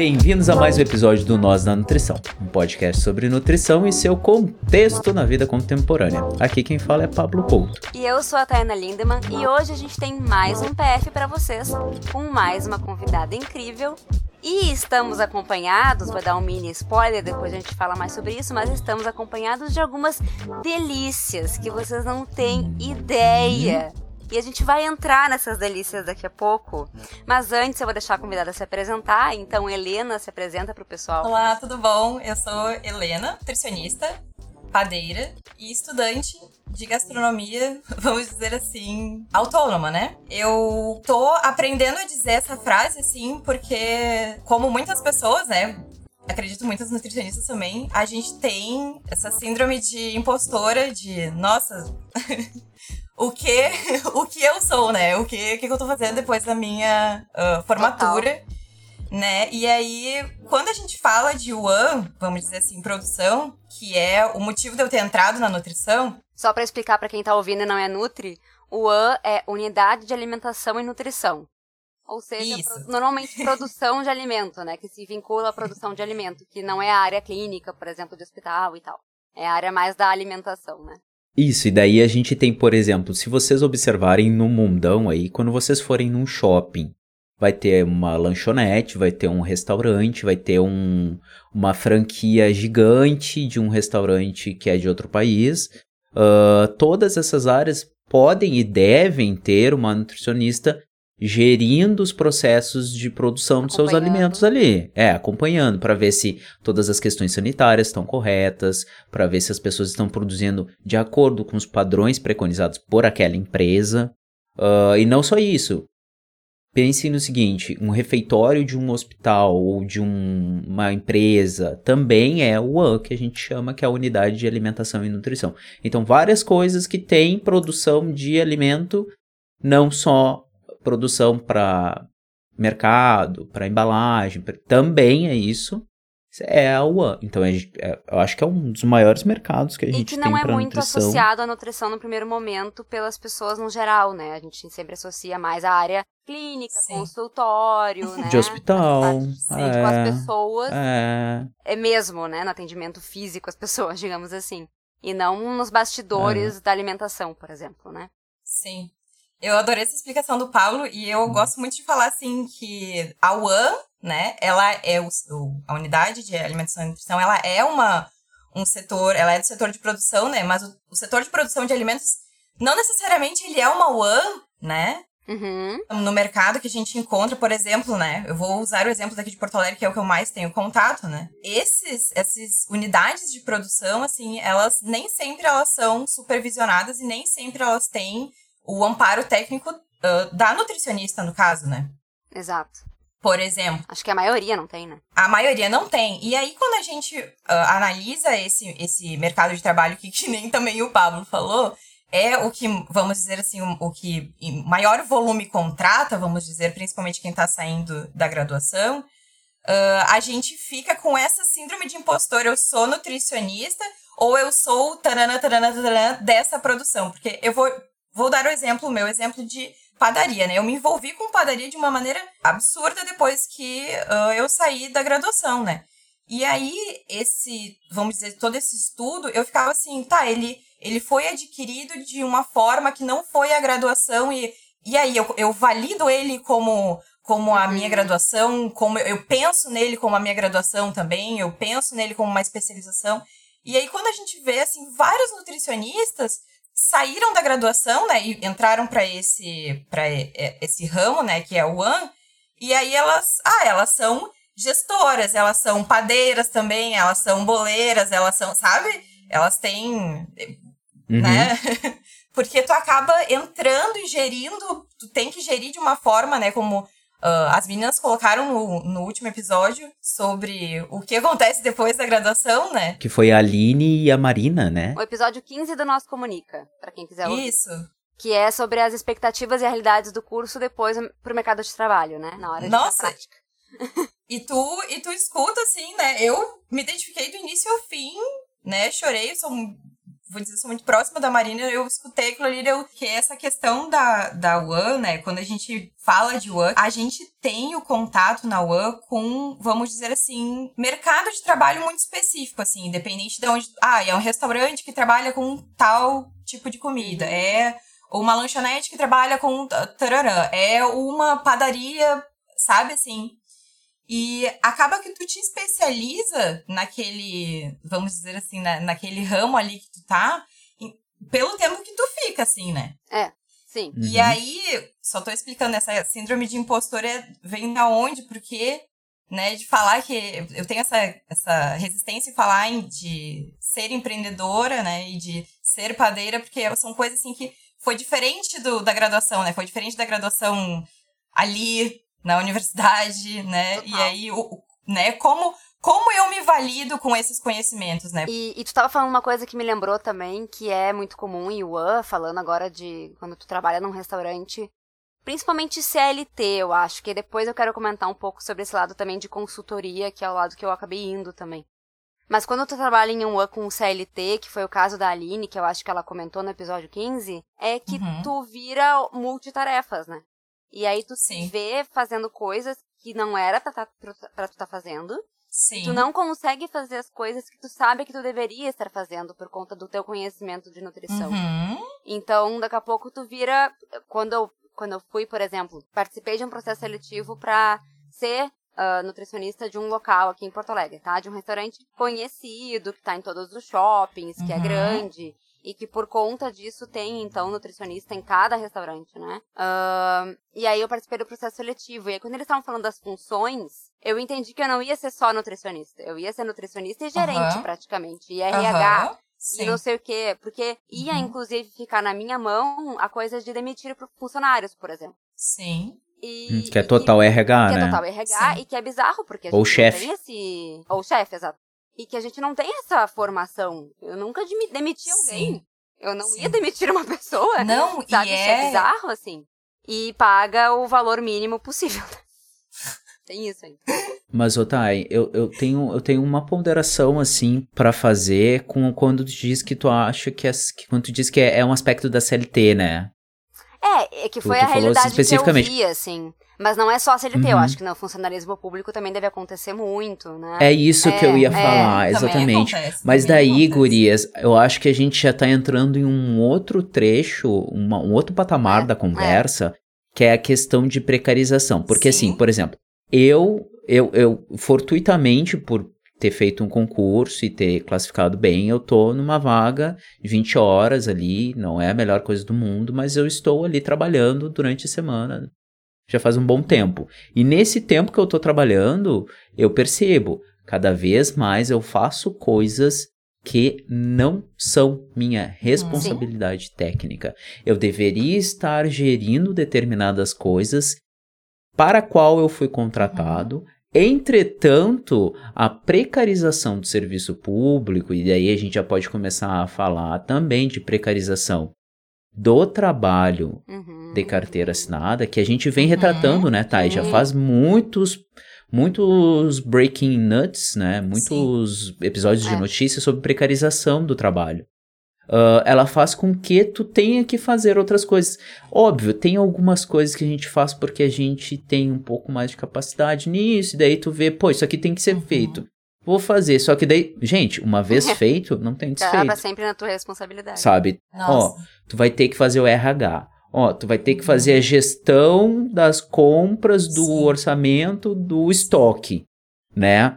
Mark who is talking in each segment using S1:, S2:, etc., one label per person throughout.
S1: Bem-vindos a mais um episódio do Nós na Nutrição, um podcast sobre nutrição e seu contexto na vida contemporânea. Aqui quem fala é Pablo Couto.
S2: E eu sou a Tayana Lindemann e hoje a gente tem mais um PF para vocês, com mais uma convidada incrível. E estamos acompanhados, vou dar um mini spoiler, depois a gente fala mais sobre isso, mas estamos acompanhados de algumas delícias que vocês não têm ideia. E a gente vai entrar nessas delícias daqui a pouco. Mas antes eu vou deixar a convidada se apresentar. Então, Helena, se apresenta para o pessoal.
S3: Olá, tudo bom? Eu sou Helena, nutricionista, padeira e estudante de gastronomia, vamos dizer assim, autônoma, né? Eu tô aprendendo a dizer essa frase assim, porque, como muitas pessoas, né? Acredito muitas nutricionistas também, a gente tem essa síndrome de impostora, de nossa, o que, o que eu sou, né? O que, o que eu tô fazendo depois da minha uh, formatura. Total. Né? E aí, quando a gente fala de UAN, vamos dizer assim, produção, que é o motivo de eu ter entrado na nutrição.
S2: Só para explicar para quem tá ouvindo e não é Nutri, UAN é Unidade de Alimentação e Nutrição. Ou seja, pro, normalmente produção de alimento, né? Que se vincula à produção de alimento, que não é a área clínica, por exemplo, de hospital e tal. É a área mais da alimentação, né?
S1: Isso, e daí a gente tem, por exemplo, se vocês observarem no mundão aí, quando vocês forem num shopping, vai ter uma lanchonete, vai ter um restaurante, vai ter um, uma franquia gigante de um restaurante que é de outro país. Uh, todas essas áreas podem e devem ter uma nutricionista gerindo os processos de produção dos seus alimentos ali. É, acompanhando para ver se todas as questões sanitárias estão corretas, para ver se as pessoas estão produzindo de acordo com os padrões preconizados por aquela empresa. Uh, e não só isso. Pense no seguinte: um refeitório de um hospital ou de um, uma empresa também é o AN, que a gente chama que é a unidade de alimentação e nutrição. Então, várias coisas que têm produção de alimento, não só produção para mercado, para embalagem, pra, também é isso. É a UAN. Então, é, é, eu acho que é um dos maiores mercados que a gente tem para nutrição.
S2: E que não é muito associado à nutrição no primeiro momento pelas pessoas no geral, né? A gente sempre associa mais a área clínica, Sim. consultório, né?
S1: De hospital.
S2: Sim, é, com as pessoas. É. é mesmo, né? No atendimento físico, as pessoas, digamos assim. E não nos bastidores é. da alimentação, por exemplo, né?
S3: Sim. Eu adorei essa explicação do Paulo e eu gosto muito de falar assim que a UAN, né, ela é o, a unidade de alimentação e nutrição, ela é uma um setor, ela é do setor de produção, né, mas o, o setor de produção de alimentos não necessariamente ele é uma UAN, né?
S2: Uhum.
S3: No mercado que a gente encontra, por exemplo, né? Eu vou usar o exemplo daqui de Porto Alegre, que é o que eu mais tenho contato, né? Esses, essas unidades de produção, assim, elas nem sempre elas são supervisionadas e nem sempre elas têm o amparo técnico uh, da nutricionista, no caso, né?
S2: Exato.
S3: Por exemplo.
S2: Acho que a maioria não tem, né?
S3: A maioria não tem. E aí, quando a gente uh, analisa esse, esse mercado de trabalho, que, que nem também o Pablo falou, é o que, vamos dizer assim, o, o que maior volume contrata, vamos dizer, principalmente quem está saindo da graduação, uh, a gente fica com essa síndrome de impostor. Eu sou nutricionista ou eu sou tarana, tarana, tarana, dessa produção. Porque eu vou Vou dar o exemplo, o meu exemplo de padaria, né? Eu me envolvi com padaria de uma maneira absurda depois que uh, eu saí da graduação, né? E aí, esse, vamos dizer, todo esse estudo, eu ficava assim, tá, ele, ele foi adquirido de uma forma que não foi a graduação, e, e aí eu, eu valido ele como, como a minha uhum. graduação, como eu penso nele como a minha graduação também, eu penso nele como uma especialização. E aí, quando a gente vê, assim, vários nutricionistas saíram da graduação, né, e entraram para esse para esse ramo, né, que é o AN, e aí elas, ah, elas são gestoras, elas são padeiras também, elas são boleiras, elas são, sabe? Elas têm, uhum. né? Porque tu acaba entrando e gerindo, tu tem que gerir de uma forma, né, como Uh, as meninas colocaram no, no, último episódio sobre o que acontece depois da graduação, né?
S1: Que foi a Aline e a Marina, né?
S2: O episódio 15 do Nosso Comunica, para quem quiser ouvir.
S3: Isso.
S2: Que é sobre as expectativas e realidades do curso depois pro mercado de trabalho, né? Na hora de
S3: Nossa.
S2: prática.
S3: e tu, e tu escuta, assim, né? Eu me identifiquei do início ao fim, né? Chorei, sou vou dizer, sou muito próxima da Marina, eu escutei aquilo ali, eu, que essa questão da, da UAN, né, quando a gente fala de UAN, a gente tem o contato na UAN com, vamos dizer assim, mercado de trabalho muito específico, assim, independente de onde... Ah, é um restaurante que trabalha com tal tipo de comida, é uma lanchonete que trabalha com tararã, é uma padaria, sabe, assim, e acaba que tu te especializa naquele, vamos dizer assim, na, naquele ramo ali que tu tá, pelo tempo que tu fica, assim, né?
S2: É, sim.
S3: E uhum. aí, só tô explicando, essa síndrome de impostor é, vem da onde, porque, né, de falar que eu tenho essa, essa resistência em falar em, de ser empreendedora, né, e de ser padeira, porque são coisas, assim, que foi diferente do, da graduação, né, foi diferente da graduação ali na universidade, né? Total. E aí, o, né, como, como eu me valido com esses conhecimentos, né?
S2: E, e tu estava falando uma coisa que me lembrou também, que é muito comum em UAN, falando agora de quando tu trabalha num restaurante, principalmente CLT, eu acho, que depois eu quero comentar um pouco sobre esse lado também de consultoria, que é o lado que eu acabei indo também. Mas quando tu trabalha em um com CLT, que foi o caso da Aline, que eu acho que ela comentou no episódio 15, é que uhum. tu vira multitarefas, né? E aí tu Sim. se vê fazendo coisas que não era pra, tá, pra, pra tu estar tá fazendo.
S3: Sim.
S2: Tu não consegue fazer as coisas que tu sabe que tu deveria estar fazendo por conta do teu conhecimento de nutrição.
S3: Uhum.
S2: Então, daqui a pouco tu vira. Quando eu, quando eu fui, por exemplo, participei de um processo seletivo para ser uh, nutricionista de um local aqui em Porto Alegre, tá? De um restaurante conhecido, que tá em todos os shoppings, que é uhum. é grande e que por conta disso tem, então, nutricionista em cada restaurante, né? Uh, e aí eu participei do processo seletivo. E aí, quando eles estavam falando das funções, eu entendi que eu não ia ser só nutricionista. Eu ia ser nutricionista e gerente, uhum. praticamente. E RH. Uhum. E não sei o quê. Porque ia, uhum. inclusive, ficar na minha mão a coisa de demitir funcionários, por exemplo.
S3: Sim.
S2: E,
S1: hum, que é total RH,
S2: que
S1: né?
S2: Que é total RH Sim. e que é bizarro, porque a
S1: Ou chefe.
S2: Esse... Ou chefe, exato e que a gente não tem essa formação. Eu nunca demiti alguém. Sim. Eu não Sim. ia demitir uma pessoa.
S3: Não,
S2: sabe?
S3: E
S2: Isso é... é bizarro, assim. E paga o valor mínimo possível. tem isso aí.
S1: Mas, Otai, eu, eu, tenho, eu tenho uma ponderação, assim, para fazer com quando tu diz que tu acha que, é, que quando tu diz que é, é um aspecto da CLT, né?
S2: É, é que foi tu, tu a realidade que eu vi, assim. Mas não é só a CLT, uhum. eu acho que no funcionalismo público também deve acontecer muito, né?
S1: É isso é, que eu ia é, falar, é, exatamente. Acontece, Mas daí, acontece. gurias, eu acho que a gente já tá entrando em um outro trecho, uma, um outro patamar é, da conversa, que é a questão de precarização. Porque Sim. assim, por exemplo, eu, eu, eu fortuitamente, por ter feito um concurso e ter classificado bem, eu tô numa vaga de 20 horas ali, não é a melhor coisa do mundo, mas eu estou ali trabalhando durante a semana, já faz um bom tempo. E nesse tempo que eu estou trabalhando, eu percebo, cada vez mais eu faço coisas que não são minha responsabilidade Sim. técnica. Eu deveria estar gerindo determinadas coisas para a qual eu fui contratado. Uhum. Entretanto, a precarização do serviço público, e daí a gente já pode começar a falar também de precarização do trabalho uhum. de carteira assinada que a gente vem uhum. retratando, né, Thay? Já faz muitos muitos breaking nuts, né? Muitos Sim. episódios é. de notícias sobre precarização do trabalho. Uh, ela faz com que tu tenha que fazer outras coisas. Óbvio, tem algumas coisas que a gente faz porque a gente tem um pouco mais de capacidade nisso, e daí tu vê, pô, isso aqui tem que ser uhum. feito. Vou fazer, só que daí, gente, uma vez feito, não tem desfeito. Acaba
S2: sempre na tua responsabilidade.
S1: Sabe? Nossa. Ó, tu vai ter que fazer o RH. Ó, tu vai ter que fazer a gestão das compras do Sim. orçamento do estoque, né?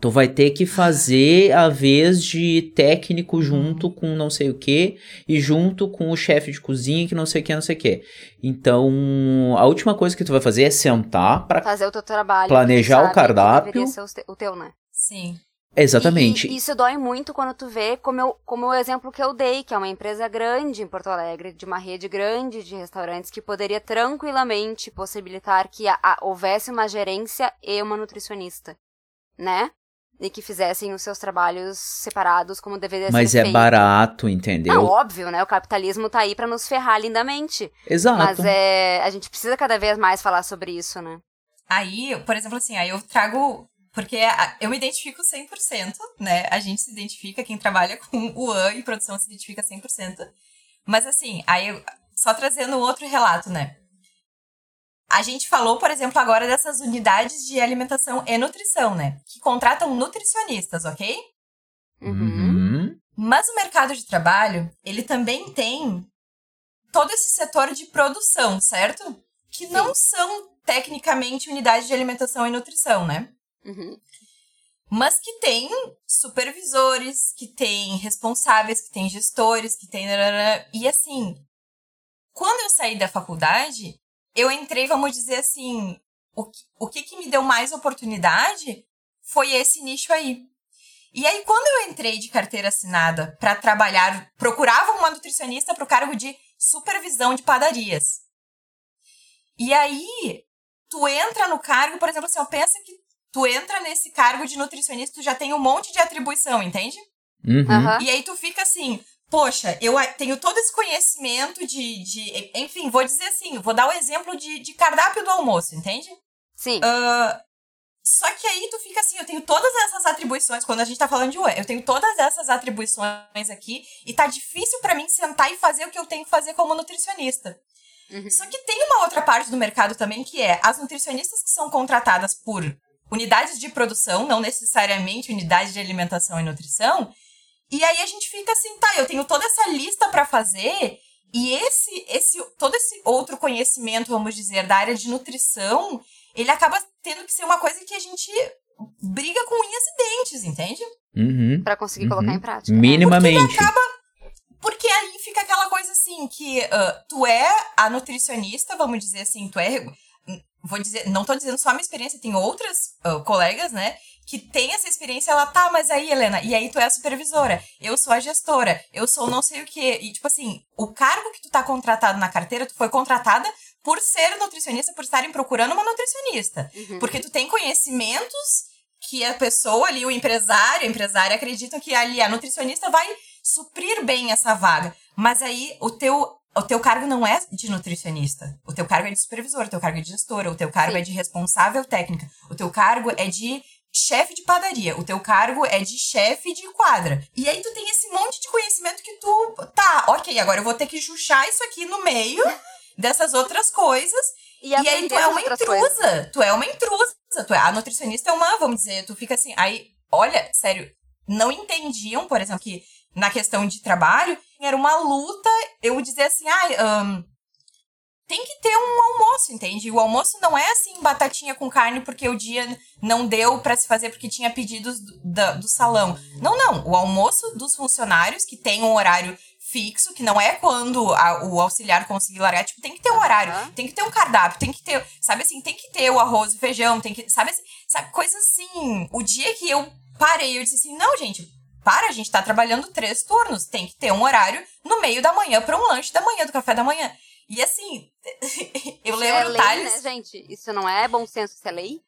S1: Tu vai ter que fazer a vez de técnico junto uhum. com não sei o que e junto com o chefe de cozinha que não sei o que, não sei o que. Então, a última coisa que tu vai fazer é sentar para
S2: fazer o teu trabalho,
S1: planejar o cardápio.
S2: Deveria ser o teu, né?
S3: Sim.
S1: Exatamente.
S2: E, e isso dói muito quando tu vê, como, eu, como o exemplo que eu dei, que é uma empresa grande em Porto Alegre, de uma rede grande de restaurantes, que poderia tranquilamente possibilitar que a, a, houvesse uma gerência e uma nutricionista, né? E que fizessem os seus trabalhos separados como deveria
S1: Mas
S2: ser
S1: é
S2: feito.
S1: barato, entendeu?
S2: Não, óbvio, né? O capitalismo tá aí pra nos ferrar lindamente.
S1: Exato.
S2: Mas é, a gente precisa cada vez mais falar sobre isso, né?
S3: Aí, por exemplo, assim, aí eu trago. Porque eu me identifico 100%, né? A gente se identifica, quem trabalha com o AN e produção se identifica 100%. Mas assim, aí eu, só trazendo outro relato, né? A gente falou, por exemplo, agora dessas unidades de alimentação e nutrição, né? Que contratam nutricionistas, ok?
S1: Uhum.
S3: Mas o mercado de trabalho, ele também tem todo esse setor de produção, certo? Que não são tecnicamente unidades de alimentação e nutrição, né?
S2: Uhum.
S3: Mas que tem supervisores, que tem responsáveis, que tem gestores, que tem. E assim, quando eu saí da faculdade, eu entrei, vamos dizer assim, o que, o que, que me deu mais oportunidade foi esse nicho aí. E aí, quando eu entrei de carteira assinada para trabalhar, procurava uma nutricionista para o cargo de supervisão de padarias. E aí, tu entra no cargo, por exemplo, assim, ó, pensa que tu entra nesse cargo de nutricionista, tu já tem um monte de atribuição, entende?
S1: Uhum.
S3: E aí tu fica assim, poxa, eu tenho todo esse conhecimento de, de. Enfim, vou dizer assim, vou dar o exemplo de, de cardápio do almoço, entende?
S2: Sim.
S3: Ah, só que aí tu fica assim, eu tenho todas essas atribuições, quando a gente tá falando de UE, eu tenho todas essas atribuições aqui, e tá difícil pra mim sentar e fazer o que eu tenho que fazer como nutricionista.
S2: Uhum.
S3: Só que tem uma outra parte do mercado também, que é as nutricionistas que são contratadas por unidades de produção, não necessariamente unidades de alimentação e nutrição. E aí a gente fica assim, tá, eu tenho toda essa lista pra fazer, e esse, esse, todo esse outro conhecimento, vamos dizer, da área de nutrição, ele acaba tendo que ser uma coisa que a gente briga com unhas e dentes, entende?
S1: Uhum.
S2: Pra conseguir
S1: Uhum.
S2: colocar em prática.
S1: Minimamente.
S3: Porque aí fica aquela coisa assim, que ah, tu é a nutricionista, vamos dizer assim, tu é. Vou dizer, não tô dizendo só a minha experiência, tem outras ah, colegas, né? Que tem essa experiência, ela tá, mas aí, Helena, e aí tu é a supervisora, eu sou a gestora, eu sou não sei o quê. E, tipo assim, o cargo que tu tá contratado na carteira, tu foi contratada por ser nutricionista, por estarem procurando uma nutricionista.
S2: Uhum.
S3: Porque tu tem conhecimentos que a pessoa ali, o empresário, a empresária acreditam que ali a nutricionista vai suprir bem essa vaga. Mas aí o teu, o teu cargo não é de nutricionista. O teu cargo é de supervisor, o teu cargo é de gestora, o teu cargo
S2: Sim.
S3: é de responsável técnica, o teu cargo é de chefe de padaria, o teu cargo é de chefe de quadra. E aí tu tem esse monte de conhecimento que tu, tá, OK, agora eu vou ter que chuchar isso aqui no meio dessas outras coisas
S2: E,
S3: e aí tu é uma intrusa.
S2: coisas.
S3: Tu é uma intrusa. Tu é, a nutricionista é uma, vamos dizer, tu fica assim. Aí, olha, sério, não entendiam, por exemplo, que na questão de trabalho, era uma luta eu dizer assim, ai, ahn, tem que ter um almoço, entende? O almoço não é assim, batatinha com carne, porque o dia não deu pra se fazer porque tinha pedidos do, da- do salão. Não, não. O almoço dos funcionários, que tem um horário fixo, que não é quando a- o auxiliar conseguir largar, tipo, tem que ter um horário, tem que ter um cardápio, tem que ter, sabe assim, tem que ter o arroz e feijão, tem que, sabe assim, sabe, coisa assim. O dia que eu parei, eu disse assim, não, gente, para, a gente tá trabalhando três turnos, tem que ter um horário no meio da manhã para um lanche da manhã, do café da manhã. E assim, eu
S2: Isso é
S3: lembro,
S2: lei,
S3: Thales,
S2: né, gente? Isso não é bom senso, isso é lei?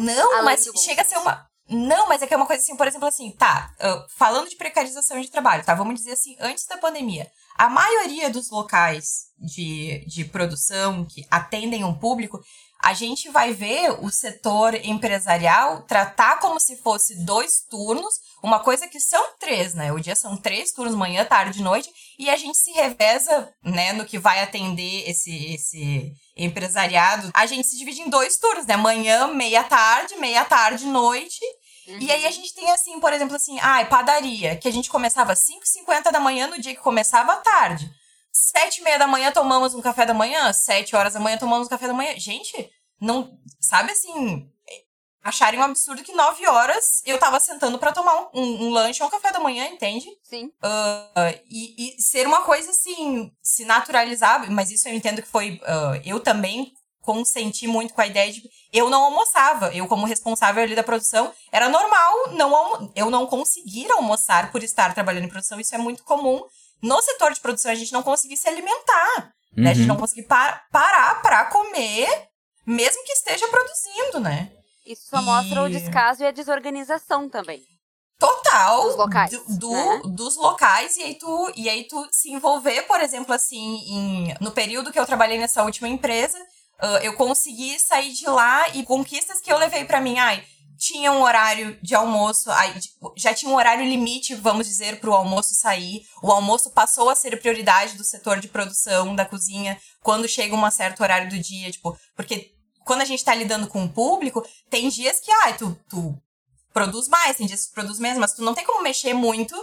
S3: não, mas chega a ser uma. Não, mas é que é uma coisa assim, por exemplo, assim, tá, ah, falando de precarização de trabalho, tá? Vamos dizer assim, antes da pandemia, a maioria dos locais de, de produção que atendem um público, a gente vai ver o setor empresarial tratar como se fosse dois turnos, uma coisa que são três, né? O dia são três turnos, manhã, tarde e noite, e a gente se reveza, né, no que vai atender esse, esse empresariado. A gente se divide em dois turnos, né? Manhã, meia tarde, meia tarde, noite. E aí a gente tem assim, por exemplo, assim, ai, padaria, que a gente começava às 5h50 da manhã no dia que começava à tarde. Sete e meia da manhã tomamos um café da manhã, sete horas da manhã tomamos um café da manhã. Gente, não, sabe assim, acharem um absurdo que nove horas eu tava sentando pra tomar um, um, um lanche ou um café da manhã, entende?
S2: Sim.
S3: Ah, e, e ser uma coisa assim, se naturalizar, mas isso eu entendo que foi. ah, eu também consenti muito com a ideia de. Eu não almoçava. Eu, como responsável ali da produção, era normal, não eu não conseguir almoçar por estar trabalhando em produção. Isso é muito comum. No setor de produção, a gente não conseguir se alimentar. Né? A gente
S1: Uhum.
S3: não conseguir par parar pra comer, mesmo que esteja produzindo, né?
S2: Isso só mostra o
S3: E-
S2: descaso e a desorganização também.
S3: Total
S2: Dos locais,
S3: do- do-
S2: né?
S3: dos locais e aí tu e aí tu se envolver por exemplo assim em, no período que eu trabalhei nessa última empresa ah, eu consegui sair de lá e conquistas que eu levei pra mim ai tinha um horário de almoço ai, tipo, já tinha um horário limite vamos dizer pro almoço sair. O almoço passou a ser prioridade do setor de produção da cozinha quando chega um certo horário do dia tipo porque quando a gente tá lidando com o público tem dias que ai tu, tu produz mais, tem dias que tu produz menos, mas tu não tem como mexer muito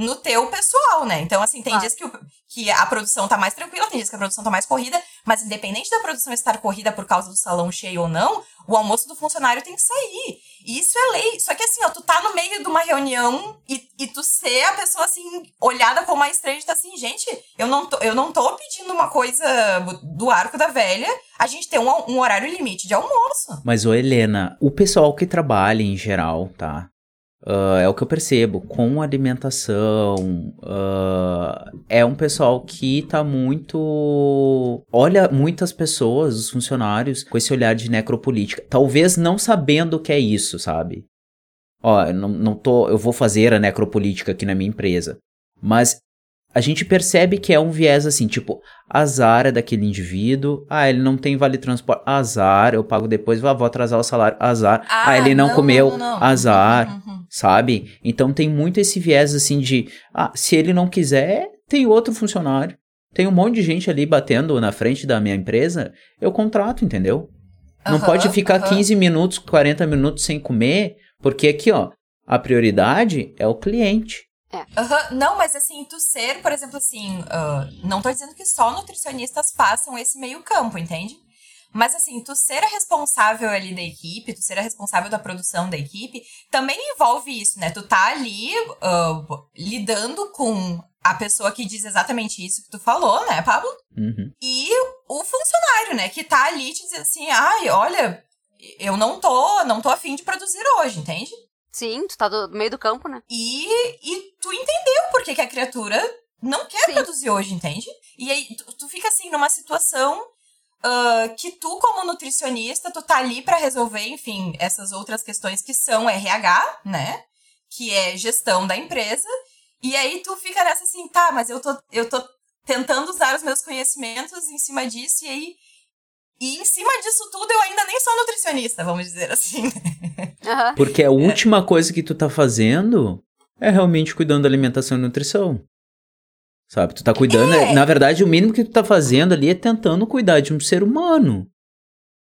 S3: no teu pessoal, né? Então, assim, tem
S2: Claro.
S3: dias que, o- que a produção tá mais tranquila, tem dias que a produção tá mais corrida, mas independente da produção estar corrida por causa do salão cheio ou não, o almoço do funcionário tem que sair. E isso é lei. Só que assim, ó, tu tá no meio de uma reunião e, e tu ser a pessoa, assim, olhada como uma estranha tá assim, gente, eu não, tô, eu não tô pedindo uma coisa do arco da velha, a gente tem um, um horário limite de almoço.
S1: Mas, ô Helena, o pessoal que trabalha em geral, tá? Ah, é o que eu percebo, com alimentação, ah, é um pessoal que tá muito. Olha muitas pessoas, os funcionários, com esse olhar de necropolítica. Talvez não sabendo o que é isso, sabe? Ó, não, não tô. Eu vou fazer a necropolítica aqui na minha empresa. Mas a gente percebe que é um viés assim, tipo, azar é daquele indivíduo. Ah, ele não tem vale transporte. Azar, eu pago depois, ah, vou atrasar o salário. Azar. Ah, ele não, comeu.
S3: não, não.
S1: Azar.
S3: Uhum, uhum.
S1: Sabe? Então tem muito esse viés assim de, ah, se ele não quiser, tem outro funcionário. Tem um monte de gente ali batendo na frente da minha empresa, eu contrato, entendeu? Não
S3: Aham,
S1: pode ficar
S3: aham.
S1: 15 minutos, 40 minutos sem comer, porque aqui, ó, a prioridade é o cliente.
S3: Aham, Não, mas assim, tu ser, por exemplo, assim, ah, não tô dizendo que só nutricionistas façam esse meio campo, entende? Mas assim, tu ser a responsável ali da equipe, tu ser a responsável da produção da equipe, também envolve isso, né? Tu tá ali ah, lidando com a pessoa que diz exatamente isso que tu falou, né, Pablo?
S1: Uhum.
S3: E o funcionário, né, que tá ali te diz assim, ai, olha, eu não tô, não tô afim de produzir hoje, entende?
S2: Sim, tu tá do do meio do campo, né?
S3: E, e tu entendeu por que, que a criatura não quer
S2: Sim.
S3: produzir hoje, entende? E aí tu, tu fica assim numa situação ah, que tu, como nutricionista, tu tá ali pra resolver, enfim, essas outras questões que são RH, né? Que é gestão da empresa. E aí tu fica nessa assim, tá, mas eu tô, eu tô tentando usar os meus conhecimentos em cima disso, e aí. E em cima disso tudo, eu ainda nem sou nutricionista, vamos dizer assim.
S2: Aham.
S1: Porque a última coisa que tu tá fazendo é realmente cuidando da alimentação e nutrição. Sabe? Tu tá cuidando.
S3: É.
S1: Na verdade, o mínimo que tu tá fazendo ali é tentando cuidar de um ser humano.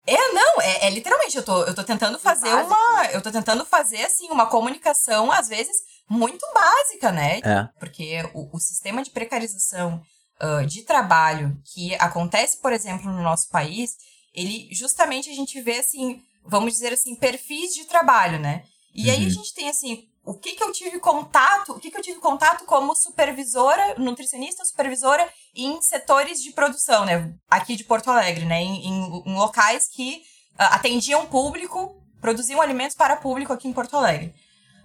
S3: É, não, é, é literalmente, eu tô, eu tô tentando fazer
S2: Básico.
S3: uma. Eu tô tentando fazer, assim, uma comunicação, às vezes, muito básica, né?
S1: É.
S3: Porque o, o sistema de precarização ah, de trabalho que acontece, por exemplo, no nosso país, ele justamente a gente vê, assim, vamos dizer assim, perfis de trabalho, né? E aí a
S1: Uhum.
S3: gente tem, assim, o que que eu tive contato, o que que eu tive contato como supervisora, nutricionista, supervisora em setores de produção, né? Aqui de Porto Alegre, né? Em, em- em locais que ah, atendiam público, produziam alimentos para público aqui em Porto Alegre.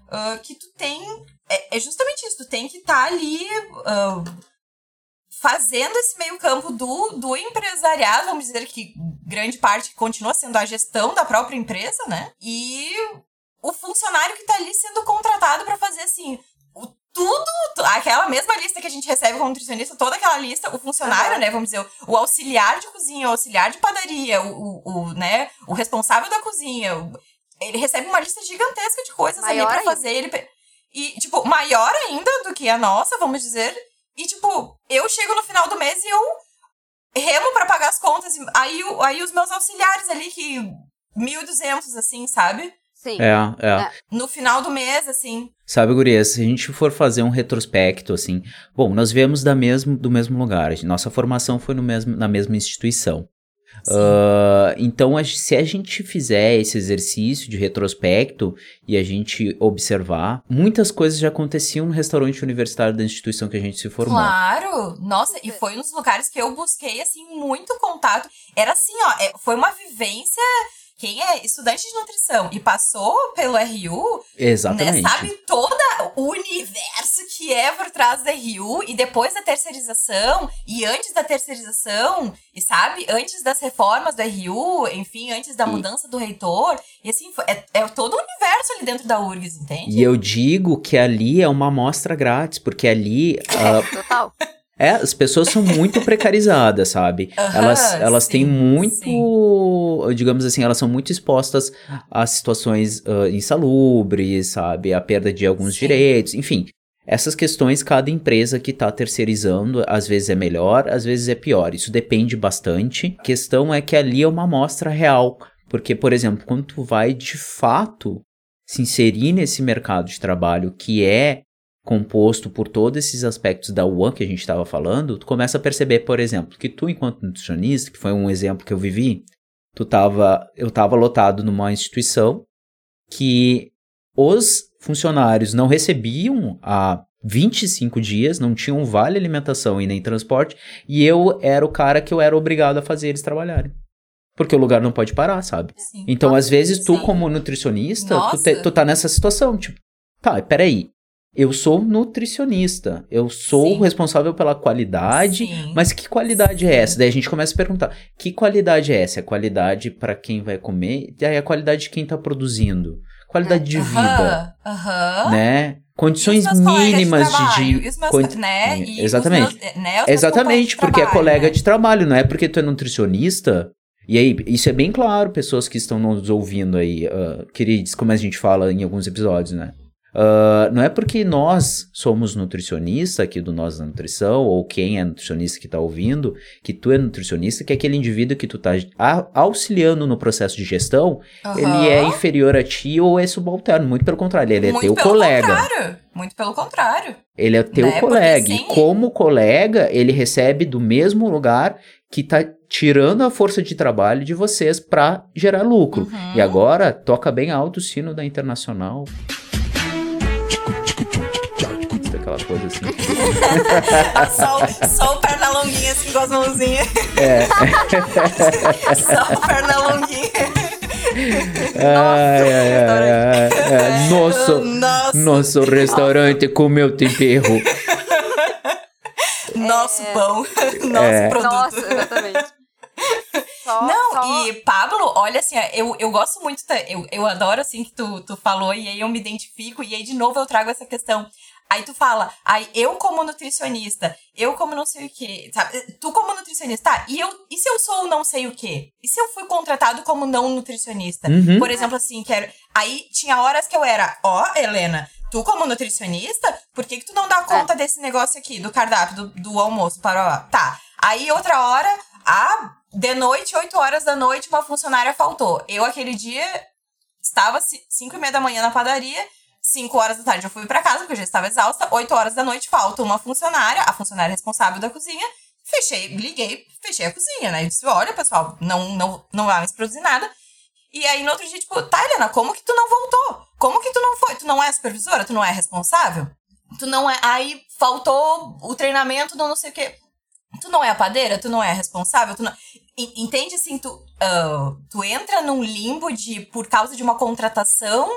S3: Ah, que tu tem. É, é justamente isso, tu tem que estar ali ah, fazendo esse meio campo do, do empresariado, vamos dizer que grande parte continua sendo a gestão da própria empresa, né? E o funcionário que tá ali sendo contratado para fazer assim. O tudo, tu- aquela mesma lista que a gente recebe como nutricionista, toda aquela lista, o funcionário,
S2: Aham.
S3: né, vamos dizer, o auxiliar de cozinha, o auxiliar de padaria, o, o, o, né, o responsável da cozinha, o- ele recebe uma lista gigantesca de coisas
S2: Maior
S3: ali pra
S2: ainda.
S3: fazer. Ele, e, tipo, maior ainda do que a nossa, vamos dizer. E, tipo, eu chego no final do mês e eu remo pra pagar as contas. e Aí, aí os meus auxiliares ali, que 1.200, assim, sabe?
S2: Sim.
S1: É, é.
S2: É.
S3: No final do mês, assim.
S1: Sabe, Gurias, se a gente for fazer um retrospecto, assim, bom, nós viemos da mesmo, do mesmo lugar, nossa formação foi no mesmo, na mesma instituição. Ah, então, a- se a gente fizer esse exercício de retrospecto e a gente observar, muitas coisas já aconteciam no restaurante universitário da instituição que a gente se formou.
S3: Claro! Nossa, e foi um dos lugares que eu busquei, assim, muito contato. Era assim, ó, é- foi uma vivência quem é estudante de nutrição e passou pelo RU,
S1: Exatamente.
S3: né, sabe todo o universo que é por trás da RU e depois da terceirização e antes da terceirização, e sabe, antes das reformas do RU, enfim, antes da
S1: E-
S3: mudança do reitor, e assim, é, é todo o universo ali dentro da URGS, entende?
S1: E eu digo que ali é uma amostra grátis, porque ali ah,
S2: Total.
S1: É, as pessoas são muito precarizadas, sabe?
S3: Aham,
S1: elas elas têm
S3: sim,
S1: muito, digamos assim, elas são muito expostas a situações ah, insalubres, sabe? A perda de alguns
S3: Sim.
S1: direitos, enfim. Essas questões, cada empresa que está terceirizando, às vezes é melhor, às vezes é pior. Isso depende bastante. A questão é que ali é uma amostra real. Porque, por exemplo, quando tu vai de fato se inserir nesse mercado de trabalho que é composto por todos esses aspectos da UAN que a gente estava falando, tu começa a perceber, por exemplo, que tu, enquanto nutricionista, que foi um exemplo que eu vivi, tu tava, eu estava lotado numa instituição que os funcionários não recebiam há 25 dias, não tinham vale alimentação e nem transporte, e eu era o cara que eu era obrigado a fazer eles trabalharem. Porque o lugar não pode parar, sabe?
S3: Sim.
S1: Então, às vezes, tu,
S3: Sim.
S1: como nutricionista, tu, te- tu tá nessa situação, tipo, tá, peraí, eu sou nutricionista, eu sou
S3: Sim.
S1: responsável pela qualidade,
S3: Sim.
S1: mas que qualidade é
S3: Sim.
S1: essa? Daí a gente começa a perguntar, que qualidade é essa? É qualidade para quem vai comer? Daí a qualidade de quem tá produzindo? Qualidade de vida,
S3: Aham,
S1: né? Condições mínimas de...
S3: trabalho,
S1: de
S3: e meus,
S1: condi-
S3: né,
S1: Exatamente.
S3: meus- né,
S1: Exatamente,
S3: de
S1: porque é
S3: trabalho,
S1: colega
S3: né?
S1: de trabalho, não é porque tu é nutricionista. E aí, isso é bem claro, pessoas que estão nos ouvindo aí, uh, queridos, como a gente fala em alguns episódios, né? Ah, não é porque nós somos nutricionista aqui do Nós da Nutrição, ou quem é nutricionista que está ouvindo, que tu é nutricionista, que aquele indivíduo que tu tá a- auxiliando no processo de gestão, ele é inferior a ti ou é subalterno. Muito pelo contrário, ele é
S3: Muito
S1: teu colega.
S3: contrário. Muito pelo contrário.
S1: Ele é teu
S3: Né?
S1: Colega. E como colega, ele recebe do mesmo lugar que tá tirando a força de trabalho de vocês para gerar lucro.
S3: Uhum.
S1: E agora, toca bem alto o sino da Internacional. Aquela coisa assim.
S3: Só, o- só o perna longuinha assim com as mãozinhas.
S1: É.
S3: só o perna longuinha.
S1: Ai, ai, ai, ai. Nosso, nosso restaurante com meu tempero.
S3: Nosso pão. Nosso
S1: É.
S3: produto.
S2: Nossa, exatamente. Só,
S3: Não,
S2: só-
S3: e Pablo, olha assim, eu, eu gosto muito, eu, eu adoro assim que tu, tu falou, e aí eu me identifico, e aí de novo eu trago essa questão. Aí tu fala, aí eu como nutricionista, eu como não sei o quê, sabe? Tu como nutricionista, tá, e, eu, e se eu sou o não sei o quê? E se eu fui contratado como não nutricionista?
S1: Uhum.
S3: Por exemplo, assim, quero. Aí tinha horas que eu era, ó, Helena, tu como nutricionista, por que, que tu não dá conta desse negócio aqui, do cardápio, do, do almoço, para lá? Tá. Aí outra hora, ah, de noite, 8 horas da noite, uma funcionária faltou. Eu, aquele dia, estava 5 e meia da manhã na padaria, 5 horas da tarde eu fui pra casa, porque eu já estava exausta, 8 horas da noite falta uma funcionária, a funcionária responsável da cozinha, fechei, liguei, fechei a cozinha, né? E disse, olha, pessoal, não, não, não vai mais produzir nada. E aí, no outro dia, tipo, tá, Helena, como que tu não voltou? Como que tu não foi? Tu não é supervisora? Tu não é responsável? Tu não é. Aí faltou o treinamento do não sei o quê. Tu não é a padeira? Tu não é responsável? Tu não... En- Entende assim? Tu, ah, tu entra num limbo de, por causa de uma contratação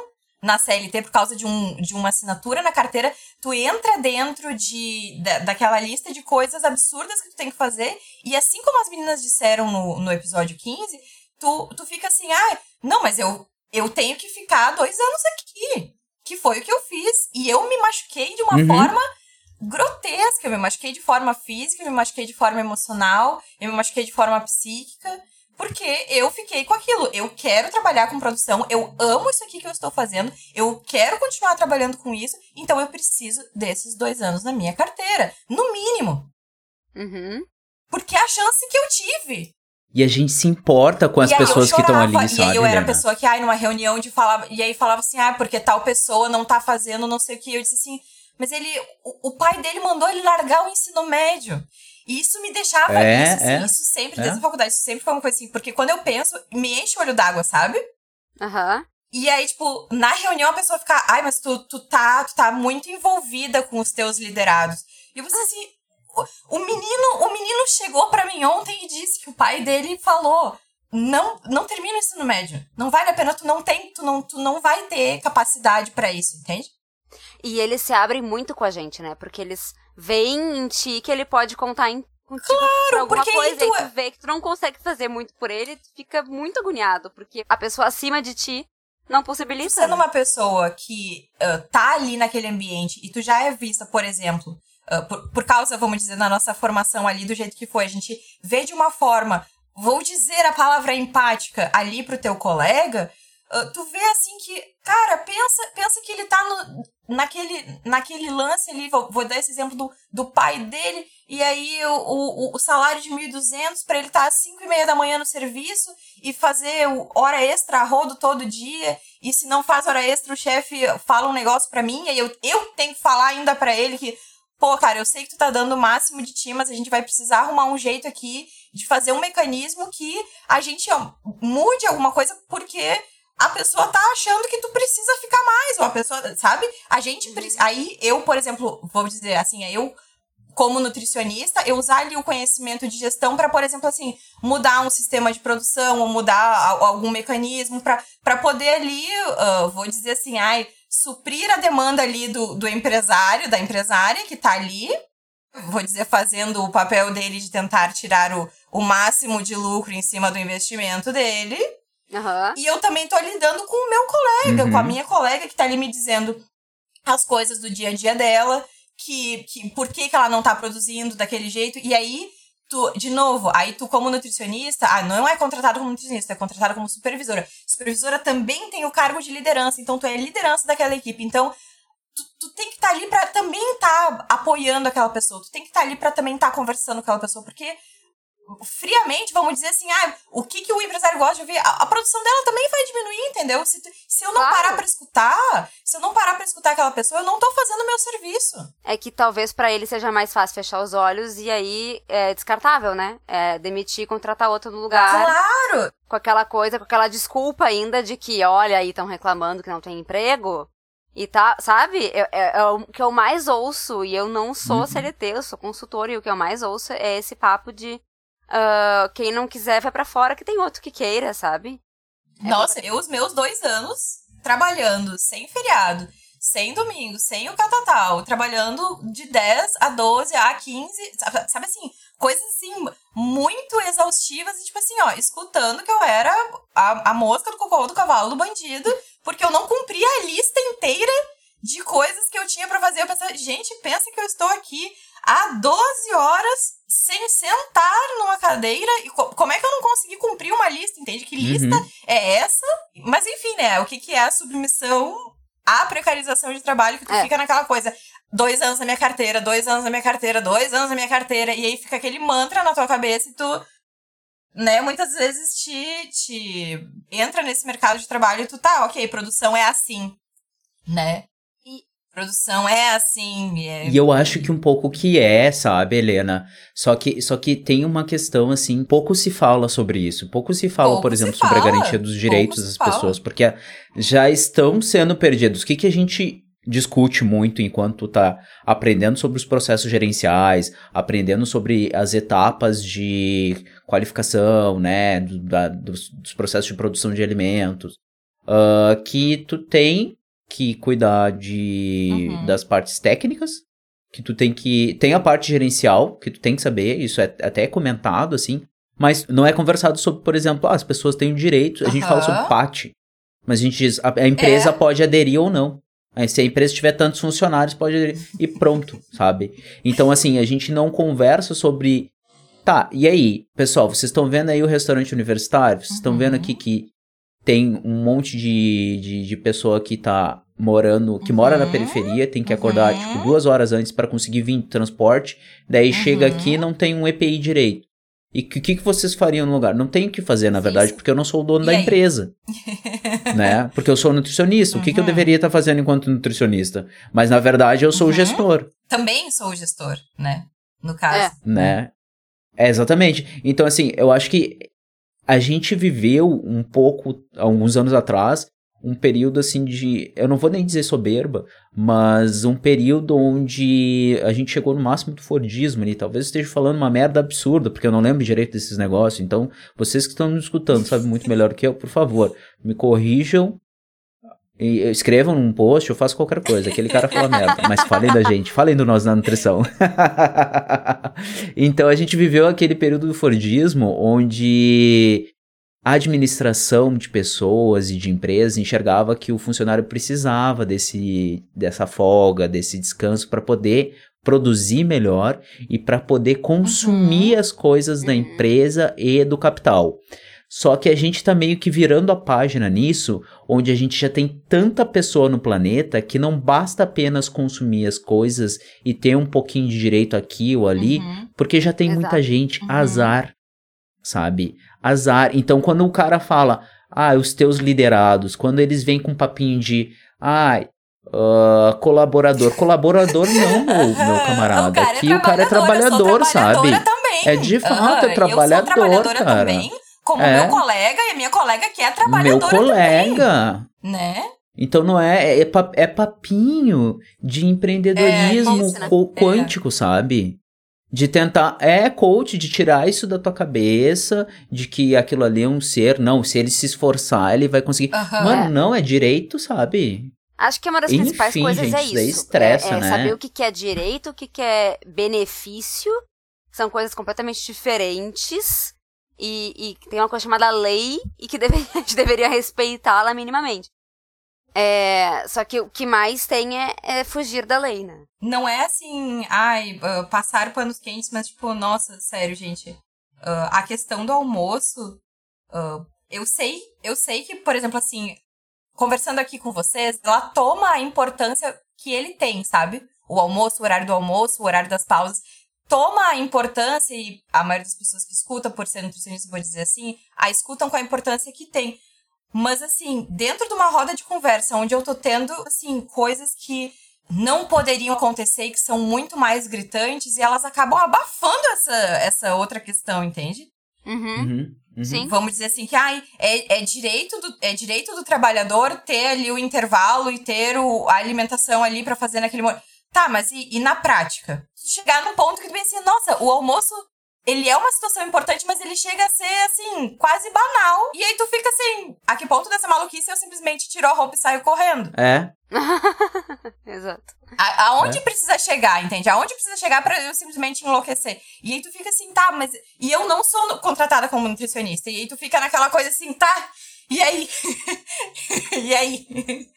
S3: na CLT, por causa de, um, de uma assinatura na carteira, tu entra dentro de, da, daquela lista de coisas absurdas que tu tem que fazer. E assim como as meninas disseram no, no episódio 15, tu, tu fica assim, ah, não, mas eu, eu tenho que ficar dois anos aqui. Que foi o que eu fiz. E eu me machuquei de uma
S1: Uhum.
S3: forma grotesca. Eu me machuquei de forma física, eu me machuquei de forma emocional, eu me machuquei de forma psíquica. Porque eu fiquei com aquilo. Eu quero trabalhar com produção, eu amo isso aqui que eu estou fazendo, eu quero continuar trabalhando com isso, então eu preciso desses dois anos na minha carteira. No mínimo.
S2: Uhum.
S3: Porque é a chance que eu tive.
S1: E a gente se importa com as
S3: e aí eu
S1: pessoas que estão
S3: chorava,
S1: ali,
S3: E
S1: sabe?
S3: aí eu era a pessoa que, ai, numa reunião de falava, e aí falava assim, ah, porque tal pessoa não tá fazendo não sei o que. Eu disse assim, mas ele, o, o pai dele mandou ele largar o ensino médio. E isso me deixava,
S1: É,
S3: isso, assim,
S1: é,
S3: isso sempre,
S1: é.
S3: desde a faculdade, isso sempre foi uma coisa assim, porque quando eu penso, me enche o olho d'água, sabe?
S2: Aham.
S3: E aí, tipo, na reunião a pessoa fica, ai, mas tu, tu, tá, tu tá muito envolvida com os teus liderados. E eu pensei assim, o, o menino, o menino chegou pra mim ontem e disse que o pai dele falou. não não termina o ensino médio. Não vale a pena, tu não tem, tu não, tu não vai ter capacidade para isso, entende?
S2: E eles se abrem muito com a gente, né? Porque eles veem em ti que ele pode contar em, contigo por alguma
S3: porque
S2: coisa
S3: tu
S2: e
S3: é-
S2: tu vê que tu não consegue fazer muito por ele, tu fica muito agoniado, porque a pessoa acima de ti não possibilita.
S3: sendo
S2: né?
S3: uma pessoa que ah, tá ali naquele ambiente e tu já é vista, por exemplo, ah, por, por causa, vamos dizer, da nossa formação ali, do jeito que foi, a gente vê de uma forma, vou dizer a palavra empática ali pro teu colega, ah, tu vê assim que, cara, pensa, pensa que ele tá no, naquele, naquele lance ali, vou, vou dar esse exemplo do, do pai dele, e aí o, o, o salário de 1.200 para ele estar tá às 5 e meia da manhã no serviço e fazer hora extra a rodo todo dia, e se não faz hora extra, o chefe fala um negócio pra mim, e eu, eu tenho que falar ainda pra ele que, pô, cara, eu sei que tu tá dando o máximo de ti, mas a gente vai precisar arrumar um jeito aqui de fazer um mecanismo que a gente ó, mude alguma coisa, porque a pessoa tá achando que tu precisa ficar mais, ou a pessoa, sabe? A gente precisa. Aí eu, por exemplo, vou dizer assim, eu como nutricionista, eu usar ali o conhecimento de gestão para, por exemplo, assim, mudar um sistema de produção ou mudar algum mecanismo para poder ali, ah, vou dizer assim, ai, suprir a demanda ali do, do empresário, da empresária que tá ali, vou dizer, fazendo o papel dele de tentar tirar o, o máximo de lucro em cima do investimento dele.
S2: Aham.
S3: E eu também tô lidando com o meu colega,
S1: Uhum.
S3: com a minha colega que tá ali me dizendo as coisas do dia a dia dela, que, que por que, que ela não tá produzindo daquele jeito. E aí, tu, de novo, aí tu, como nutricionista, ah, não é contratado como nutricionista, é contratado como supervisora. Supervisora também tem o cargo de liderança, então tu é liderança daquela equipe. Então, tu, tu tem que estar ali pra também estar apoiando aquela pessoa. Tu tem que estar ali pra também estar conversando com aquela pessoa, porque friamente, vamos dizer assim, ah, o que, que o empresário gosta de ouvir, a, a produção dela também vai diminuir, entendeu? Se, tu- se eu não
S2: Claro.
S3: parar pra escutar, se eu não parar pra escutar aquela pessoa, eu não tô fazendo o meu serviço.
S2: É que talvez pra ele seja mais fácil fechar os olhos e aí é descartável, né? É demitir e contratar outro no lugar.
S3: Claro!
S2: Com aquela coisa, com aquela desculpa ainda de que, olha, aí estão reclamando que não tem emprego. E tá, sabe? É, é- é o que eu mais ouço, e eu não sou
S1: Uhum.
S2: CLT, eu sou consultora, e o que eu mais ouço é esse papo de ah, quem não quiser vai pra fora, que tem outro que queira, sabe?
S3: Nossa, eu os meus dois anos trabalhando sem feriado, sem domingo, sem o catatal, trabalhando de 10 a 12 a 15, sabe, assim, coisas assim muito exaustivas e tipo assim, ó, escutando que eu era a, a mosca do cocô do cavalo do bandido, porque eu não cumpria a lista inteira de coisas que eu tinha pra fazer. Eu pensava, gente, pensa que eu estou aqui há 12 horas sem sentar numa cadeira. E co- como é que eu não consegui cumprir uma lista? Entende? Que lista
S1: Uhum.
S3: é essa? Mas enfim, né? O que, que é a submissão à precarização de trabalho que tu
S2: É.
S3: fica naquela coisa. Dois anos na minha carteira, dois anos na minha carteira, dois anos na minha carteira. E aí fica aquele mantra na tua cabeça e tu, né, muitas vezes te, te entra nesse mercado de trabalho e tu tá, ok, produção é assim, né? Produção é assim. É...
S1: E eu acho que um pouco que é, sabe, Helena? Só que, só que tem uma questão, assim, pouco se fala sobre isso. Pouco se fala,
S3: Pouco
S1: por exemplo, sobre a garantia dos direitos
S3: pouco
S1: das
S3: se fala.
S1: pessoas, porque já estão sendo perdidos. O que, que a gente discute muito enquanto tá aprendendo sobre os processos gerenciais, aprendendo sobre as etapas de qualificação, né, do- da- dos, dos processos de produção de alimentos, ah, que tu tem que cuidar de
S3: Uhum.
S1: das partes técnicas, que tu tem que tem a parte gerencial que tu tem que saber, isso é até comentado assim, mas não é conversado sobre, por exemplo, ah, as pessoas têm o direito, a gente fala sobre PAT, mas a gente diz a, a empresa
S3: É.
S1: pode aderir ou não. Aí, se a empresa tiver tantos funcionários, pode aderir. E pronto, sabe? Então, assim, a gente não conversa sobre. Tá, e aí, pessoal, vocês estão vendo aí o restaurante universitário? Vocês estão
S3: Uhum.
S1: vendo aqui que tem um monte de, de, de pessoa que tá morando, que mora na
S3: Uhum.
S1: periferia, tem que acordar,
S3: Uhum.
S1: tipo, duas horas antes para conseguir vir de transporte, daí chega
S3: Uhum.
S1: aqui e não tem um EPI direito. E o que, que vocês fariam no lugar? Não tem o que fazer, na verdade,
S3: sim.
S1: porque eu não sou o dono
S3: E
S1: da
S3: aí?
S1: empresa né? Porque eu sou nutricionista. O que, que eu
S3: Uhum.
S1: deveria estar fazendo enquanto nutricionista? Mas na verdade eu sou o
S3: Uhum.
S1: gestor,
S3: Também sou o gestor, né? No caso.
S2: É.
S1: né? É, exatamente. Então, assim, eu acho que a gente viveu um pouco, alguns anos atrás, um período assim de, eu não vou nem dizer soberba, mas um período onde a gente chegou no máximo do Fordismo ali. Talvez eu esteja falando uma merda absurda, porque eu não lembro direito desses negócios. Então, vocês que estão me escutando sabem muito melhor que eu, por favor, me corrijam e escrevam num post, eu faço qualquer coisa. Aquele cara fala merda, mas falem da gente, falem do nós na nutrição. então a gente viveu aquele período do Fordismo onde a administração de pessoas e de empresas enxergava que o funcionário precisava desse, dessa folga, desse descanso para poder produzir melhor e para poder consumir
S3: Uhum.
S1: as coisas da empresa e do capital. Só que a gente tá meio que virando a página nisso, onde a gente já tem tanta pessoa no planeta que não basta apenas consumir as coisas e ter um pouquinho de direito aqui ou ali,
S3: Uhum.
S1: porque já tem muita
S2: Exato.
S1: gente,
S3: Uhum.
S1: azar, sabe? Azar. Então, quando o cara fala, ah, os teus liderados, quando eles vêm com um papinho de, ai, ah, colaborador. Colaborador não, meu, meu camarada.
S3: O cara é
S1: Aqui o cara é
S3: trabalhador,
S1: sabe?
S3: Também.
S1: É de fato, é trabalhador, cara.
S3: também, como
S1: É.
S3: meu colega e a minha colega que é
S1: Meu
S3: trabalhadora
S1: colega.
S3: também, né?
S1: Então não é, é, pa- é papinho de empreendedorismo
S3: É, isso, né?
S1: co-
S3: É.
S1: quântico, sabe? De tentar, é coach, de tirar isso da tua cabeça, de que aquilo ali é um ser, não, se ele se esforçar, ele vai conseguir.
S3: Aham.
S1: Mano, não, é direito, sabe?
S2: Acho que uma das
S1: Enfim,
S2: principais coisas
S1: gente,
S2: é
S1: isso
S2: isso.
S1: estressa,
S2: é, é
S1: né?
S2: saber o que, que é direito, o que, que é benefício. São coisas completamente diferentes. E, e tem uma coisa chamada lei e que deve- a gente deveria respeitá-la minimamente. É, só que o que mais tem é, é fugir da lei, né?
S3: Não é assim, ai, ah, passar panos quentes, mas tipo, nossa, sério, gente. ah, a questão do almoço, ah, eu sei, eu sei que, por exemplo, assim, conversando aqui com vocês, ela toma a importância que ele tem, sabe? O almoço, o horário do almoço, o horário das pausas. Toma a importância, e a maioria das pessoas que escuta, por ser nutricionista, vou dizer assim, a escutam com a importância que tem. Mas, assim, dentro de uma roda de conversa, onde eu tô tendo, assim, coisas que não poderiam acontecer e que são muito mais gritantes, e elas acabam abafando essa, essa outra questão, entende?
S2: Uhum.
S1: Uhum, uhum.
S2: Sim.
S3: Vamos dizer assim que ai, é, é, direito do, é direito do trabalhador ter ali o intervalo e ter o, a alimentação ali pra fazer naquele momento. Tá, mas e, e na prática? Chegar num ponto que tu pensa assim, nossa, o almoço, ele é uma situação importante, mas ele chega a ser, assim, quase banal. E aí tu fica assim, a que ponto dessa maluquice eu simplesmente tiro a roupa e saio correndo?
S1: É,
S2: Exato.
S3: A, aonde
S1: É.
S3: precisa chegar, entende? Aonde precisa chegar pra eu simplesmente enlouquecer? E aí tu fica assim, tá, mas. E eu não sou no- contratada como nutricionista. E aí tu fica naquela coisa assim, tá. E aí? e aí?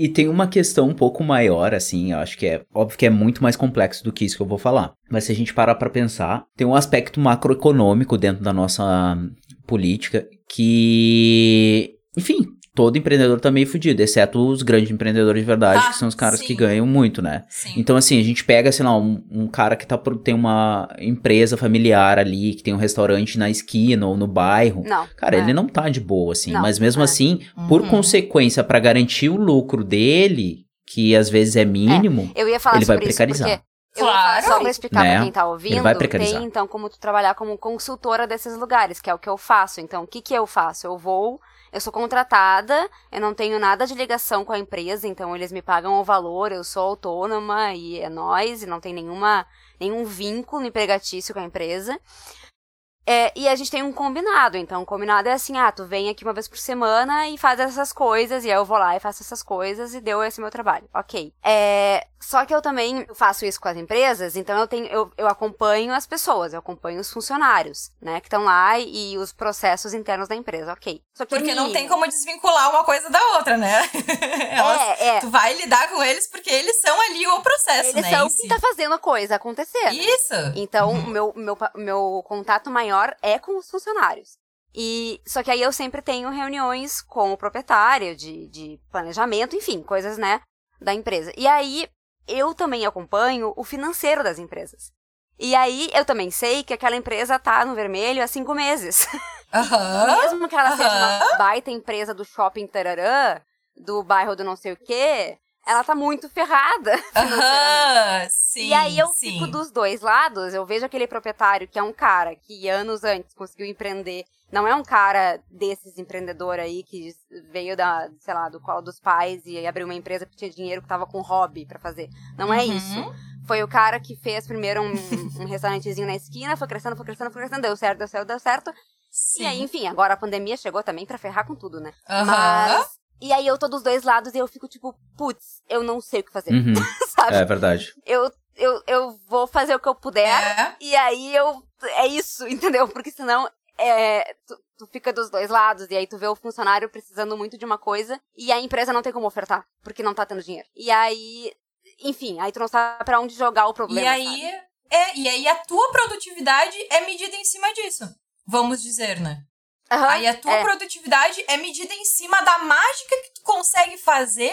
S1: E tem uma questão um pouco maior, assim, eu acho que é óbvio que é muito mais complexo do que isso que eu vou falar. Mas se a gente parar pra pensar, tem um aspecto macroeconômico dentro da nossa hum, política que, enfim, todo empreendedor tá meio fudido, exceto os grandes empreendedores de verdade,
S3: Ah,
S1: que são os caras
S3: sim.
S1: que ganham muito, né?
S3: Sim.
S1: Então, assim, a gente pega, sei lá, um, um cara que tá por, tem uma empresa familiar ali, que tem um restaurante na esquina ou no bairro.
S2: Não.
S1: Cara,
S2: é.
S1: ele não tá de boa, assim.
S2: Não,
S1: mas mesmo
S2: é.
S1: assim, por
S3: Uhum.
S1: consequência, pra garantir o lucro dele, que às vezes é mínimo,
S2: Eu ia falar
S1: Ele vai precarizar.
S2: eu
S3: Claro.
S2: só pra explicar
S1: Né?
S2: pra quem tá ouvindo,
S1: vai precarizar.
S2: tem então como tu trabalhar como consultora desses lugares, que é o que eu faço. Então, o que que eu faço? Eu vou, eu sou contratada, eu não tenho nada de ligação com a empresa, então eles me pagam o valor, eu sou autônoma e é nós, e não tem nenhuma, nenhum vínculo empregatício com a empresa. É, e a gente tem um combinado, então o combinado é assim, ah, tu vem aqui uma vez por semana e faz essas coisas, e aí eu vou lá e faço essas coisas e deu esse meu trabalho. Ok. É, só que eu também faço isso com as empresas, então eu tenho, eu, eu acompanho as pessoas, eu acompanho os funcionários, né, que estão lá e, e os processos internos da empresa, ok.
S3: Porque não tem como desvincular uma coisa da outra, né? Elas-
S2: É, é.
S3: Tu vai lidar com eles porque eles são ali o processo,
S2: Eles
S3: né?
S2: são
S3: em si.
S2: quem tá fazendo a coisa acontecer. né?
S3: Isso.
S2: Então, o meu, meu, meu contato maior é com os funcionários. E só que aí eu sempre tenho reuniões com o proprietário de, de planejamento, enfim, coisas, né, da empresa. E aí eu também acompanho o financeiro das empresas. E aí eu também sei que aquela empresa tá no vermelho há cinco meses. Mesmo que ela seja uma baita empresa do shopping tararã, do bairro do não sei o quê, ela tá muito ferrada.
S3: Aham, sim.
S2: e aí eu
S3: sim.
S2: fico dos dois lados, eu vejo aquele proprietário que é um cara que anos antes conseguiu empreender. Não é um cara desses empreendedor aí que veio da, sei lá, do colo dos pais e abriu uma empresa porque tinha dinheiro que tava com hobby pra fazer. Não é
S3: Uhum.
S2: isso. Foi o cara que fez primeiro um, um restaurantezinho na esquina, foi crescendo, foi crescendo, foi crescendo, deu certo, deu certo, deu certo.
S3: Sim.
S2: E aí, enfim, agora a pandemia chegou também pra ferrar com tudo, né?
S3: Aham.
S2: Mas. E aí eu tô dos dois lados e eu fico tipo, putz, eu não sei o que fazer.
S1: Uhum.
S2: Sabe?
S1: É verdade.
S2: Eu, eu, eu vou fazer o que eu puder.
S3: É.
S2: E aí eu. É isso, entendeu? Porque senão. É, tu, tu fica dos dois lados, e aí tu vê o funcionário precisando muito de uma coisa, e a empresa não tem como ofertar, porque não tá tendo dinheiro. E aí, enfim, aí tu não sabe pra onde jogar o problema.
S3: E aí,
S2: sabe?
S3: é, e aí a tua produtividade é medida em cima disso. Vamos dizer, né?
S2: Aham,
S3: Aí a tua
S2: é.
S3: produtividade é medida em cima da mágica que tu consegue fazer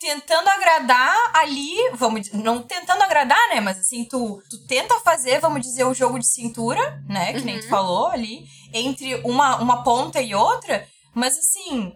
S3: tentando agradar ali, vamos não tentando agradar, né, mas assim, tu, tu tenta fazer, vamos dizer, o jogo de cintura, né, que nem tu
S2: Uhum.
S3: falou ali, entre uma, uma ponta e outra, mas assim,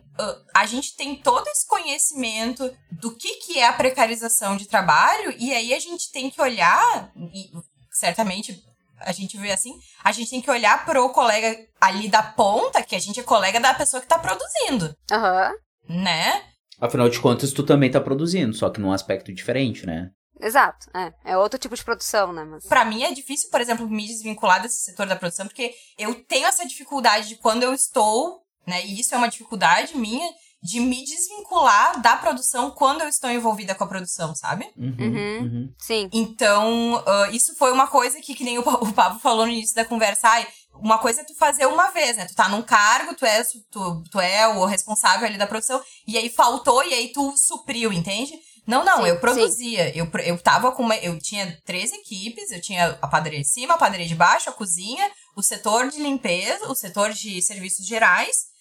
S3: a gente tem todo esse conhecimento do que que é a precarização de trabalho e aí a gente tem que olhar, e certamente a gente vê assim, a gente tem que olhar pro colega ali da ponta, que a gente é colega da pessoa que tá produzindo,
S2: Aham,
S3: né?
S1: Afinal de contas, tu também tá produzindo, só que num aspecto diferente, né?
S2: exato. É, é outro tipo de produção, né? Mas...
S3: Pra mim é difícil, por exemplo, me desvincular desse setor da produção, porque eu tenho essa dificuldade de quando eu estou, né? E isso é uma dificuldade minha de me desvincular da produção quando eu estou envolvida com a produção, sabe?
S1: Uhum,
S2: Uhum.
S1: uhum.
S2: Sim.
S3: Então, ah, isso foi uma coisa que, que nem o, o Pablo falou no início da conversa, ai, uma coisa é tu fazer uma vez, né? Tu tá num cargo, tu é, tu, tu é o responsável ali da produção, e aí faltou, e aí tu supriu, entende? Não, não,
S2: Sim,
S3: eu produzia. Eu, eu tava com uma. Eu tinha três equipes, eu tinha a padaria de cima, a padaria de baixo, a cozinha, o setor de limpeza, o setor de serviços gerais.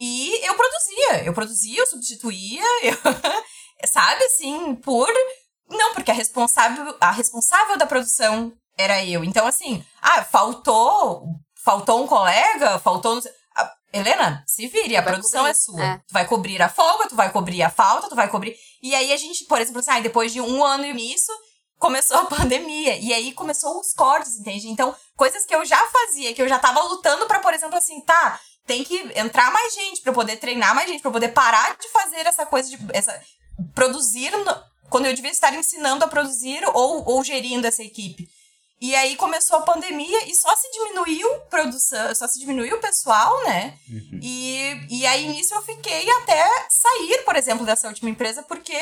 S3: E eu produzia. Eu produzia, eu substituía, eu, sabe, assim, por. Não, porque a responsável, a responsável da produção era eu. Então, assim, ah, faltou. Faltou um colega, faltou. Ah, Helena, se vire, a produção
S2: cobrir,
S3: é sua.
S2: é.
S3: Tu vai cobrir a folga, tu vai cobrir a falta, tu vai cobrir. E aí a gente, por exemplo, assim, ah, depois de um ano nisso, começou a pandemia. E aí começou os cortes, entende? Então, coisas que eu já fazia, que eu já tava lutando pra, por exemplo, assim, tá, tem que entrar mais gente eu poder treinar mais gente, eu poder parar de fazer essa coisa de essa produzir no- quando eu devia estar ensinando a produzir ou, ou gerindo essa equipe. E aí começou a pandemia e só se diminuiu produção, só se diminuiu o pessoal, né?
S1: Uhum.
S3: E, e aí nisso eu fiquei até sair, por exemplo, dessa última empresa, porque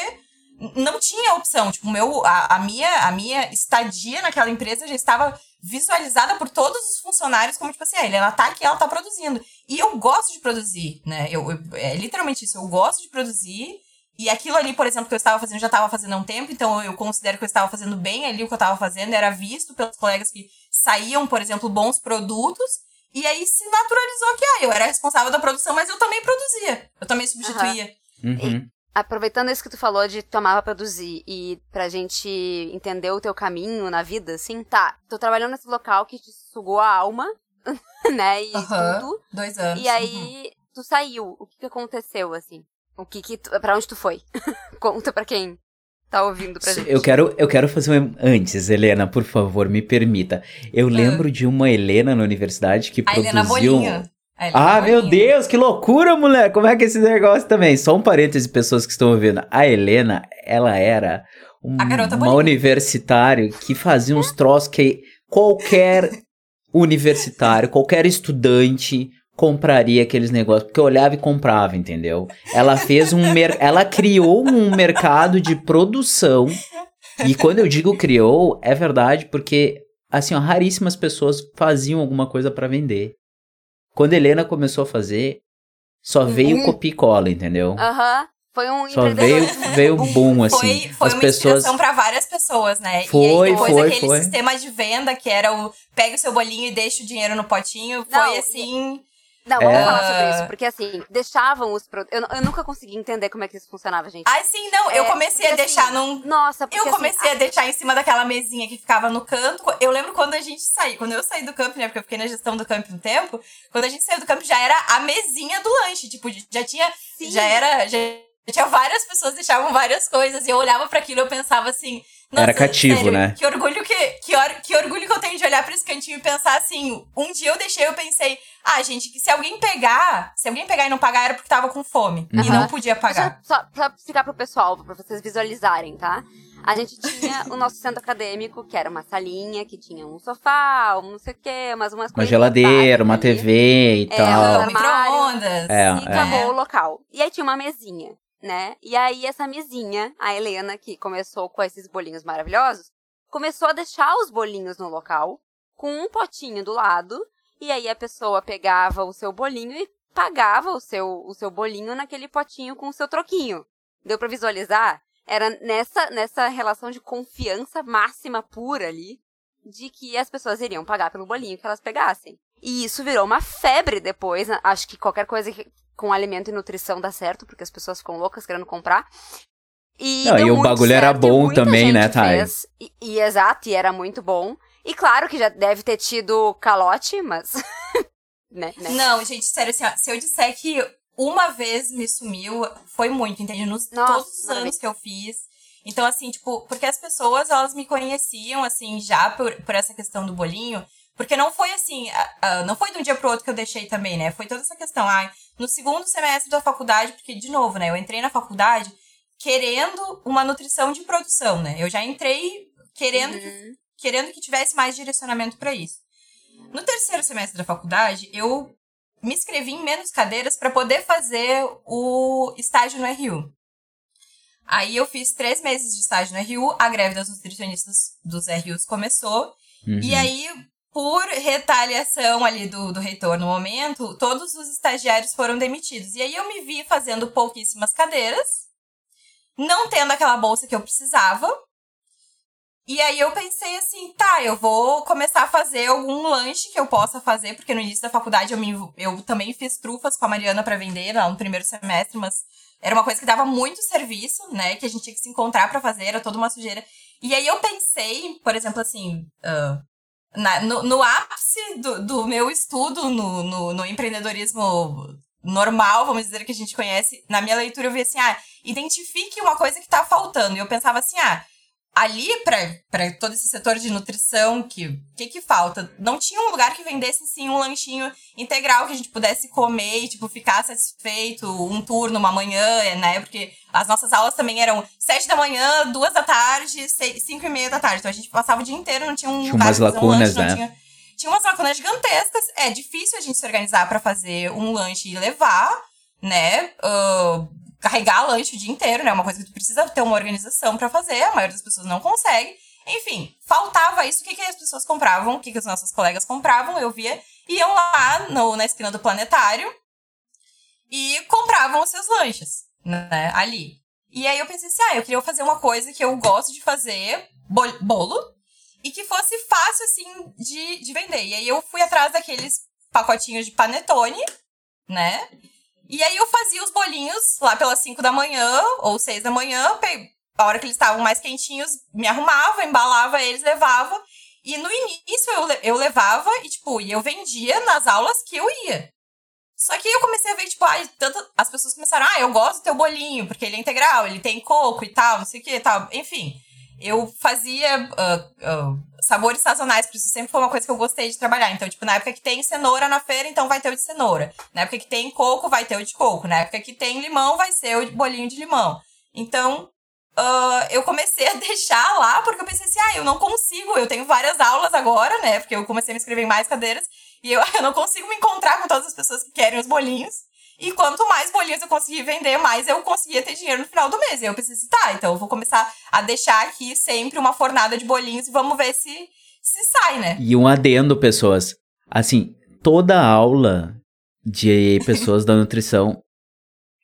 S3: não tinha opção. Tipo, meu, a, a minha, a minha estadia naquela empresa já estava visualizada por todos os funcionários como, tipo assim, ah, ela tá aqui, ela tá produzindo. E eu gosto de produzir, né? Eu, eu- é literalmente isso, eu gosto de produzir. E aquilo ali, por exemplo, que eu estava fazendo, eu já estava fazendo há um tempo, então eu considero que eu estava fazendo bem ali o que eu estava fazendo, era visto pelos colegas que saíam, por exemplo, bons produtos. E aí se naturalizou que, ah, eu era responsável da produção, mas eu também produzia. Eu também substituía.
S1: Uhum.
S2: Aproveitando isso que tu falou de tomar pra produzir e pra gente entender o teu caminho na vida, assim, tá, tô trabalhando nesse local que te sugou a alma, né, e
S3: Aham.
S2: tudo,
S3: Dois anos.
S2: e aí tu saiu, o que que aconteceu, assim? O que que, tu, pra onde tu foi? Conta pra quem tá ouvindo pra gente.
S1: Eu quero, eu quero fazer um... Antes, Helena, por favor, me permita. Eu lembro de uma Helena na universidade que
S3: A Helena
S1: produziu...
S3: Bolinha.
S1: Ah, meu. Deus, que loucura, mulher! Como é que é esse negócio também? Só um parêntese, pessoas que estão ouvindo. A Helena, ela era um- uma universitária que fazia uns troços que qualquer universitário, qualquer estudante compraria aqueles negócios, porque olhava e comprava, entendeu? Ela fez um mer... ela criou um mercado de produção. E quando eu digo criou, é verdade, porque assim, ó, raríssimas pessoas faziam alguma coisa pra vender. Quando a Helena começou a fazer, só veio
S2: Uhum.
S1: copia e cola, entendeu?
S2: Aham, foi um
S1: Só veio,
S2: empreendedor.
S1: veio um boom, assim.
S3: Foi, foi
S1: As
S3: uma
S1: pessoas.
S3: inspiração pra várias pessoas, né? e
S1: Foi,
S3: aí depois
S1: foi,
S3: aquele
S1: foi.
S3: sistema de venda que era o pega o seu bolinho e deixa o dinheiro no potinho,
S2: Não,
S3: foi
S2: e-
S3: assim.
S2: Não, vamos
S1: É.
S2: falar sobre isso, porque assim, deixavam os produtos. Eu, eu nunca consegui entender como é que isso funcionava, gente.
S3: Ai, sim, não, eu
S2: É,
S3: comecei a
S2: porque,
S3: deixar
S2: assim,
S3: num.
S2: Nossa, porque
S3: Eu comecei
S2: assim,
S3: a deixar em cima daquela mesinha que ficava no canto. Eu lembro quando a gente saiu, quando eu saí do campo, né? Porque eu fiquei na gestão do campo um tempo. Quando a gente saiu do campo, já era a mesinha do lanche. Tipo, já tinha.
S2: Sim.
S3: Já era. Já tinha várias pessoas que deixavam várias coisas e eu olhava para aquilo e eu pensava assim, nossa,
S1: Era cativo,
S3: sério,
S1: né?
S3: Que orgulho que, que, or- que orgulho que eu tenho de olhar pra esse cantinho e pensar assim. Um dia eu deixei, eu pensei, ah, gente, que se alguém pegar, se alguém pegar e não pagar era porque tava com fome e
S2: Aham.
S3: não podia pagar.
S2: Só, só pra explicar pro pessoal, pra vocês visualizarem, tá? A gente tinha o nosso centro acadêmico, que era uma salinha, que tinha um sofá, um não sei o quê, umas, umas
S1: Uma
S2: coisas
S1: geladeira, uma. TV e
S2: É,
S1: tal.
S3: Um
S2: armário.
S3: micro-ondas.
S1: É,
S2: e acabou o local. E aí tinha uma mesinha, né? E aí essa mesinha, a Helena, que começou com esses bolinhos maravilhosos, começou a deixar os bolinhos no local, com um potinho do lado, e aí a pessoa pegava o seu bolinho e pagava o seu, o seu bolinho naquele potinho com o seu troquinho. Deu pra visualizar? Era nessa, nessa relação de confiança máxima pura ali, de que as pessoas iriam pagar pelo bolinho que elas pegassem. E isso virou uma febre depois. né? Acho que qualquer coisa que- com alimento e nutrição dá certo, porque as pessoas ficam loucas querendo comprar. E,
S1: Não, e o bagulho era
S2: certo, e
S1: bom também, né, Thay?
S2: fez. E, e exato, e era muito bom. E claro que já deve ter tido calote, mas. né, né?
S3: Não, gente, sério, assim, ó, se eu disser que uma vez me sumiu, foi muito, entende? Nos
S2: Nossa,
S3: todos os anos que eu fiz. Então, assim, tipo, porque as pessoas, elas me conheciam, assim, já por, por essa questão do bolinho. Porque não foi assim, ah, não foi de um dia pro outro que eu deixei também, né? Foi toda essa questão. Ah, no segundo semestre da faculdade, porque, de novo, né? Eu entrei na faculdade querendo uma nutrição de produção, né? Eu já entrei querendo que
S2: Uhum.
S3: querendo que tivesse mais direcionamento para isso. No terceiro semestre da faculdade, eu me inscrevi em menos cadeiras para poder fazer o estágio no RU. Aí eu fiz três meses de estágio no RU, a greve das nutricionistas dos RUs começou,
S1: Uhum.
S3: e aí, por retaliação ali do, do reitor no momento, todos os estagiários foram demitidos. E aí eu me vi fazendo pouquíssimas cadeiras, não tendo aquela bolsa que eu precisava. E aí eu pensei assim, tá, eu vou começar a fazer algum lanche que eu possa fazer, porque no início da faculdade eu, me, eu também fiz trufas com a Mariana para vender lá no primeiro semestre, mas era uma coisa que dava muito serviço, né? Que a gente tinha que se encontrar para fazer, era toda uma sujeira. E aí eu pensei, por exemplo, assim, ah, na- no, no ápice do, do meu estudo no, no, no empreendedorismo normal, vamos dizer, que a gente conhece, na minha leitura eu vi assim, ah, identifique uma coisa que tá faltando. E eu pensava assim, ah, ali para todo esse setor de nutrição, que que que falta? Não tinha um lugar que vendesse sim um lanchinho integral que a gente pudesse comer e tipo ficar satisfeito um turno uma manhã, né? Porque as nossas aulas também eram sete da manhã, duas da tarde, seis, cinco e meia da tarde. Então a gente passava o dia inteiro, não tinha um
S1: Tinha
S3: lugar
S1: umas
S3: fazer um
S1: lacunas,
S3: lanche,
S1: né?
S3: tinha tinha umas lacunas gigantescas. É difícil a gente se organizar pra fazer um lanche e levar, né? Ah, carregar lanche o dia inteiro, né? Uma coisa que tu precisa ter uma organização pra fazer. A maioria das pessoas não consegue. Enfim, faltava isso. O que, que as pessoas compravam? O que, que os nossos colegas compravam? Eu via. Iam lá no, na esquina do planetário e compravam os seus lanches, né? Ali. E aí eu pensei assim, ah, eu queria fazer uma coisa que eu gosto de fazer, bol- bolo, e que fosse fácil, assim, de, de vender. E aí eu fui atrás daqueles pacotinhos de panetone, né? E aí eu fazia os bolinhos lá pelas 5 da manhã ou 6 da manhã, a hora que eles estavam mais quentinhos, me arrumava, embalava eles, levava. E no início eu, eu levava e, tipo, eu vendia nas aulas que eu ia. Só que eu comecei a ver, tipo, ai, tanto, as pessoas começaram, ah, eu gosto do teu bolinho, porque ele é integral, ele tem coco e tal, não sei o que e tal. Enfim, eu fazia ah, ah, sabores sazonais, por isso sempre foi uma coisa que eu gostei de trabalhar. Então, tipo, na época que tem cenoura na feira, então vai ter o de cenoura. Na época que tem coco, vai ter o de coco. Na época que tem limão, vai ser o bolinho de limão. Então, ah, eu comecei a deixar lá, porque eu pensei assim, ah, eu não consigo, eu tenho várias aulas agora, né? Porque eu comecei a me inscrever em mais cadeiras, e eu, eu não consigo me encontrar com todas as pessoas que querem os bolinhos. E quanto mais bolinhos eu conseguir vender, mais eu conseguia ter dinheiro no final do mês. E eu assim, tá, então eu vou começar a deixar aqui sempre uma fornada de bolinhos e vamos ver se, se sai, né?
S1: E um adendo, pessoas. Assim, toda aula de pessoas da nutrição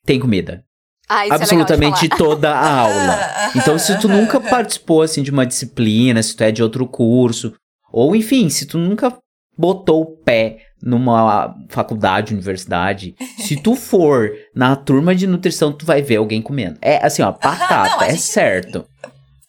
S1: tem comida.
S2: Ah, isso é legal de
S1: Absolutamente
S2: falar.
S1: toda a aula. Então, se tu nunca participou, assim, de uma disciplina, se tu é de outro curso, ou enfim, se tu nunca botou o pé numa faculdade, universidade, se tu for na turma de nutrição, tu vai ver alguém comendo. É assim, ó, batata,
S3: não,
S1: é
S3: gente-
S1: certo.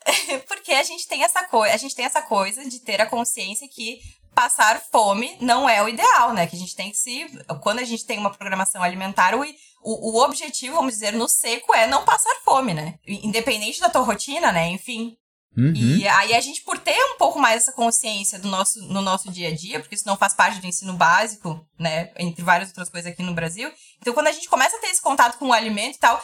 S3: Porque a gente tem essa coisa, a gente tem essa coisa de ter a consciência que passar fome não é o ideal, né? Que a gente tem que se. Quando a gente tem uma programação alimentar, o, o objetivo, vamos dizer, no seco é não passar fome, né? Independente da tua rotina, né? Enfim.
S1: Uhum.
S3: E aí a gente, por ter um pouco mais essa consciência do nosso, no nosso dia a dia, porque isso não faz parte do ensino básico, né? Entre várias outras coisas aqui no Brasil. Então, quando a gente começa a ter esse contato com o alimento e tal,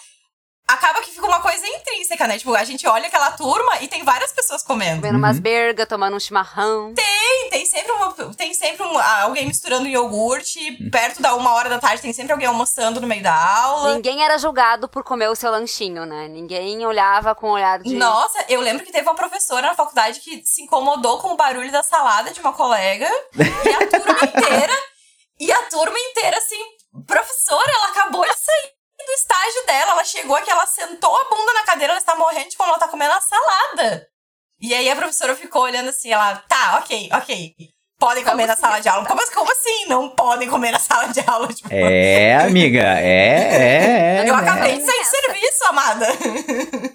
S3: acaba que fica uma coisa intrínseca, né? Tipo, a gente olha aquela turma e tem várias pessoas comendo.
S2: Comendo umas bergas, tomando um chimarrão.
S3: Tem, tem sempre, uma, tem sempre um- alguém misturando iogurte. Perto da uma hora da tarde tem sempre alguém almoçando no meio da aula.
S2: Ninguém era julgado por comer o seu lanchinho, né? Ninguém olhava com um olhar de.
S3: Nossa, eu lembro que teve uma professora na faculdade que se incomodou com o barulho da salada de uma colega. E a turma inteira. E a turma inteira, assim, professora, ela acabou de sair do estágio dela. Ela chegou aqui, ela sentou a bunda na cadeira, ela está morrendo de como ela tá comendo a salada. E aí a professora ficou olhando assim, ela, tá, ok, ok. Podem comer na sala de aula. Como, como assim? Não podem comer na sala de aula? Tipo,
S1: É, amiga, é, é, é.
S3: eu acabei de sair de serviço, amada.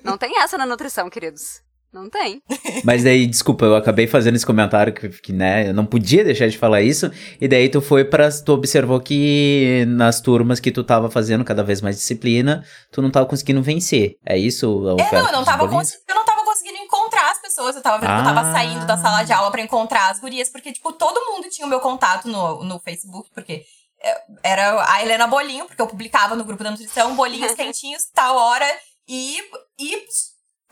S2: Não tem essa na nutrição, queridos. Não tem.
S1: Mas daí, desculpa, eu acabei fazendo esse comentário que, que, né, eu não podia deixar de falar isso, e daí tu foi pra, tu observou que nas turmas que tu tava fazendo cada vez mais disciplina, tu não tava conseguindo vencer, é isso?
S3: É, não, eu não tava,
S1: bolinhos?
S3: cons- eu não tava conseguindo encontrar as pessoas. Eu tava vendo que eu tava
S1: Ah.
S3: saindo da sala de aula pra encontrar as gurias, porque, tipo, todo mundo tinha o meu contato no, no Facebook, porque é, era a Helena Bolinho, porque eu publicava no grupo da nutrição bolinhos quentinhos, tal hora, e, e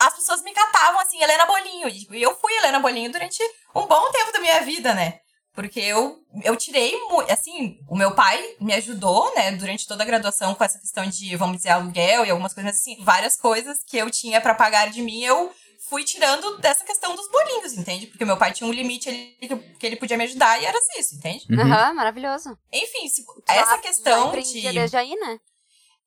S3: as pessoas me catavam assim, Helena Bolinho. E tipo, eu fui Helena Bolinho durante um bom tempo da minha vida, né? Porque eu, eu tirei, assim, o meu pai me ajudou, né, durante toda a graduação com essa questão de, vamos dizer, aluguel e algumas coisas assim, várias coisas que eu tinha pra pagar de mim, eu fui tirando dessa questão dos bolinhos, entende? Porque meu pai tinha um limite ali que, que ele podia me ajudar e era isso, entende?
S1: Uhum.
S2: Aham, maravilhoso.
S3: Enfim, se-
S2: Já-
S3: essa
S2: já
S3: questão
S2: empreendia
S3: de...
S2: desde aí, né?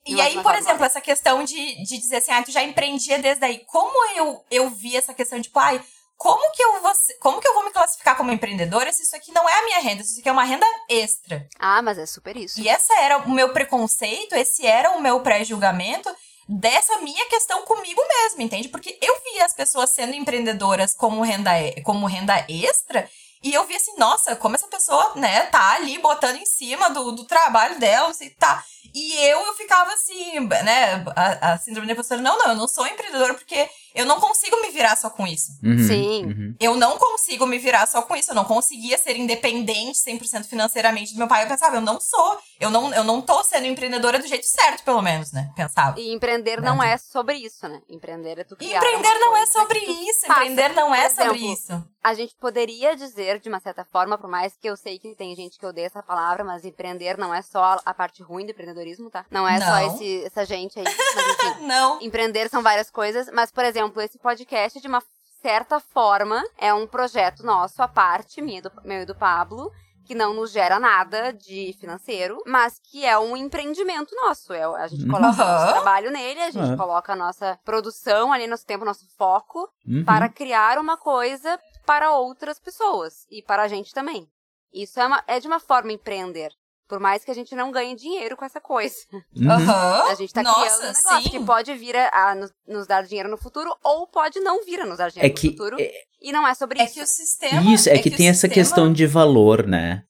S3: E aí, por exemplo, essa questão de, de dizer assim, ah, tu já empreendia desde aí. Como eu, eu vi essa questão, tipo, ai, como que eu vou, como que eu vou me classificar como empreendedora se isso aqui não é a minha renda, se isso aqui é uma renda extra?
S2: Ah, mas é super isso.
S3: E essa era o meu preconceito, esse era o meu pré-julgamento dessa minha questão comigo mesma, entende? Porque eu via as pessoas sendo empreendedoras como renda, como renda extra e eu vi assim, nossa, como essa pessoa, né, tá ali botando em cima do, do trabalho dela, assim, tá. E eu, eu ficava assim, né, a, a síndrome da impostora, não, não, eu não sou empreendedora porque eu não consigo me virar só com isso.
S1: Uhum,
S2: Sim.
S1: uhum.
S3: Eu não consigo me virar só com isso. Eu não conseguia ser independente 100% financeiramente do meu pai. Eu pensava, eu não sou. Eu não, eu não tô sendo empreendedora do jeito certo, pelo menos, né? Pensava.
S2: E empreender não é sobre isso, né? Empreender é tu criar
S3: Empreender não é sobre
S2: tu
S3: isso. Empreender não é sobre isso.
S2: A gente poderia dizer, de uma certa forma, por mais que eu sei que tem gente que odeia essa palavra, mas empreender não é só a parte ruim do empreendedorismo, tá? Não é só
S3: Não.
S2: esse, essa gente aí, mas enfim.
S3: Não.
S2: Empreender são várias coisas, mas, por exemplo, esse podcast, de uma certa forma, é um projeto nosso, à parte, minha do, meu e do Pablo, que não nos gera nada de financeiro, mas que é um empreendimento nosso. É, a gente coloca o nosso trabalho nele, a gente
S1: Uhum.
S2: coloca a nossa produção ali, nosso tempo, nosso foco,
S1: Uhum.
S2: para criar uma coisa para outras pessoas e para a gente também. Isso é, uma- é de uma forma empreender. Por mais que a gente não ganhe dinheiro com essa coisa.
S1: Uhum.
S3: Aham.
S2: A gente tá
S3: Nossa,
S2: criando um negócio
S3: sim.
S2: que pode vir a, a nos, nos dar dinheiro no futuro ou pode não vir a nos dar dinheiro
S1: É que
S2: no futuro.
S1: é-
S2: E não é sobre
S3: É
S2: isso.
S3: que o sistema.
S1: isso, é, que,
S3: o
S1: tem essa
S3: sistema-
S1: questão de valor, né?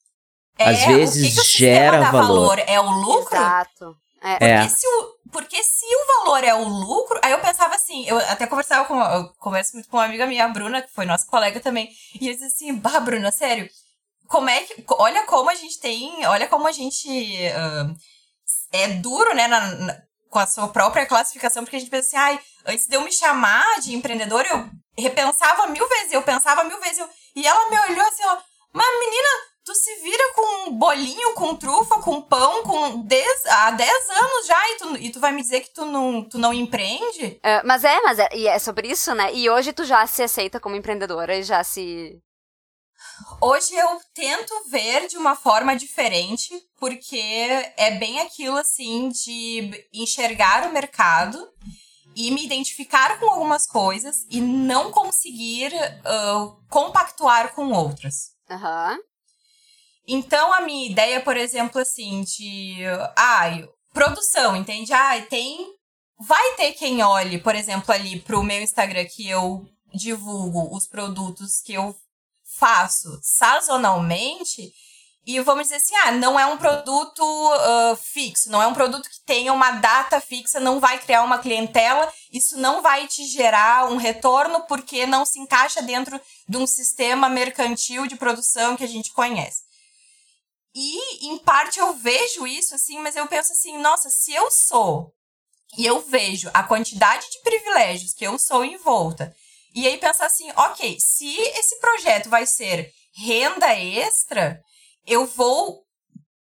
S3: É,
S1: às vezes
S3: o que que o
S1: gera
S3: dá
S1: valor.
S3: É o lucro?
S2: Exato. É.
S1: É.
S3: Porque, se o, porque se o valor é o lucro, aí eu pensava assim, eu até conversava com, eu converso muito com uma amiga minha, a Bruna, que foi nossa colega também, e eu disse assim, bah, Bruna, sério, como é que, olha como a gente tem, olha como a gente ah, é duro, né, na- na- com a sua própria classificação, porque a gente pensa assim, ai, antes de eu me chamar de empreendedora, eu repensava mil vezes, eu pensava mil vezes, eu- e ela me olhou assim, ó, mas menina, tu se vira com bolinho, com trufa, com pão, com dez, há 10 anos já, e tu, e tu vai me dizer que tu não, tu não empreende?
S2: É, mas é, mas é, e é sobre isso, né? E hoje tu já se aceita como empreendedora e já se.
S3: Hoje eu tento ver de uma forma diferente, porque é bem aquilo assim de enxergar o mercado e me identificar com algumas coisas e não conseguir ah, compactuar com outras.
S2: Aham.
S3: Então, a minha ideia, por exemplo, assim, de. Ai, produção, entende? Ai, tem. Vai ter quem olhe, por exemplo, ali pro meu Instagram que eu divulgo os produtos que eu faço sazonalmente e vamos dizer assim, ah, não é um produto uh, fixo, não é um produto que tenha uma data fixa, não vai criar uma clientela, isso não vai te gerar um retorno porque não se encaixa dentro de um sistema mercantil de produção que a gente conhece. E, em parte, eu vejo isso assim, mas eu penso assim, nossa, se eu sou e eu vejo a quantidade de privilégios que eu sou em volta, e aí pensar assim, ok, se esse projeto vai ser renda extra, eu vou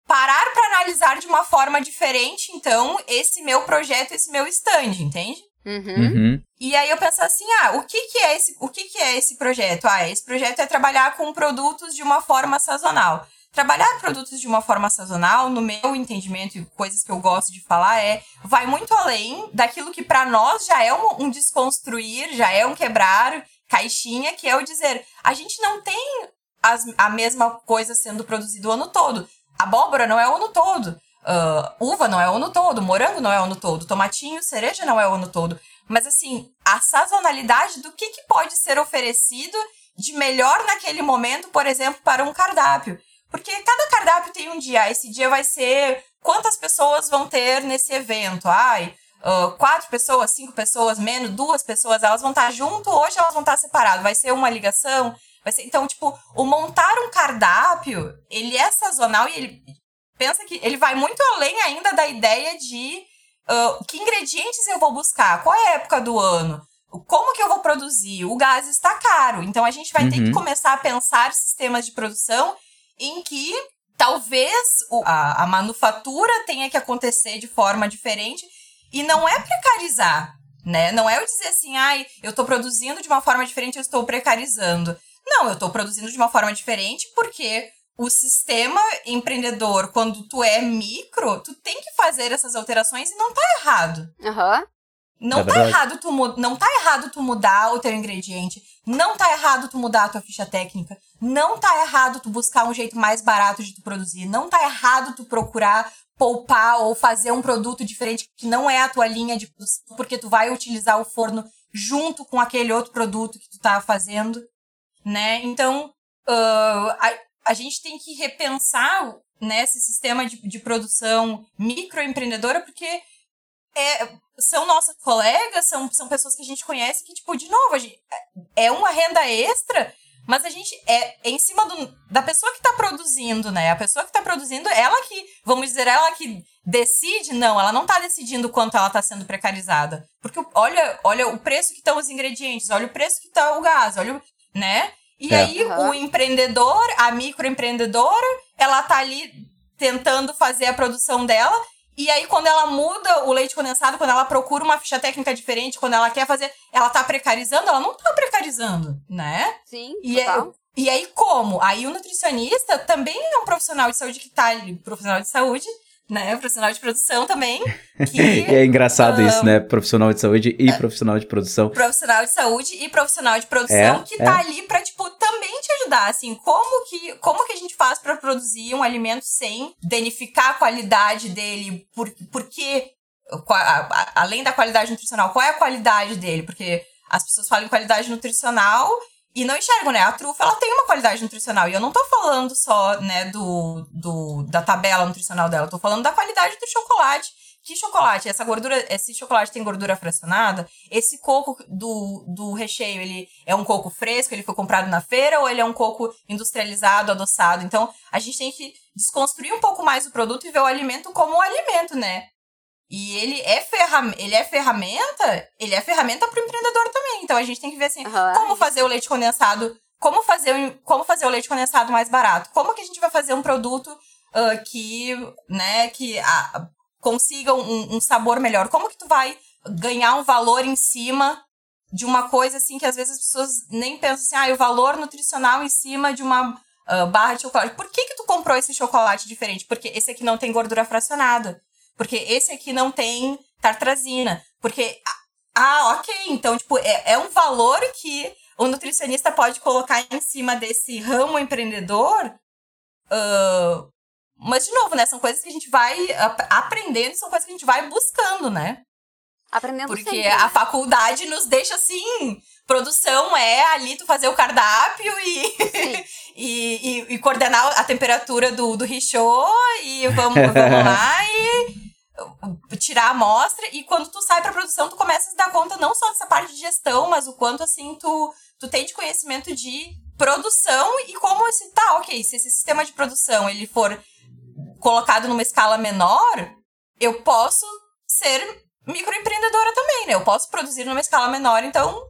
S3: parar para analisar de uma forma diferente, então, esse meu projeto, esse meu stand, entende?
S2: Uhum.
S1: Uhum.
S3: E aí eu pensar assim, ah, o que que é esse, o que que é esse projeto? Ah, esse projeto é trabalhar com produtos de uma forma sazonal. Trabalhar produtos de uma forma sazonal, no meu entendimento e coisas que eu gosto de falar, é vai muito além daquilo que para nós já é um, um desconstruir, já é um quebrar caixinha, que é o dizer, a gente não tem as, a mesma coisa sendo produzida o ano todo. Abóbora não é o ano todo. Uh, uva não é o ano todo. Morango não é o ano todo. Tomatinho, cereja não é o ano todo. Mas, assim, a sazonalidade do que, que pode ser oferecido de melhor naquele momento, por exemplo, para um cardápio. Porque cada cardápio tem um dia. Esse dia vai ser quantas pessoas vão ter nesse evento. Ai, uh, quatro pessoas, cinco pessoas, menos, duas pessoas, elas vão estar junto, hoje elas vão estar separadas. Vai ser uma ligação, Vai ser, então, tipo, o montar um cardápio, ele é sazonal e ele pensa que ele vai muito além ainda da ideia de uh, que ingredientes eu vou buscar, qual é a época do ano, como que eu vou produzir. O gás está caro, então a gente vai uhum. ter que uhum. começar a pensar sistemas de produção em que talvez o, a, a manufatura tenha que acontecer de forma diferente e não é precarizar, né? Não é eu dizer assim, ai, eu estou produzindo de uma forma diferente, eu estou precarizando. Não, eu estou produzindo de uma forma diferente porque o sistema empreendedor, quando tu é micro, tu tem que fazer essas alterações e não tá errado.
S2: Aham. Uhum.
S3: Não, é tá errado tu, não tá errado tu mudar o teu ingrediente. Não tá errado tu mudar a tua ficha técnica. Não tá errado tu buscar um jeito mais barato de tu produzir. Não tá errado tu procurar poupar ou fazer um produto diferente que não é a tua linha de produção, porque tu vai utilizar o forno junto com aquele outro produto que tu tá fazendo né? Então, uh, a, a gente tem que repensar né, esse sistema de, de produção microempreendedora, porque é, são nossas colegas, são, são pessoas que a gente conhece que, tipo, de novo, gente, é uma renda extra, mas a gente é, é em cima do, da pessoa que está produzindo, né? A pessoa que está produzindo, ela que, vamos dizer, ela que decide, não, ela não está decidindo quanto ela está sendo precarizada. Porque olha, olha o preço que estão os ingredientes, olha o preço que está o gás, olha né? E é. aí uhum. o empreendedor, a microempreendedora, ela tá ali tentando fazer a produção dela. E aí, quando ela muda o leite condensado, quando ela procura uma ficha técnica diferente, quando ela quer fazer, ela tá precarizando, ela não tá precarizando, né?
S2: Sim.
S3: E, é, e aí, como? Aí o nutricionista também é um profissional de saúde que tá ali, profissional de saúde, né? Profissional de produção também. Que,
S1: é engraçado um, isso, né? Profissional de saúde e profissional de produção.
S3: Profissional de saúde e profissional de produção é, que tá é. ali pra, tipo, também te ajudar. Assim, como que, como que a gente faz para produzir um alimento sem danificar a qualidade dele? Por, porque, além da qualidade nutricional, qual é a qualidade dele? Porque as pessoas falam em qualidade nutricional e não enxergam, né? A trufa, ela tem uma qualidade nutricional. E eu não tô falando só, né, do, do, da tabela nutricional dela. Eu tô falando da qualidade do chocolate. Que chocolate? Essa gordura, esse chocolate tem gordura fracionada? Esse coco do, do recheio, ele é um coco fresco, ele foi comprado na feira ou ele é um coco industrializado, adoçado? Então, a gente tem que desconstruir um pouco mais o produto e ver o alimento como um alimento, né? E ele é, ferram ele é ferramenta, ele é ferramenta para o empreendedor também. Então a gente tem que ver assim, uhum. como fazer o leite condensado, como fazer, como fazer o leite condensado mais barato, como que a gente vai fazer um produto uh, que, né, que a, consiga um, um, sabor melhor, como que tu vai ganhar um valor em cima de uma coisa assim que às vezes as pessoas nem pensam assim, ah, o valor nutricional em cima de uma uh, barra de chocolate. Por que que tu comprou esse chocolate diferente? Porque esse aqui não tem gordura fracionada. Porque esse aqui não tem tartrazina. Porque, ah, ok, então, tipo, é, é um valor que o nutricionista pode colocar em cima desse ramo empreendedor. Uh, mas, de novo, né? São coisas que a gente vai aprendendo, são coisas que a gente vai buscando, né?
S2: Aprendendo
S3: Porque
S2: sempre,
S3: a
S2: né?
S3: faculdade nos deixa assim. Produção é ali tu fazer o cardápio e, e, e, e coordenar a temperatura do, do richô e vamos, vamos lá e tirar a amostra. E quando tu sai pra produção, tu começa a se dar conta não só dessa parte de gestão, mas o quanto assim tu, tu tem de conhecimento de produção e como esse. Tá, ok, se esse sistema de produção ele for colocado numa escala menor, eu posso ser microempreendedora também, né? Eu posso produzir numa escala menor, então.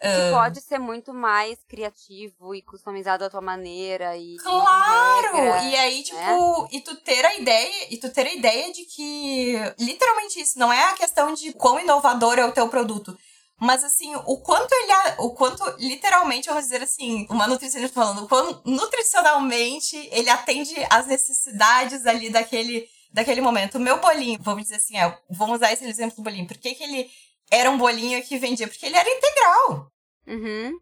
S2: Que
S3: ah,
S2: pode ser muito mais criativo e customizado à tua maneira e
S3: Claro!
S2: regra,
S3: e aí, tipo, e tu ter a ideia, e tu ter a ideia de que literalmente isso não é a questão de quão inovador é o teu produto. Mas assim, o quanto ele. O quanto, literalmente, vamos dizer assim, uma nutricionista falando, o quanto nutricionalmente ele atende às necessidades ali daquele, daquele momento. O meu bolinho, vamos dizer assim, é, vamos usar esse exemplo do bolinho. Por que, que ele era um bolinho que vendia? Porque ele era integral.
S2: Uhum.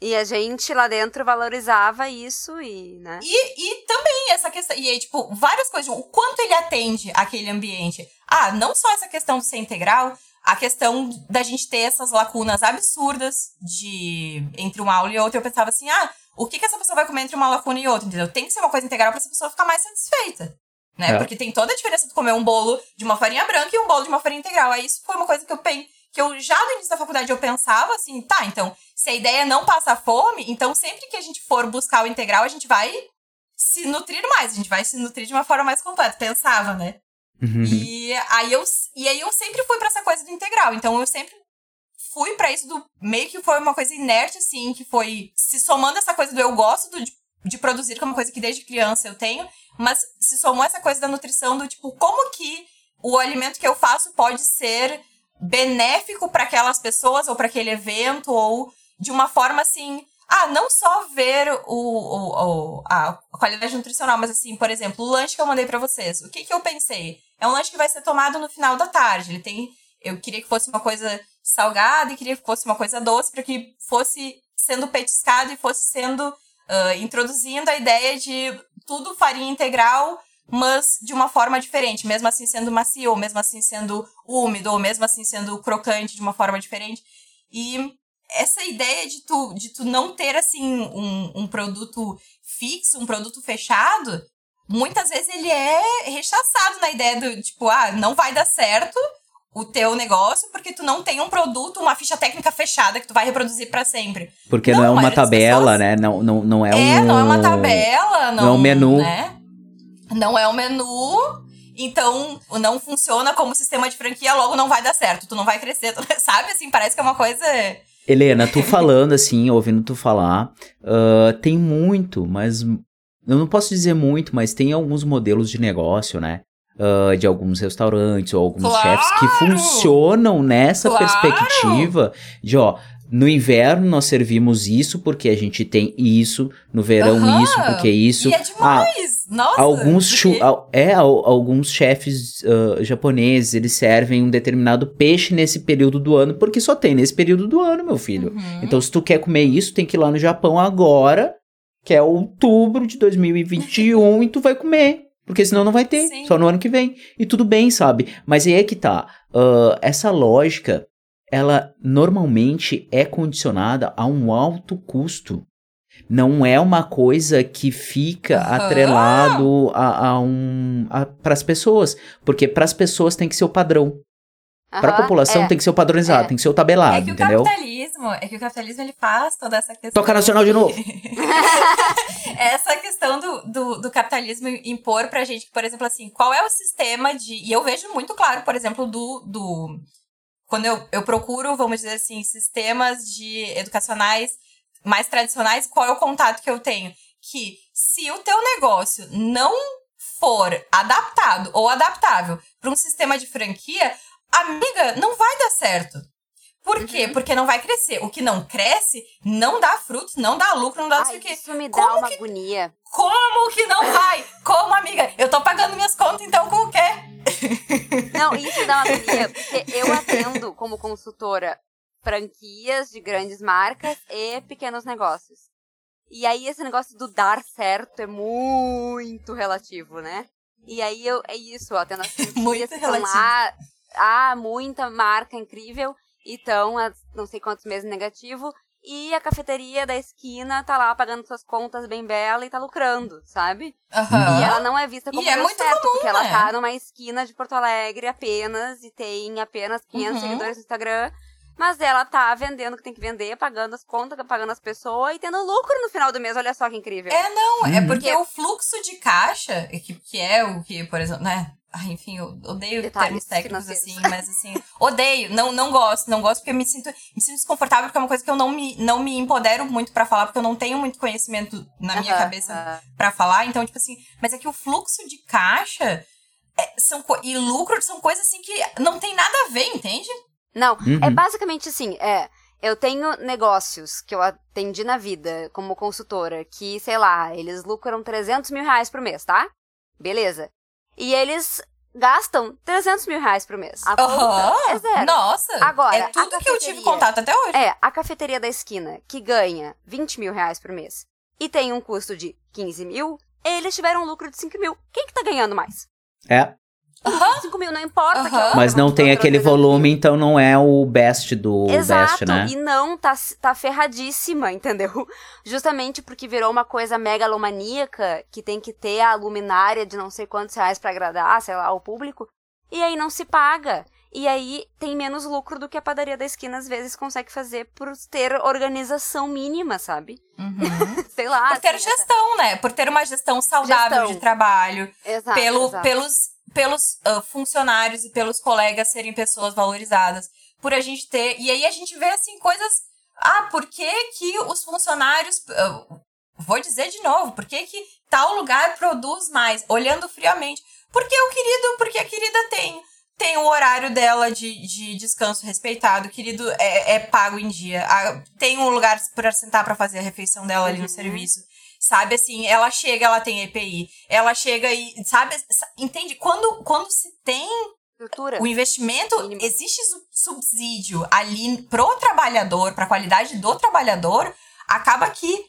S2: E a gente lá dentro valorizava isso e, né?
S3: E, e também essa questão. E aí, tipo, várias coisas. O quanto ele atende aquele ambiente. Ah, não só essa questão de ser integral, a questão da gente ter essas lacunas absurdas de entre uma aula e outra. Eu pensava assim, ah, o que, que essa pessoa vai comer entre uma lacuna e outra? Entendeu? Tem que ser uma coisa integral pra essa pessoa ficar mais satisfeita. Né?
S1: É.
S3: Porque tem toda a diferença de comer um bolo de uma farinha branca e um bolo de uma farinha integral. Aí isso foi uma coisa que eu pen... que eu já no início da faculdade eu pensava assim, tá, então, se a ideia é não passar fome, então sempre que a gente for buscar o integral, a gente vai se nutrir mais, a gente vai se nutrir de uma forma mais completa. Pensava, né?
S1: Uhum.
S3: E aí eu e aí eu sempre fui pra essa coisa do integral. Então eu sempre fui pra isso do meio que foi uma coisa inerte assim, que foi se somando essa coisa do eu gosto do, de, produzir, que é uma coisa que desde criança eu tenho, mas se somou essa coisa da nutrição do tipo como que o alimento que eu faço pode ser benéfico para aquelas pessoas ou para aquele evento ou de uma forma assim, ah, não só ver o, o, o- a qualidade nutricional, mas assim, por exemplo, o lanche que eu mandei pra vocês. O que que eu pensei? É um lanche que vai ser tomado no final da tarde. Ele tem, eu queria que fosse uma coisa salgada e queria que fosse uma coisa doce para que fosse sendo petiscado e fosse sendo ah, introduzindo a ideia de tudo farinha integral, mas de uma forma diferente, mesmo assim sendo macio, ou mesmo assim sendo úmido, ou mesmo assim sendo crocante de uma forma diferente. E essa ideia de tu, de tu não ter, assim, um, um produto fixo, um produto fechado, muitas vezes ele é rechaçado na ideia do, tipo, ah, não vai dar certo o teu negócio porque tu não tem um produto, uma ficha técnica fechada que tu vai reproduzir pra sempre.
S1: Porque
S3: Não,
S1: não, é uma tabela,
S3: pessoas-
S1: né? Não, não, não é, um.
S3: É, não é uma tabela, não,
S1: não é um menu.
S3: Né? Não é um menu. Então, não funciona como sistema de franquia, logo não vai dar certo. Tu não vai crescer, tu- sabe? Assim, parece que é uma coisa.
S1: Helena, tu falando assim, ouvindo tu falar, ah, tem muito, mas eu não posso dizer muito, mas tem alguns modelos de negócio, né? Ah, de alguns restaurantes ou alguns
S3: Claro!
S1: chefs que funcionam nessa
S3: Claro!
S1: perspectiva de, ó, no inverno nós servimos isso porque a gente tem isso, no verão
S3: Aham!
S1: isso porque isso.
S3: E é
S1: Ah,
S3: demais! Nossa!
S1: Alguns,
S3: porque-
S1: al- é, al- alguns chefes ah, japoneses, eles servem um determinado peixe nesse período do ano, porque só tem nesse período do ano, meu filho.
S3: Uhum.
S1: Então, se tu quer comer isso, tem que ir lá no Japão agora, que é outubro de 2021, e tu vai comer. Porque senão não vai ter,
S3: Sim.
S1: só no ano que vem. E tudo bem, sabe? Mas aí é que tá. ah, essa lógica, ela normalmente é condicionada a um alto custo. Não é uma coisa que fica atrelado a, a um para as pessoas, porque para as pessoas tem que ser o padrão. Para a população
S2: é.
S1: tem que ser o padronizado,
S2: É.
S1: tem que ser o tabelado,
S3: É que o
S1: entendeu?
S3: capitalismo, é que o capitalismo ele faz toda essa questão.
S1: Toca nacional de novo.
S3: essa questão do, do, do capitalismo impor pra gente, que, por exemplo, assim, qual é o sistema de. E eu vejo muito claro, por exemplo, do. do quando eu, eu procuro, vamos dizer assim, sistemas de educacionais mais tradicionais, qual é o contato que eu tenho? Que se o teu negócio não for adaptado ou adaptável para um sistema de franquia, amiga, não vai dar certo. Por
S2: Uhum.
S3: quê? Porque não vai crescer. O que não cresce não dá fruto, não dá lucro, não dá não sei
S2: Ai,
S3: o quê.
S2: isso me dá
S3: Como
S2: uma
S3: que-
S2: agonia.
S3: Como que não vai? Como, amiga? Eu tô pagando minhas contas, então com o quê?
S2: Não, isso me dá uma agonia, porque eu atendo como consultora franquias de grandes marcas e pequenos negócios. E aí esse negócio do dar certo é muito relativo, né? E aí eu é isso, eu atendo as
S3: Muito relativo.
S2: lá há muita marca incrível e estão há não sei quantos meses negativo. E a cafeteria da esquina tá lá pagando suas contas bem bela e tá lucrando, sabe?
S3: Aham.
S2: E ela não é vista como
S3: E é muito
S2: certo,
S3: comum,
S2: porque ela
S3: né?
S2: tá numa esquina de Porto Alegre apenas e tem apenas 500
S3: Uhum.
S2: seguidores no Instagram. Mas ela tá vendendo o que tem que vender, pagando as contas, pagando as pessoas e tendo lucro no final do mês. Olha só que incrível.
S3: É, não, é
S1: Uhum.
S3: porque o fluxo de caixa, que, que é o que, por exemplo, né? Ai, enfim, eu odeio
S2: Detalhes
S3: termos técnicos assim, mas assim, odeio, não, não gosto, não gosto porque eu me sinto, me sinto desconfortável porque é uma coisa que eu não me, não me empodero muito pra falar, porque eu não tenho muito conhecimento na minha
S2: Aham,
S3: cabeça
S2: aham.
S3: pra falar, então, tipo assim, mas é que o fluxo de caixa é, são, e lucro são coisas assim que não tem nada a ver, entende?
S2: Não,
S1: Uhum.
S2: é basicamente assim, é. Eu tenho negócios que eu atendi na vida como consultora, que, sei lá, eles lucram 300 mil reais por mês, tá? Beleza. E eles gastam 300 mil reais por mês. A conta é zero.
S3: Nossa,
S2: Agora,
S3: é tudo que eu tive contato até hoje.
S2: É, a cafeteria da esquina, que ganha 20 mil reais por mês e tem um custo de 15 mil, eles tiveram um lucro de 5 mil. Quem que tá ganhando mais?
S1: É,
S2: 5 mil, não importa.
S1: mas não tem aquele
S2: 300 mil.
S1: volume, então não é o best do
S2: Exato,
S1: best, né?
S2: e não, tá, tá ferradíssima, entendeu? Justamente porque virou uma coisa megalomaníaca que tem que ter a luminária de não sei quantos reais pra agradar, sei lá, o público, e aí não se paga. E aí tem menos lucro do que a padaria da esquina às vezes consegue fazer por ter organização mínima, sabe?
S3: Uhum.
S2: Sei lá.
S3: Por ter
S2: assim, essa-
S3: gestão, né? Por ter uma gestão saudável
S2: Gestão.
S3: de trabalho.
S2: Exato,
S3: pelo,
S2: exato.
S3: pelos, pelos ah, funcionários e pelos colegas serem pessoas valorizadas. Por a gente ter. E aí a gente vê assim coisas. Ah, por que, que os funcionários. ah, vou dizer de novo, por que, que tal lugar produz mais? Olhando friamente. Porque o querido, porque a querida tem. Tem o horário dela de, de descanso respeitado, o querido é, é pago em dia. ah, tem um lugar pra sentar pra fazer a refeição dela ali no
S2: Uhum.
S3: serviço. Sabe assim, ela chega, ela tem EPI. Ela chega e, sabe, sa- entende? Quando, quando se tem o investimento,
S2: Mínimo.
S3: existe su- subsídio ali pro trabalhador, pra qualidade do trabalhador, acaba que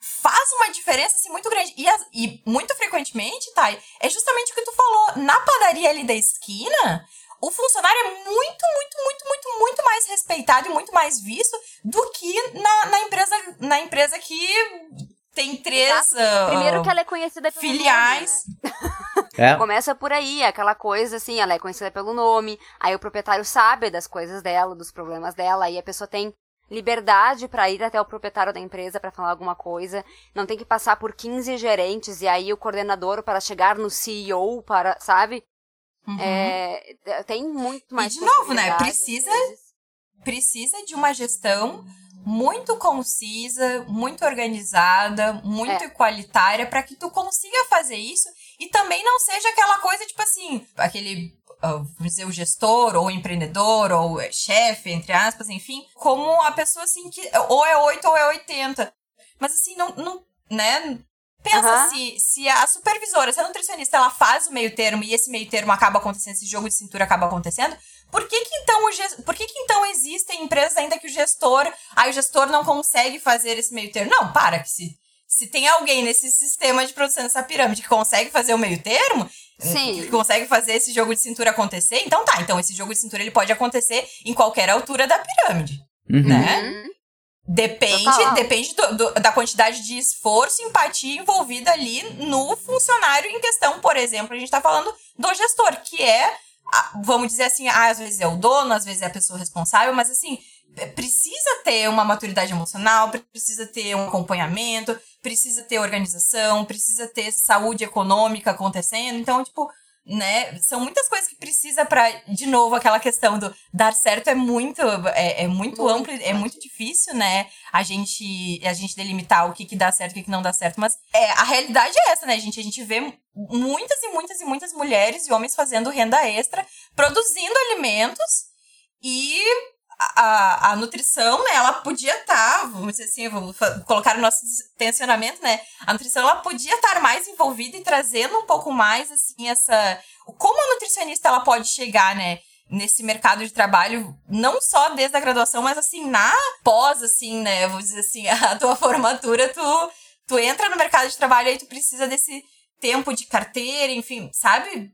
S3: faz uma diferença assim, muito grande. E, e muito frequentemente, Thay, é justamente o que tu falou. Na padaria ali da esquina, o funcionário é muito, muito, muito, muito, muito mais respeitado e muito mais visto do que na, na empresa, na empresa que tem três. Ah,
S2: Primeiro que ela é conhecida pelo
S3: filiais.
S2: nome, né?
S1: É.
S2: Começa por aí, aquela coisa assim, ela é conhecida pelo nome, aí o proprietário sabe das coisas dela, dos problemas dela, aí a pessoa tem liberdade pra ir até o proprietário da empresa pra falar alguma coisa, não tem que passar por 15 gerentes e aí o coordenador para chegar no CEO para, sabe?
S3: Uhum.
S2: É, tem muito mais
S3: de novo, né, precisa- precisa de uma gestão muito concisa, muito organizada, muito
S2: É.
S3: igualitária para que tu consiga fazer isso e também não seja aquela coisa tipo assim, aquele ah, vamos dizer o gestor ou o empreendedor ou chefe, entre aspas, enfim, como a pessoa assim que ou é 8 ou é 80. Mas assim, não, não né? Pensa
S2: Aham.
S3: se, se a supervisora, se a nutricionista, ela faz o meio termo e esse meio termo acaba acontecendo, esse jogo de cintura acaba acontecendo, por que que então, o por que que então existem empresas ainda que o gestor, aí o gestor não consegue fazer esse meio termo? Não, para, que se, se tem alguém nesse sistema de produção dessa pirâmide que consegue fazer o meio termo,
S2: Sim.
S3: que consegue fazer esse jogo de cintura acontecer, então tá, então esse jogo de cintura ele pode acontecer em qualquer altura da pirâmide,
S1: Uhum.
S3: né?
S2: Uhum.
S3: Depende,
S2: Total.
S3: depende do- do- da quantidade de esforço e empatia envolvida ali no funcionário em questão. Por exemplo, a gente tá falando do gestor, que é, vamos dizer assim, ah, às vezes é o dono, às vezes é a pessoa responsável, mas assim, é, precisa ter uma maturidade emocional, precisa ter um acompanhamento, precisa ter organização, precisa ter saúde econômica acontecendo. Então, tipo, né, são muitas coisas que precisa pra, de novo, aquela questão do dar certo é muito, é, é muito,
S2: Muito.
S3: amplo, é muito difícil, né, a gente, a gente delimitar o que que dá certo e o que que não dá certo, mas é, a realidade é essa, né, gente, a gente vê muitas e muitas e muitas mulheres e homens fazendo renda extra, produzindo alimentos e a, a, nutrição, né, ela podia estar, vamos dizer assim, vamos colocar o nosso tensionamento, né, a nutrição ela podia estar mais envolvida e trazendo um pouco mais, assim, essa... Como a nutricionista ela pode chegar, né, nesse mercado de trabalho, não só desde a graduação, mas assim, na pós, assim, né, vamos dizer assim, a tua formatura, tu, tu entra no mercado de trabalho e tu precisa desse tempo de carteira, enfim, sabe?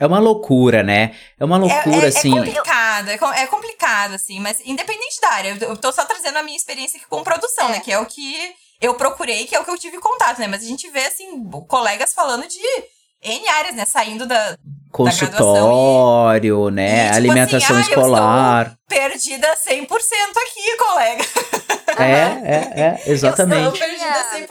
S1: É uma loucura, né? É uma loucura,
S3: é, é,
S1: assim.
S3: É complicado, é, é complicado, assim, mas independente da área, eu, eu tô só trazendo a minha experiência aqui com produção,
S2: É.
S3: né? Que é o que eu procurei, que é o que eu tive contato, né? Mas a gente vê, assim, colegas falando de N áreas, né? Saindo da,
S1: Consultório, né?
S3: E, tipo
S1: Alimentação
S3: assim, ah, eu
S1: escolar.
S3: perdida 100% aqui, colega.
S1: É, é, é,
S3: Eu
S1: exatamente.
S3: estou perdida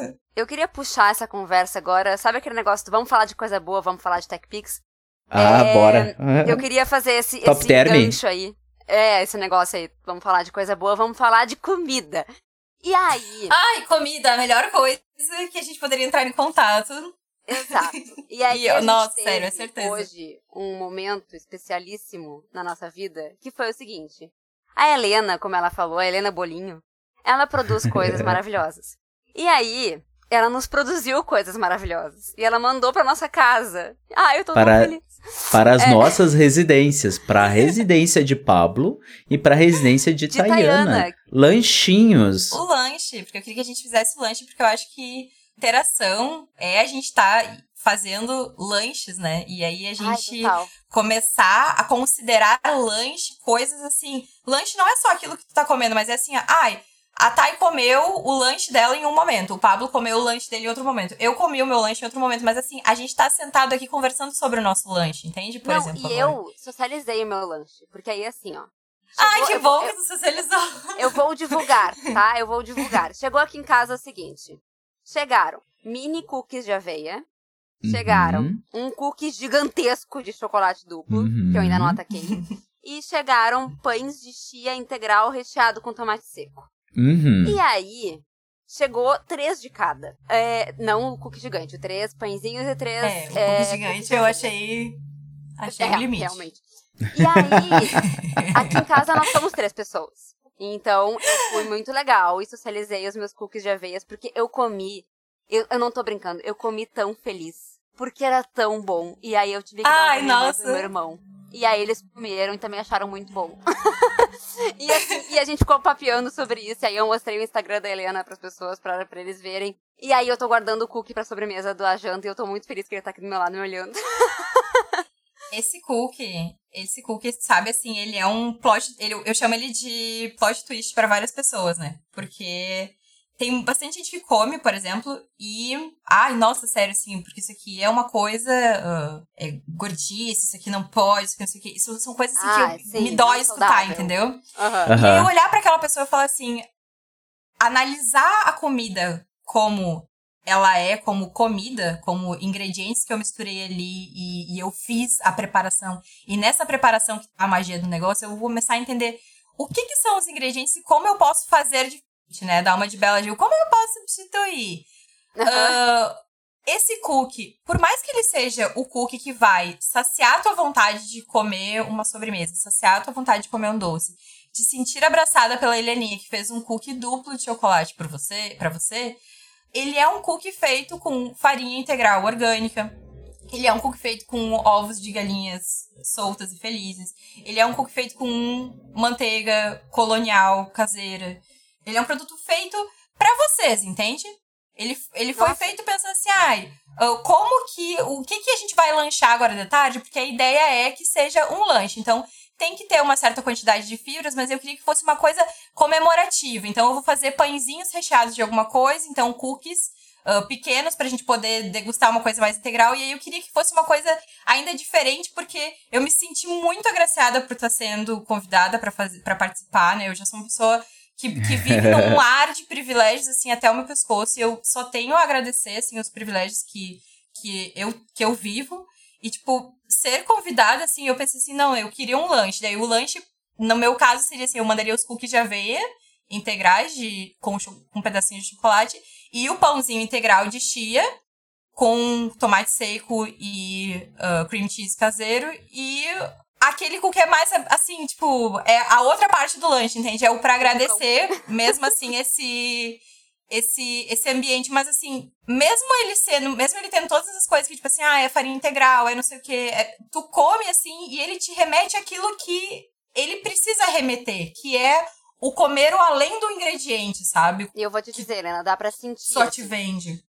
S3: 100%.
S2: Eu queria puxar essa conversa agora. Sabe aquele negócio do vamos falar de coisa boa, vamos falar de TechPix?
S1: Ah,
S2: É,
S1: bora.
S2: Eu queria fazer esse,
S1: Top
S2: esse
S1: term.
S2: gancho aí. É, esse negócio aí. Vamos falar de coisa boa, vamos falar de comida. E aí,
S3: Ai, comida, a melhor coisa que a gente poderia entrar em contato.
S2: exato. E aí,
S3: E eu-
S2: a gente
S3: nossa,
S2: teve
S3: sério, é certeza.
S2: hoje um momento especialíssimo na nossa vida, que foi o seguinte. A Helena, como ela falou, a Helena Bolinho, ela produz coisas maravilhosas. E aí, ela nos produziu coisas maravilhosas. E ela mandou pra nossa casa. Ah, eu tô
S1: Para-
S2: tão feliz.
S1: Para as
S2: É.
S1: nossas residências. Para a residência de Pablo e para a residência de,
S2: De
S1: Tayana.
S2: Tayana.
S1: Lanchinhos.
S3: O lanche, porque eu queria que a gente fizesse o lanche, porque eu acho que interação é a gente tá fazendo lanches, né? E aí a
S2: Ai,
S3: gente
S2: total.
S3: começar a considerar lanche coisas assim. Lanche não é só aquilo que tu tá comendo, mas é assim, ai, a Thay comeu o lanche dela em um momento, o Pablo comeu o lanche dele em outro momento. Eu comi o meu lanche em outro momento, mas assim, a gente tá sentado aqui conversando sobre o nosso lanche, entende? Por
S2: Não,
S3: exemplo.
S2: e
S3: agora.
S2: eu socializei o meu lanche. Porque aí, assim, ó.
S3: Ai,
S2: chegou-
S3: que
S2: eu-
S3: bom
S2: eu-
S3: que tu socializou.
S2: Eu vou divulgar, tá? Eu vou divulgar. Chegou aqui em casa o seguinte: chegaram mini cookies de aveia, chegaram
S1: Uhum.
S2: um cookie gigantesco de chocolate duplo,
S1: Uhum.
S2: que eu ainda não ataquei, e chegaram pães de chia integral recheado com tomate seco.
S1: Uhum.
S2: E aí, chegou três de cada. É, não o cookie gigante, três pãezinhos e três.
S3: É, o cookie
S2: é,
S3: gigante
S2: cookies de
S3: eu achei. Achei
S2: É,
S3: o limite.
S2: Realmente. E aí, aqui em casa nós somos três pessoas. Então, eu fui muito legal e socializei os meus cookies de aveias, porque eu comi. Eu, eu não tô brincando, eu comi tão feliz. Porque era tão bom. E aí eu tive que dar
S3: Ai,
S2: e
S3: nossa.
S2: pro meu irmão. E aí eles comeram e também acharam muito bom. e, assim, e a gente ficou papeando sobre isso. E aí eu mostrei o Instagram da Helena pras pessoas, pra, pra eles verem. E aí eu tô guardando o cookie pra sobremesa do janta e eu tô muito feliz que ele tá aqui do meu lado me olhando.
S3: Esse cookie, esse cookie, sabe assim, ele é um plot. Ele, eu chamo ele de plot twist pra várias pessoas, né? Porque tem bastante gente que come, por exemplo, e. Ai, nossa, sério, assim, porque isso aqui é uma coisa. ah, é gordice, isso aqui não pode, isso aqui não sei o quê. Isso são coisas assim
S2: Ah,
S3: que eu-
S2: sim,
S3: me dói escutar,
S2: saudável.
S3: entendeu?
S2: Aham.
S3: E aí eu olhar pra aquela pessoa e falar assim: analisar a comida como ela é, como comida, como ingredientes que eu misturei ali e, e eu fiz a preparação. E nessa preparação que tá a magia do negócio, eu vou começar a entender o que, que são os ingredientes e como eu posso fazer diferente, né? Dar uma de Bela Gil, como eu posso substituir? Ah, esse cookie, por mais que ele seja o cookie que vai saciar a tua vontade de comer uma sobremesa, saciar a tua vontade de comer um doce, de sentir abraçada pela Heleninha que fez um cookie duplo de chocolate para você, para você, ele é um cookie feito com farinha integral orgânica. Ele é um cookie feito com ovos de galinhas soltas e felizes. Ele é um cookie feito com manteiga colonial caseira. Ele é um produto feito para vocês, entende? Ele, ele foi
S2: Nossa.
S3: feito pensando assim, ai, ah, como que. O que, que a gente vai lanchar agora de tarde? Porque a ideia é que seja um lanche. Então, tem que ter uma certa quantidade de fibras, mas eu queria que fosse uma coisa comemorativa. Então, eu vou fazer pãezinhos recheados de alguma coisa, então cookies ah, pequenos pra gente poder degustar uma coisa mais integral. E aí eu queria que fosse uma coisa ainda diferente, porque eu me senti muito agraciada por estar sendo convidada para participar, né? Eu já sou uma pessoa que, que vive num ar de privilégios, assim, até o meu pescoço. E eu só tenho a agradecer, assim, os privilégios que, que, eu, que eu vivo. E, tipo, ser convidada, assim, eu pensei assim, não, eu queria um lanche. Daí o lanche, no meu caso, seria assim, eu mandaria os cookies de aveia integrais de, com, com pedacinhos de chocolate e o pãozinho integral de chia com tomate seco e ah, cream cheese caseiro e aquele cookie é mais assim, tipo, é a outra parte do lanche, entende? É o pra agradecer, mesmo assim, esse esse esse ambiente, mas assim, mesmo ele sendo, mesmo ele tendo todas essas coisas que tipo assim, ah, é farinha integral, é não sei o que, tu come assim e ele te remete àquilo que ele precisa remeter, que é o comer o além do ingrediente, sabe?
S2: E eu vou te dizer, Helena, dá pra sentir.
S3: Só te
S2: assim,
S3: vende.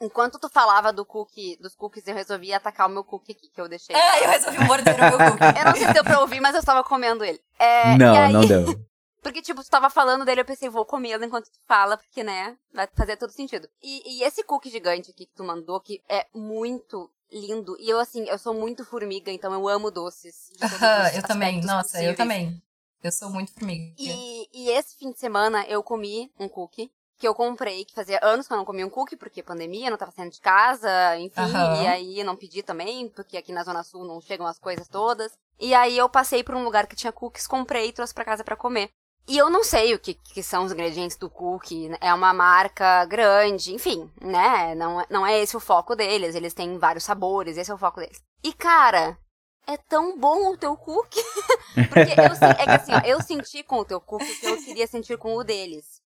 S2: Enquanto tu falava do cookie, dos cookies, eu resolvi atacar o meu cookie aqui, que eu deixei.
S3: É, eu resolvi morder o meu cookie.
S2: Eu não sei se deu pra ouvir, mas eu estava comendo ele. É,
S1: não,
S2: e aí-
S1: não deu.
S2: Porque, tipo, tu tava falando dele, eu pensei, vou comê-lo enquanto tu fala, porque, né, vai fazer todo sentido. E, e esse cookie gigante aqui que tu mandou, que é muito lindo. E eu, assim, eu sou muito formiga, então eu amo doces.
S3: eu também. Nossa, eu
S2: possíveis.
S3: também. Eu sou muito formiga.
S2: E, e esse fim de semana eu comi um cookie que eu comprei, que fazia anos que eu não comia um cookie, porque pandemia, não tava saindo de casa, enfim.
S3: Aham.
S2: E aí eu não pedi também, porque aqui na Zona Sul não chegam as coisas todas. E aí eu passei por um lugar que tinha cookies, comprei e trouxe pra casa pra comer. E eu não sei o que, que são os ingredientes do cookie, né? é uma marca grande, enfim, né? Não, é- não é esse o foco deles, eles têm vários sabores, esse é o foco deles. E cara, é tão bom o teu cookie. Porque eu, é que assim, ó, eu senti com o teu cookie o que eu queria sentir com o deles.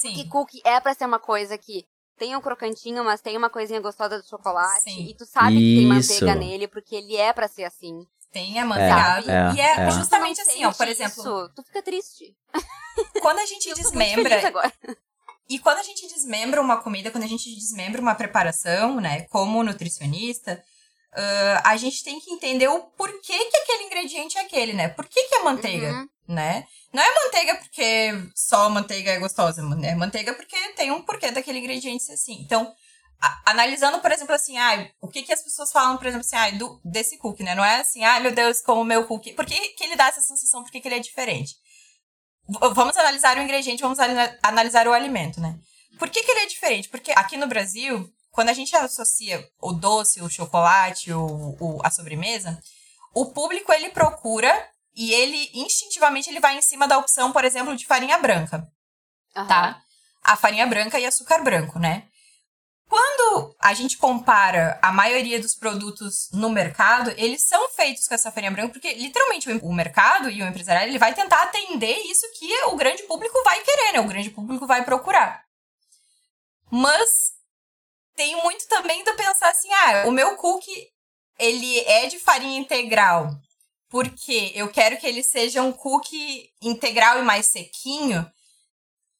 S2: Que
S3: Sim.
S2: cookie é pra ser uma coisa que tem um crocantinho, mas tem uma coisinha gostosa do chocolate.
S3: Sim.
S2: E tu sabe que tem
S1: Isso.
S2: manteiga nele, porque ele é pra ser assim.
S3: Tem amanteigado.
S1: É,
S3: e é,
S1: é.
S3: justamente assim, ó, por exemplo,
S2: isso, tu fica triste.
S3: quando a gente desmembra.
S2: agora.
S3: E quando a gente desmembra uma comida, quando a gente desmembra uma preparação, né, como nutricionista, ah, a gente tem que entender o porquê que aquele ingrediente é aquele, né? Por que, que é manteiga,
S2: Uhum.
S3: Né? Não é manteiga porque só manteiga é gostosa, é manteiga porque tem um porquê daquele ingrediente assim. Então, a- analisando, por exemplo, assim, ai, o que que as pessoas falam, por exemplo, assim, ai, do, desse cookie, né? Não é assim, ai, meu Deus, como o meu cookie. Por que, que ele dá essa sensação? Por que, que ele é diferente? V- Vamos analisar o ingrediente, vamos ana- analisar o alimento, né? Por que, que ele é diferente? Porque aqui no Brasil, quando a gente associa o doce, o chocolate, o, o- a sobremesa, o público ele procura e ele instintivamente ele vai em cima da opção, por exemplo, de farinha branca
S2: Aham.
S3: tá? A farinha branca e açúcar branco, né? Quando a gente compara a maioria dos produtos no mercado, eles são feitos com essa farinha branca, porque literalmente o mercado e o empresariado ele vai tentar atender isso que o grande público vai querer, né? O grande público vai procurar. Mas tem muito também de pensar assim, ah, o meu cookie ele é de farinha integral, porque eu quero que ele seja um cookie integral e mais sequinho.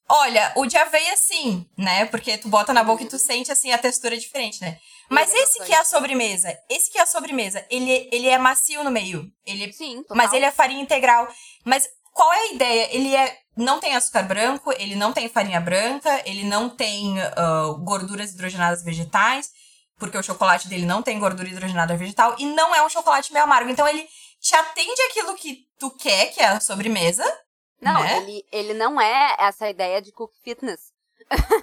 S3: Olha, o de aveia sim, né? Porque tu bota na boca e tu sente assim a textura diferente, né? Mas
S2: é
S3: esse que é a sobremesa, esse que é a sobremesa, ele, ele é macio no meio. Ele,
S2: Sim, total.
S3: mas ele é farinha integral. Mas qual é a ideia? Ele é não tem açúcar branco, ele não tem farinha branca, ele não tem ah, gorduras hidrogenadas vegetais, porque o chocolate dele não tem gordura hidrogenada vegetal, e não é um chocolate meio amargo. Então ele te atende aquilo que tu quer, que é a sobremesa.
S2: Não,
S3: né?
S2: ele, ele não é essa ideia de cookie fitness.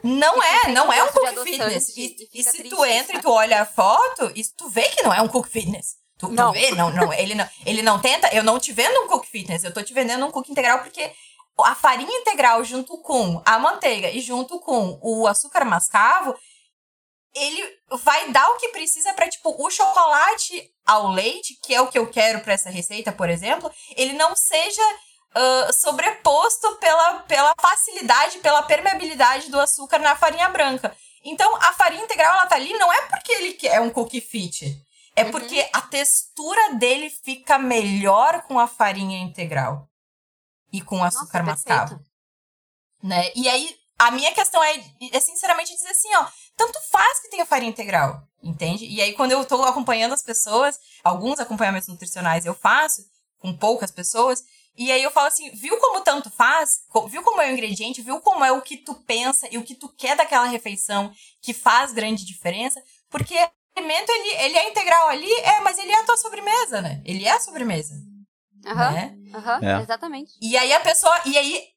S3: Não
S2: E
S3: é,
S2: tu
S3: não é um
S2: adoçante
S3: fitness. E,
S2: e
S3: e se
S2: triste,
S3: tu entra e
S2: sabe?
S3: tu olha a foto, e tu vê que não é um cookie fitness. Tu, tu
S2: Não.
S3: vê, não, não, ele não, ele não tenta, eu não te vendo um cookie fitness, eu tô te vendendo um cookie integral porque a farinha integral junto com a manteiga e junto com o açúcar mascavo, ele vai dar o que precisa pra, tipo, o chocolate ao leite, que é o que eu quero pra essa receita, por exemplo, ele não seja ah, sobreposto pela, pela facilidade, pela permeabilidade do açúcar na farinha branca. Então, a farinha integral, ela tá ali não é porque ele é um cookie fit. É
S2: Uhum.
S3: porque a textura dele fica melhor com a farinha integral. E com o açúcar
S2: Nossa,
S3: mascavo
S2: perfeito.
S3: né? E aí, a minha questão é, é sinceramente dizer assim, ó, tanto faz que tenha farinha integral, entende? E aí, quando eu tô acompanhando as pessoas, alguns acompanhamentos nutricionais eu faço, com poucas pessoas, e aí eu falo assim, viu como tanto faz? Viu como é o ingrediente? Viu como é o que tu pensa e o que tu quer daquela refeição que faz grande diferença? Porque o alimento, ele, ele é integral ali, é, mas ele é a tua sobremesa, né? Ele é a sobremesa,
S2: Aham,
S3: né?
S2: aham,
S1: É.
S2: exatamente.
S3: E aí a pessoa. E aí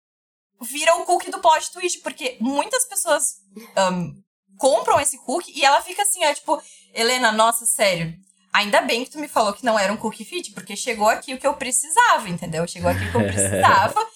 S3: vira o cookie do plot twist, porque muitas pessoas ahn, compram esse cookie e ela fica assim, ó, tipo, Helena, nossa, sério. Ainda bem que tu me falou que não era um cookie fit, porque chegou aqui o que eu precisava, entendeu? Chegou aqui o que eu precisava.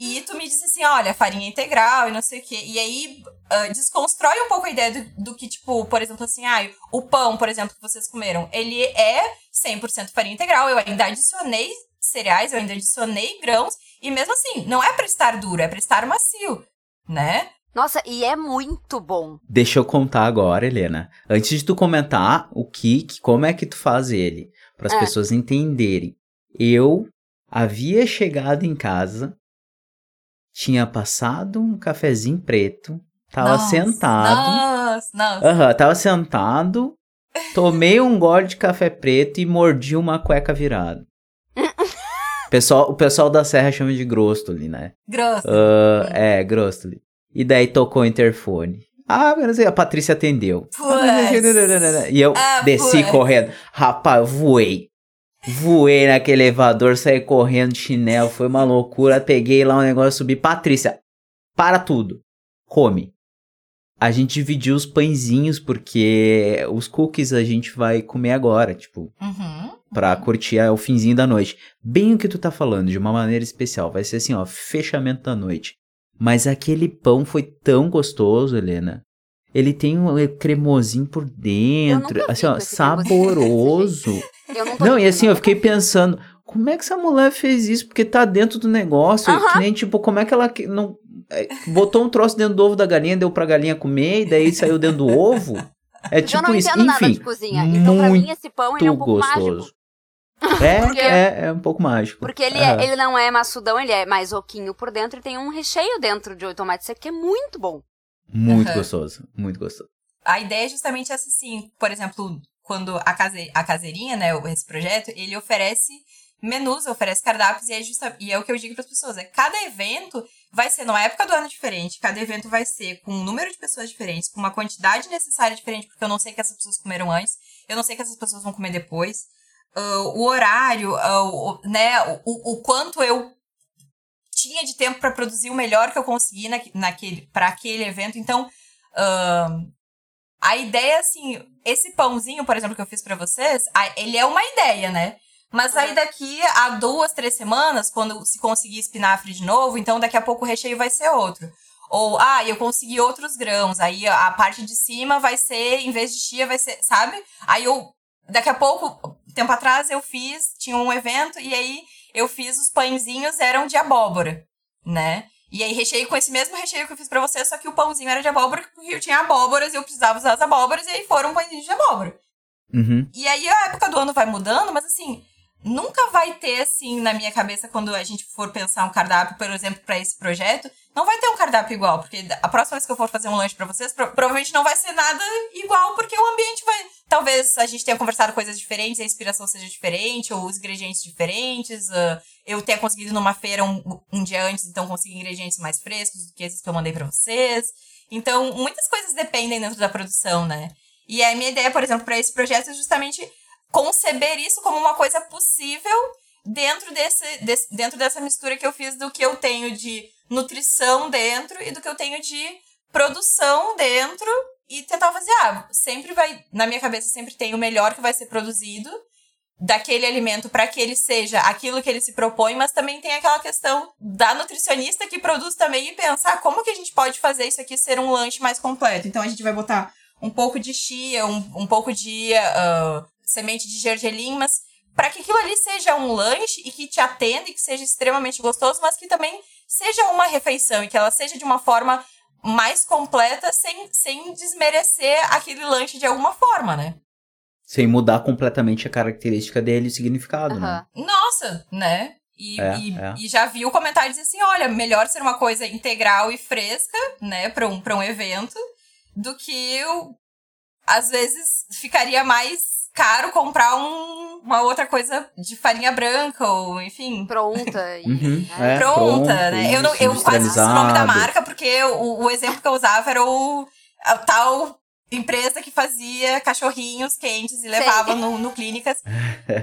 S3: E tu me disse assim, olha, farinha integral e não sei o quê. E aí ah, desconstrói um pouco a ideia do, do que, tipo, por exemplo, assim, ah, o pão, por exemplo, que vocês comeram, ele é 100% farinha integral. Eu ainda adicionei cereais, eu ainda adicionei grãos. E mesmo assim, não é pra estar duro, é pra estar macio, né?
S2: Nossa, e é muito bom.
S1: Deixa eu contar agora, Helena. Antes de tu comentar o que, como é que tu faz ele, para as
S2: É.
S1: pessoas entenderem. Eu havia chegado em casa, tinha passado um cafezinho preto, Tava
S3: Nossa,
S1: sentado.
S3: Nossa, nossa.
S1: Aham, tava sentado. Tomei um gole de café preto e mordi uma cueca virada. pessoal, o pessoal da Serra chama de Grostoli, né?
S3: Grosso.
S1: Ah, é, Grostoli. E daí tocou o interfone. Ah, sei, a Patrícia atendeu.
S3: Putz.
S1: E eu
S3: Ah,
S1: desci
S3: putz.
S1: correndo. Rapaz, voei. Voei naquele elevador, saí correndo de chinelo, foi uma loucura. Peguei lá um negócio, subi. Patrícia, para tudo. Come. A gente dividiu os pãezinhos, porque os cookies a gente vai comer agora, tipo,
S3: Uhum.
S1: pra curtir é, o finzinho da noite. Bem o que tu tá falando, de uma maneira especial. Vai ser assim, ó, fechamento da noite. Mas aquele pão foi tão gostoso, Helena. Ele tem um eh, cremosinho por dentro, assim, ó, saboroso.
S2: Eu não
S1: e assim, eu fiquei pensando, como é que essa mulher fez isso? Porque tá dentro do negócio,
S2: Aham.
S1: que nem, tipo, como é que ela não eh, botou um troço dentro do ovo da galinha, deu pra galinha comer, e daí saiu dentro do ovo? É
S2: eu
S1: tipo
S2: não
S1: isso,
S2: entendo nada
S1: enfim,
S2: de cozinha. Então, pra mim, esse pão ele é um
S1: muito
S2: pouco
S1: gostoso.
S2: mágico.
S1: É,
S2: Porque-
S1: é, é um pouco mágico.
S2: Porque ele,
S1: Aham.
S2: é, ele não é maçudão, ele é mais oquinho por dentro e tem um recheio dentro de tomate seco que é muito bom.
S1: Muito
S3: Aham.
S1: gostoso, muito gostoso.
S3: A ideia é justamente essa, assim, por exemplo, quando a, case, a caseirinha, né, esse projeto, ele oferece menus, oferece cardápios, e é, justa, e é o que eu digo para as pessoas, é cada evento vai ser numa época do ano diferente, cada evento vai ser com um número de pessoas diferentes, com uma quantidade necessária diferente, porque eu não sei o que essas pessoas comeram antes, eu não sei o que essas pessoas vão comer depois, ah, o horário, ah, o, né, o, o quanto eu tinha de tempo para produzir o melhor que eu consegui na, naquele, para aquele evento, então... ahn, a ideia, assim, esse pãozinho, por exemplo, que eu fiz pra vocês, a- ele é uma ideia, né? Mas aí daqui a duas, três semanas, quando se conseguir espinafre de novo, então daqui a pouco o recheio vai ser outro. Ou, ah, eu consegui outros grãos, aí a parte de cima vai ser, em vez de chia, vai ser, sabe? Aí eu, daqui a pouco, tempo atrás eu fiz, tinha um evento, e aí eu fiz os pãezinhos, eram de abóbora, né? E aí recheio com esse mesmo recheio que eu fiz pra vocês, só que o pãozinho era de abóbora, porque eu tinha abóboras e eu precisava usar as abóboras, e aí foram pãezinhos de abóbora.
S1: Uhum.
S3: E aí a época do ano vai mudando, mas assim, nunca vai ter, assim, na minha cabeça, quando a gente for pensar um cardápio, por exemplo, pra esse projeto, não vai ter um cardápio igual, porque a próxima vez que eu for fazer um lanche pra vocês, pro- provavelmente não vai ser nada igual, porque o ambiente vai. Talvez a gente tenha conversado coisas diferentes, a inspiração seja diferente, ou os ingredientes diferentes. ah, eu tenha conseguido numa feira um, um dia antes, então consegui ingredientes mais frescos do que esses que eu mandei pra vocês. Então, muitas coisas dependem dentro da produção, né? E a minha ideia, por exemplo, para esse projeto é justamente conceber isso como uma coisa possível dentro, desse, desse- dentro dessa mistura que eu fiz do que eu tenho de nutrição dentro e do que eu tenho de produção dentro e tentar fazer, ah, sempre vai, na minha cabeça sempre tem o melhor que vai ser produzido daquele alimento para que ele seja aquilo que ele se propõe, mas também tem aquela questão da nutricionista que produz também e pensar como que a gente pode fazer isso aqui ser um lanche mais completo. Então a gente vai botar um pouco de chia, um, um pouco de ah, semente de gergelim, mas para que aquilo ali seja um lanche e que te atenda e que seja extremamente gostoso, mas que também seja uma refeição e que ela seja de uma forma mais completa sem, sem desmerecer aquele lanche de alguma forma, né?
S1: Sem mudar completamente a característica dele e o significado, né?
S3: Nossa, né? E,
S1: É,
S3: e,
S1: é.
S3: e já vi o comentário dizer assim: olha, melhor ser uma coisa integral e fresca, né, pra um, pra um evento, do que eu, às vezes, ficaria mais caro comprar um- uma outra coisa de farinha branca, ou enfim.
S2: Pronta. E,
S1: Uhum,
S2: né?
S1: é.
S3: Pronta,
S1: pronto,
S3: né? Eu, não, eu quase disse o nome da marca, porque o, o exemplo que eu usava era o a tal empresa que fazia cachorrinhos quentes e levava no, no clínicas.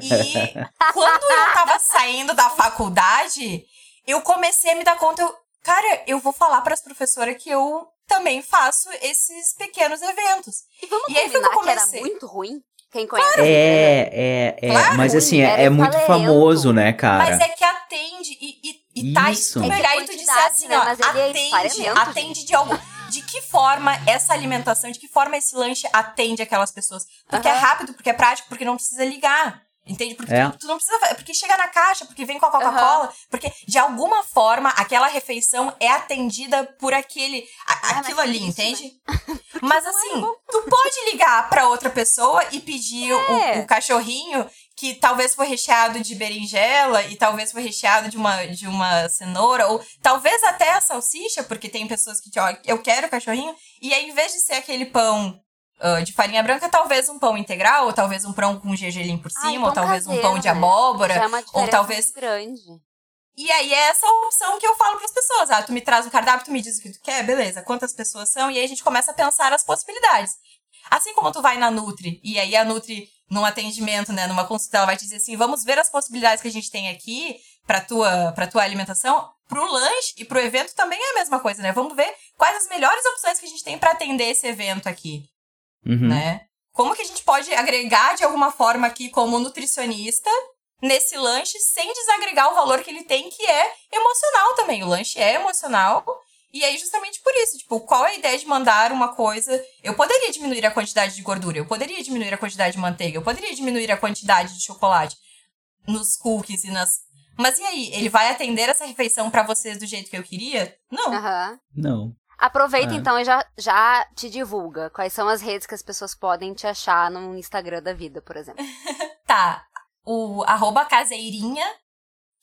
S3: E quando eu tava saindo da faculdade, eu comecei a me dar conta, eu, cara, eu vou falar para as professoras que eu também faço esses pequenos eventos.
S2: E vamos
S3: E aí foi que eu
S2: combinar que era
S3: comecei.
S2: muito ruim? Quem conhece?
S1: É, é, é.
S3: Claro,
S1: mas assim,
S2: era
S1: é, é muito
S2: talento.
S1: famoso, né, cara?
S3: Mas é que atende e, e, e tá
S1: Isso.
S3: e
S2: É que
S3: aí tu disse
S2: quantidade,
S3: assim,
S2: né?
S3: ó,
S2: Mas ele é
S3: atende, atende de algo. De que forma essa alimentação, de que forma esse lanche atende aquelas pessoas? Porque é
S2: Aham.
S3: rápido, porque é prático, porque não precisa ligar. Entende? Porque
S1: É.
S3: tu, tu não precisa. Porque chega na caixa, porque vem com a Coca-Cola. Porque, de alguma forma, aquela refeição é atendida por aquele. a-
S2: Ah,
S3: aquilo ali,
S2: isso, né?
S3: entende? Mas
S2: é
S3: assim, tu pode ligar pra outra pessoa e pedir
S2: É.
S3: o, o cachorrinho que talvez foi recheado de berinjela e talvez foi recheado de uma, de uma cenoura, ou talvez até a salsicha, porque tem pessoas que, ó, eu quero cachorrinho, e aí, em vez de ser aquele pão uh, de farinha branca, talvez um pão integral, ou talvez um pão com gergelim por
S2: Ah,
S3: cima, ou
S2: pão
S3: talvez um
S2: caseiro,
S3: pão de
S2: né?
S3: abóbora,
S2: Já é uma
S3: ou talvez
S2: grande.
S3: e aí é essa opção que eu falo pras pessoas. Ah, tu me traz o cardápio, tu me diz o que tu quer, beleza. Quantas pessoas são? E aí a gente começa a pensar as possibilidades. Assim como tu vai na Nutri, e aí a Nutri, num atendimento, né, numa consulta, ela vai te dizer assim, vamos ver as possibilidades que a gente tem aqui pra tua, pra tua alimentação. Pro lanche e pro evento também é a mesma coisa, né? Vamos ver quais as melhores opções que a gente tem pra atender esse evento aqui
S1: Uhum.
S3: né? Como que a gente pode agregar de alguma forma aqui como nutricionista nesse lanche sem desagregar o valor que ele tem, que é emocional também. O lanche é emocional. E aí, justamente por isso, tipo, qual é a ideia de mandar uma coisa? Eu poderia diminuir a quantidade de gordura, eu poderia diminuir a quantidade de manteiga, eu poderia diminuir a quantidade de chocolate nos cookies e nas. Mas e aí, ele vai atender essa refeição pra vocês do jeito que eu queria? Não.
S2: Aham.
S1: Não.
S2: Aproveita
S1: É.
S2: então e já, já te divulga. Quais são as redes que as pessoas podem te achar no Instagram da vida, por exemplo.
S3: Tá. O arroba caseirinha,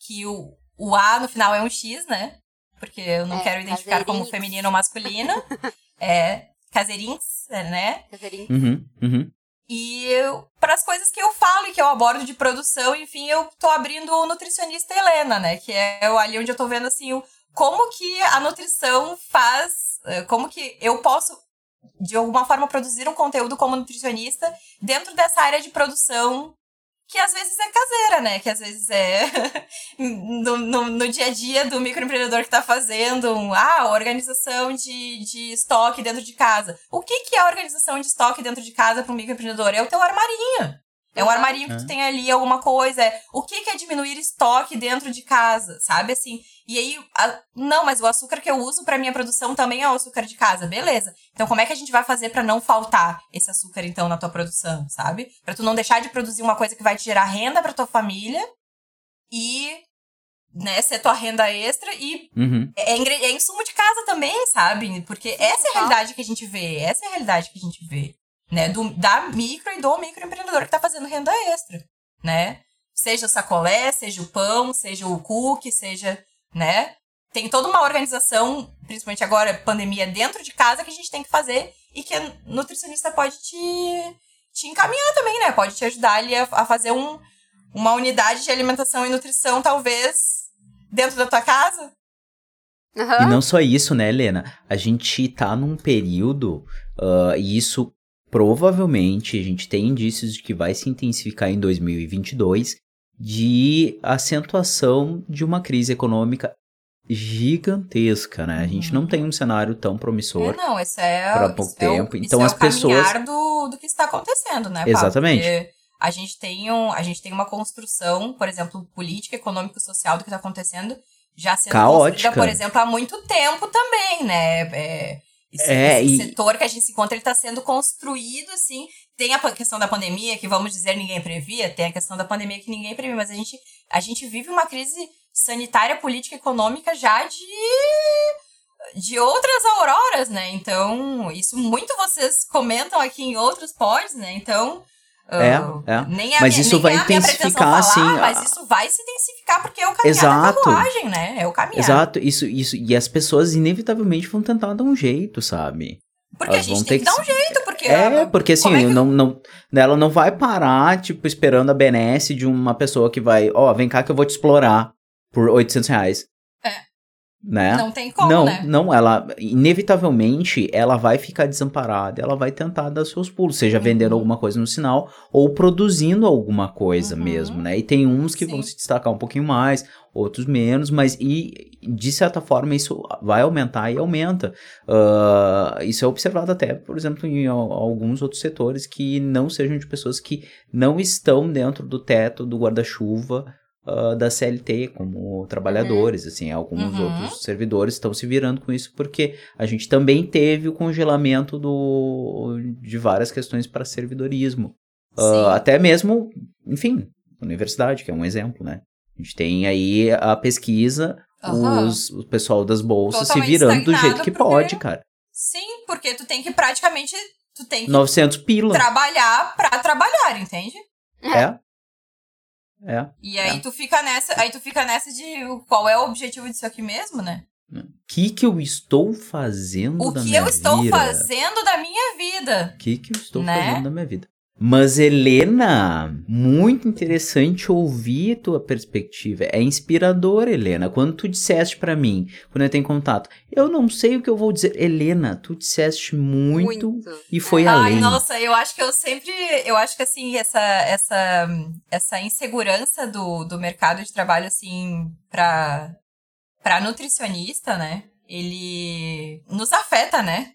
S3: que o, o A no final é um X, né? Porque eu não
S2: É,
S3: quero identificar como
S2: caseirinhos.
S3: feminino ou masculino. é caseirinhos, né?
S2: Catherine?
S1: Uhum, uhum.
S3: E para as coisas que eu falo e que eu abordo de produção, enfim, eu tô abrindo o Nutricionista Helena, né? Que é o- ali onde eu tô vendo, assim, o, como que a nutrição faz... eh, Como que eu posso, de alguma forma, produzir um conteúdo como nutricionista dentro dessa área de produção que às vezes é caseira, né? Que às vezes é no, no, no dia a dia do microempreendedor que tá fazendo um, ah, organização de, de estoque dentro de casa. O que, que é a organização de estoque dentro de casa para um microempreendedor? É o teu armarinho. É um
S2: Uhum.
S3: armarinho que tu tem ali alguma coisa. É, o que, que é diminuir estoque dentro de casa, sabe? Assim, e aí, a- não, mas o açúcar que eu uso para minha produção também é o açúcar de casa, beleza. Então, como é que a gente vai fazer para não faltar esse açúcar, então, na tua produção, sabe? Pra tu não deixar de produzir uma coisa que vai te gerar renda pra tua família e, né, ser tua renda extra e
S1: Uhum.
S3: é, ingre- é insumo de casa também, sabe? Porque essa é a realidade que a gente vê, essa é a realidade que a gente vê, né? Do, da micro e do microempreendedor que tá fazendo renda extra, né? Seja o sacolé, seja o pão, seja o cookie, seja, né? Tem toda uma organização, principalmente agora, pandemia, dentro de casa que a gente tem que fazer e que a nutricionista pode te, te encaminhar também, né? Pode te ajudar ali a, a fazer um, uma unidade de alimentação e nutrição, talvez, dentro da tua casa.
S2: Aham.
S1: E não só isso, né, Helena? A gente tá num período, ah, e isso provavelmente a gente tem indícios de que vai se intensificar em 2022, de acentuação de uma crise econômica gigantesca, né? A gente não
S3: Uhum.
S1: tem um cenário tão promissor.
S3: É, não, esse é, isso
S1: pouco
S3: é o-
S1: tempo.
S3: isso
S1: Então
S3: é
S1: as
S3: o
S1: pessoas-
S3: do, do que está acontecendo, né?
S1: Exatamente.
S3: Porque a gente tem um, a gente tem uma construção, por exemplo, política, econômica social do que está acontecendo já sendo
S1: Caótica.
S3: construída, por exemplo, há muito tempo também, né? É, esse,
S1: É,
S3: esse
S1: e-
S3: setor que a gente se encontra, ele está sendo construído, assim. Tem a questão da pandemia, que vamos dizer ninguém previa, tem a questão da pandemia que ninguém previa, mas a gente, a gente vive uma crise sanitária, política e econômica já de de outras auroras, né? Então, isso muito vocês comentam aqui em outros pods, né? Então,
S1: É,
S3: ah,
S1: é.
S3: nem a
S1: Mas
S3: minha,
S1: isso vai
S3: é a
S1: intensificar,
S3: falar,
S1: assim,
S3: mas
S1: a-
S3: isso vai se intensificar porque é o caminhar da
S1: Exato.
S3: carruagem, né? É o caminhar.
S1: Exato, isso, isso. E as pessoas inevitavelmente vão tentar dar um jeito, sabe?
S3: Porque a
S1: Elas
S3: gente
S1: vão
S3: tem
S1: ter
S3: que dar
S1: que
S3: um jeito, porque
S1: É, porque assim,
S3: é que-
S1: não, não, ela não vai parar, tipo, esperando a benesse de uma pessoa que vai, ó, vem cá que eu vou te explorar por 800 reais. Né?
S3: não tem como,
S1: não,
S3: né?
S1: não, ela, inevitavelmente, ela vai ficar desamparada, ela vai tentar dar seus pulos, seja
S3: Uhum.
S1: vendendo alguma coisa no sinal ou produzindo alguma coisa
S3: Uhum.
S1: mesmo, né? E tem uns que vão
S3: Sim.
S1: se destacar um pouquinho mais, outros menos, mas e de certa forma isso vai aumentar e aumenta. Ah, isso é observado até, por exemplo, em al- alguns outros setores que não sejam de pessoas que não estão dentro do teto do guarda-chuva ah, da CLT, como trabalhadores, assim, alguns
S3: Uhum.
S1: outros servidores estão se virando com isso porque a gente também teve o congelamento do, de várias questões para servidorismo.
S3: Sim.
S1: até mesmo, enfim, universidade, que é um exemplo, né? A gente tem aí a pesquisa,
S3: Aham.
S1: os, o pessoal das bolsas se
S3: Totalmente
S1: virando do jeito que
S3: porque-
S1: pode, cara.
S3: Sim, porque tu tem que praticamente tu tem que
S1: 900 pila.
S3: trabalhar pra trabalhar, entende?
S1: É. É.
S3: E aí
S1: É.
S3: tu fica nessa, aí tu fica nessa de qual é o objetivo disso aqui mesmo, né?
S1: O que que eu estou fazendo
S3: O
S1: da
S3: que
S1: minha
S3: eu estou
S1: vida?
S3: fazendo da minha vida?
S1: O que que eu estou
S3: Né?
S1: fazendo da minha vida? Mas, Helena, muito interessante ouvir tua perspectiva. É inspirador, Helena. Quando tu disseste pra mim, quando eu tenho contato, eu não sei o que eu vou dizer. Helena, tu disseste muito, e foi
S3: Ai,
S1: além.
S3: nossa, eu acho que eu sempre, eu acho que assim, essa essa essa insegurança do, do mercado de trabalho assim para para nutricionista, né? Ele nos afeta, né?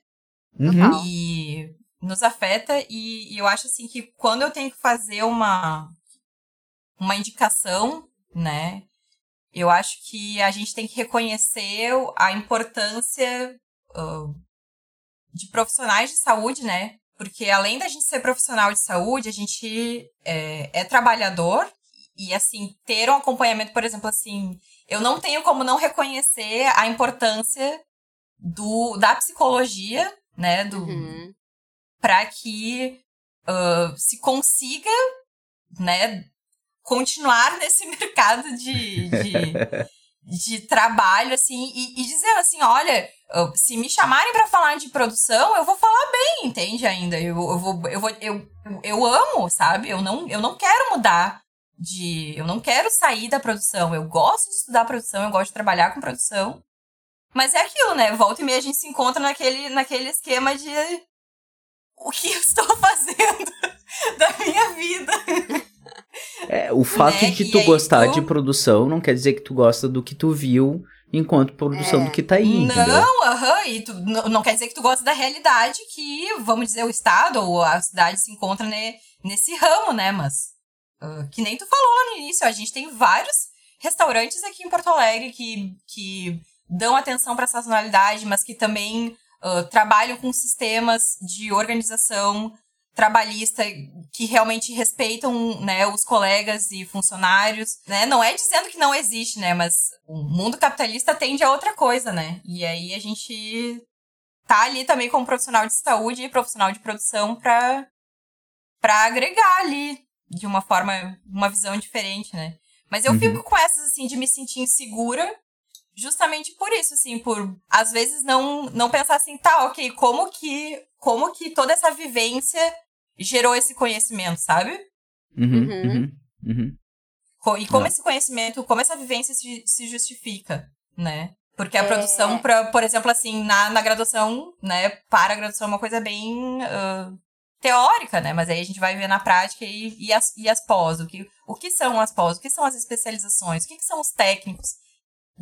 S1: Uhum.
S3: E nos afeta e, e eu acho assim que quando eu tenho que fazer uma uma indicação, né? Eu acho que a gente tem que reconhecer a importância ah, de profissionais de saúde, né? Porque além da gente ser profissional de saúde, a gente é, é trabalhador e assim ter um acompanhamento, por exemplo, assim, eu não tenho como não reconhecer a importância do da psicologia, né? Do,
S2: Uhum.
S3: Para que ah, se consiga, né, continuar nesse mercado de, de, de trabalho, assim, e, e dizer assim, olha, se me chamarem para falar de produção, eu vou falar bem, entende ainda? Eu, eu vou, eu vou, eu, eu amo, sabe? Eu não, eu não quero mudar de, eu não quero sair da produção. Eu gosto de estudar produção, eu gosto de trabalhar com produção. Mas é aquilo, né? Volta e meia a gente se encontra naquele, naquele esquema de o que eu estou fazendo da minha vida.
S1: É, o fato
S3: Né?
S1: de tu gostar
S3: tu-
S1: de produção não quer dizer que tu gosta do que tu viu enquanto produção do que tá aí?
S3: Não, aham, e tu, não, não quer dizer que tu gosta da realidade que, vamos dizer, o estado ou a cidade se encontra ne- nesse ramo, né? Mas, ah, que nem tu falou lá no início, a gente tem vários restaurantes aqui em Porto Alegre que, que dão atenção para sazonalidade, mas que também ah, trabalham com sistemas de organização trabalhista que realmente respeitam né, os colegas e funcionários, né? Não é dizendo que não existe, né? Mas o mundo capitalista tende a outra coisa, né? E aí a gente tá ali também como profissional de saúde e profissional de produção para para agregar ali de uma forma, uma visão diferente, né? Mas eu
S1: Uhum.
S3: fico com essas assim de me sentir insegura justamente por isso, assim, por às vezes não não pensar assim, tá, ok, como que como que toda essa vivência gerou esse conhecimento, sabe?
S1: Uhum,
S2: Uhum.
S1: uhum, uhum.
S3: E como
S1: É.
S3: esse conhecimento, como essa vivência se, se justifica, né? Porque a
S2: É.
S3: produção, pra, por exemplo, assim, na, na graduação, né? Para a graduação é uma coisa bem ah, teórica, né? Mas aí a gente vai ver na prática e, e, as, e as pós. O que, o que são as pós? O que são as especializações? O que, que são os técnicos?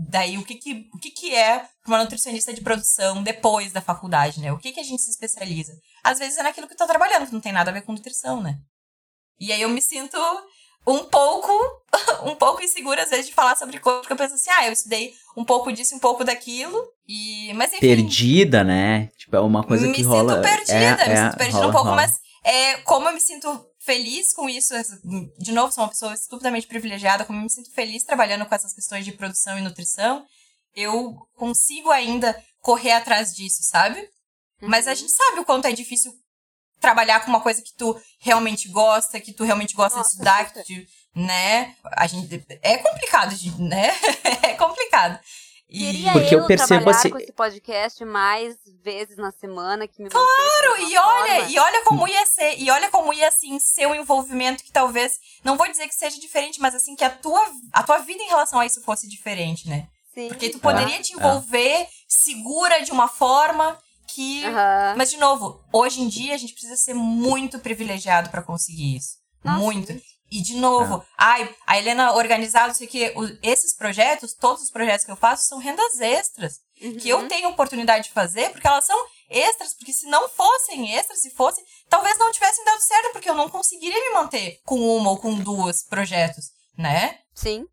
S3: Daí, o que, que, o que, que é uma nutricionista de produção depois da faculdade, né? O que, que a gente se especializa? Às vezes é naquilo que tá trabalhando, que não tem nada a ver com nutrição, né? E aí eu me sinto um pouco, um pouco insegura, às vezes, de falar sobre coisas, porque eu penso assim, ah, eu estudei um pouco disso, um pouco daquilo, e... Mas enfim...
S1: Perdida, né? Tipo, é uma coisa
S3: me
S1: que rola.
S3: sinto perdida,
S1: é,
S3: me
S1: é,
S3: sinto perdida um pouco,
S1: rola.
S3: mas é, como eu me sinto feliz com isso, de novo, sou uma pessoa estupidamente privilegiada, como eu me sinto feliz trabalhando com essas questões de produção e nutrição, eu consigo ainda correr atrás disso, sabe? Mas a
S2: Uhum.
S3: gente sabe o quanto é difícil trabalhar com uma coisa que tu realmente gosta, que tu realmente gosta
S2: Nossa,
S3: de estudar, que tu, né? A gente é complicado, né? é complicado. E
S2: Queria
S1: Porque eu
S2: eu
S1: percebo
S2: trabalhar
S1: assim-
S2: com esse podcast mais vezes na semana que me
S3: Claro, e olha, e olha como ia ser, e olha como ia assim ser um envolvimento que talvez, não vou dizer que seja diferente, mas assim que a tua a tua vida em relação a isso fosse diferente, né?
S2: Sim.
S3: Porque tu poderia
S1: É,
S3: te envolver segura de uma forma que
S2: Aham.
S3: Mas de novo, hoje em dia a gente precisa ser muito privilegiado pra conseguir isso.
S2: Nossa,
S3: muito.
S2: sim.
S3: E de novo, ai, a Helena organizado, sei que o- esses projetos, todos os projetos que eu faço são rendas extras que eu
S2: Uhum.
S3: tenho oportunidade de fazer, porque elas são extras, porque se não fossem extras, se fossem, talvez não tivessem dado certo, porque eu não conseguiria me manter com uma ou com duas projetos, né?
S2: Sim.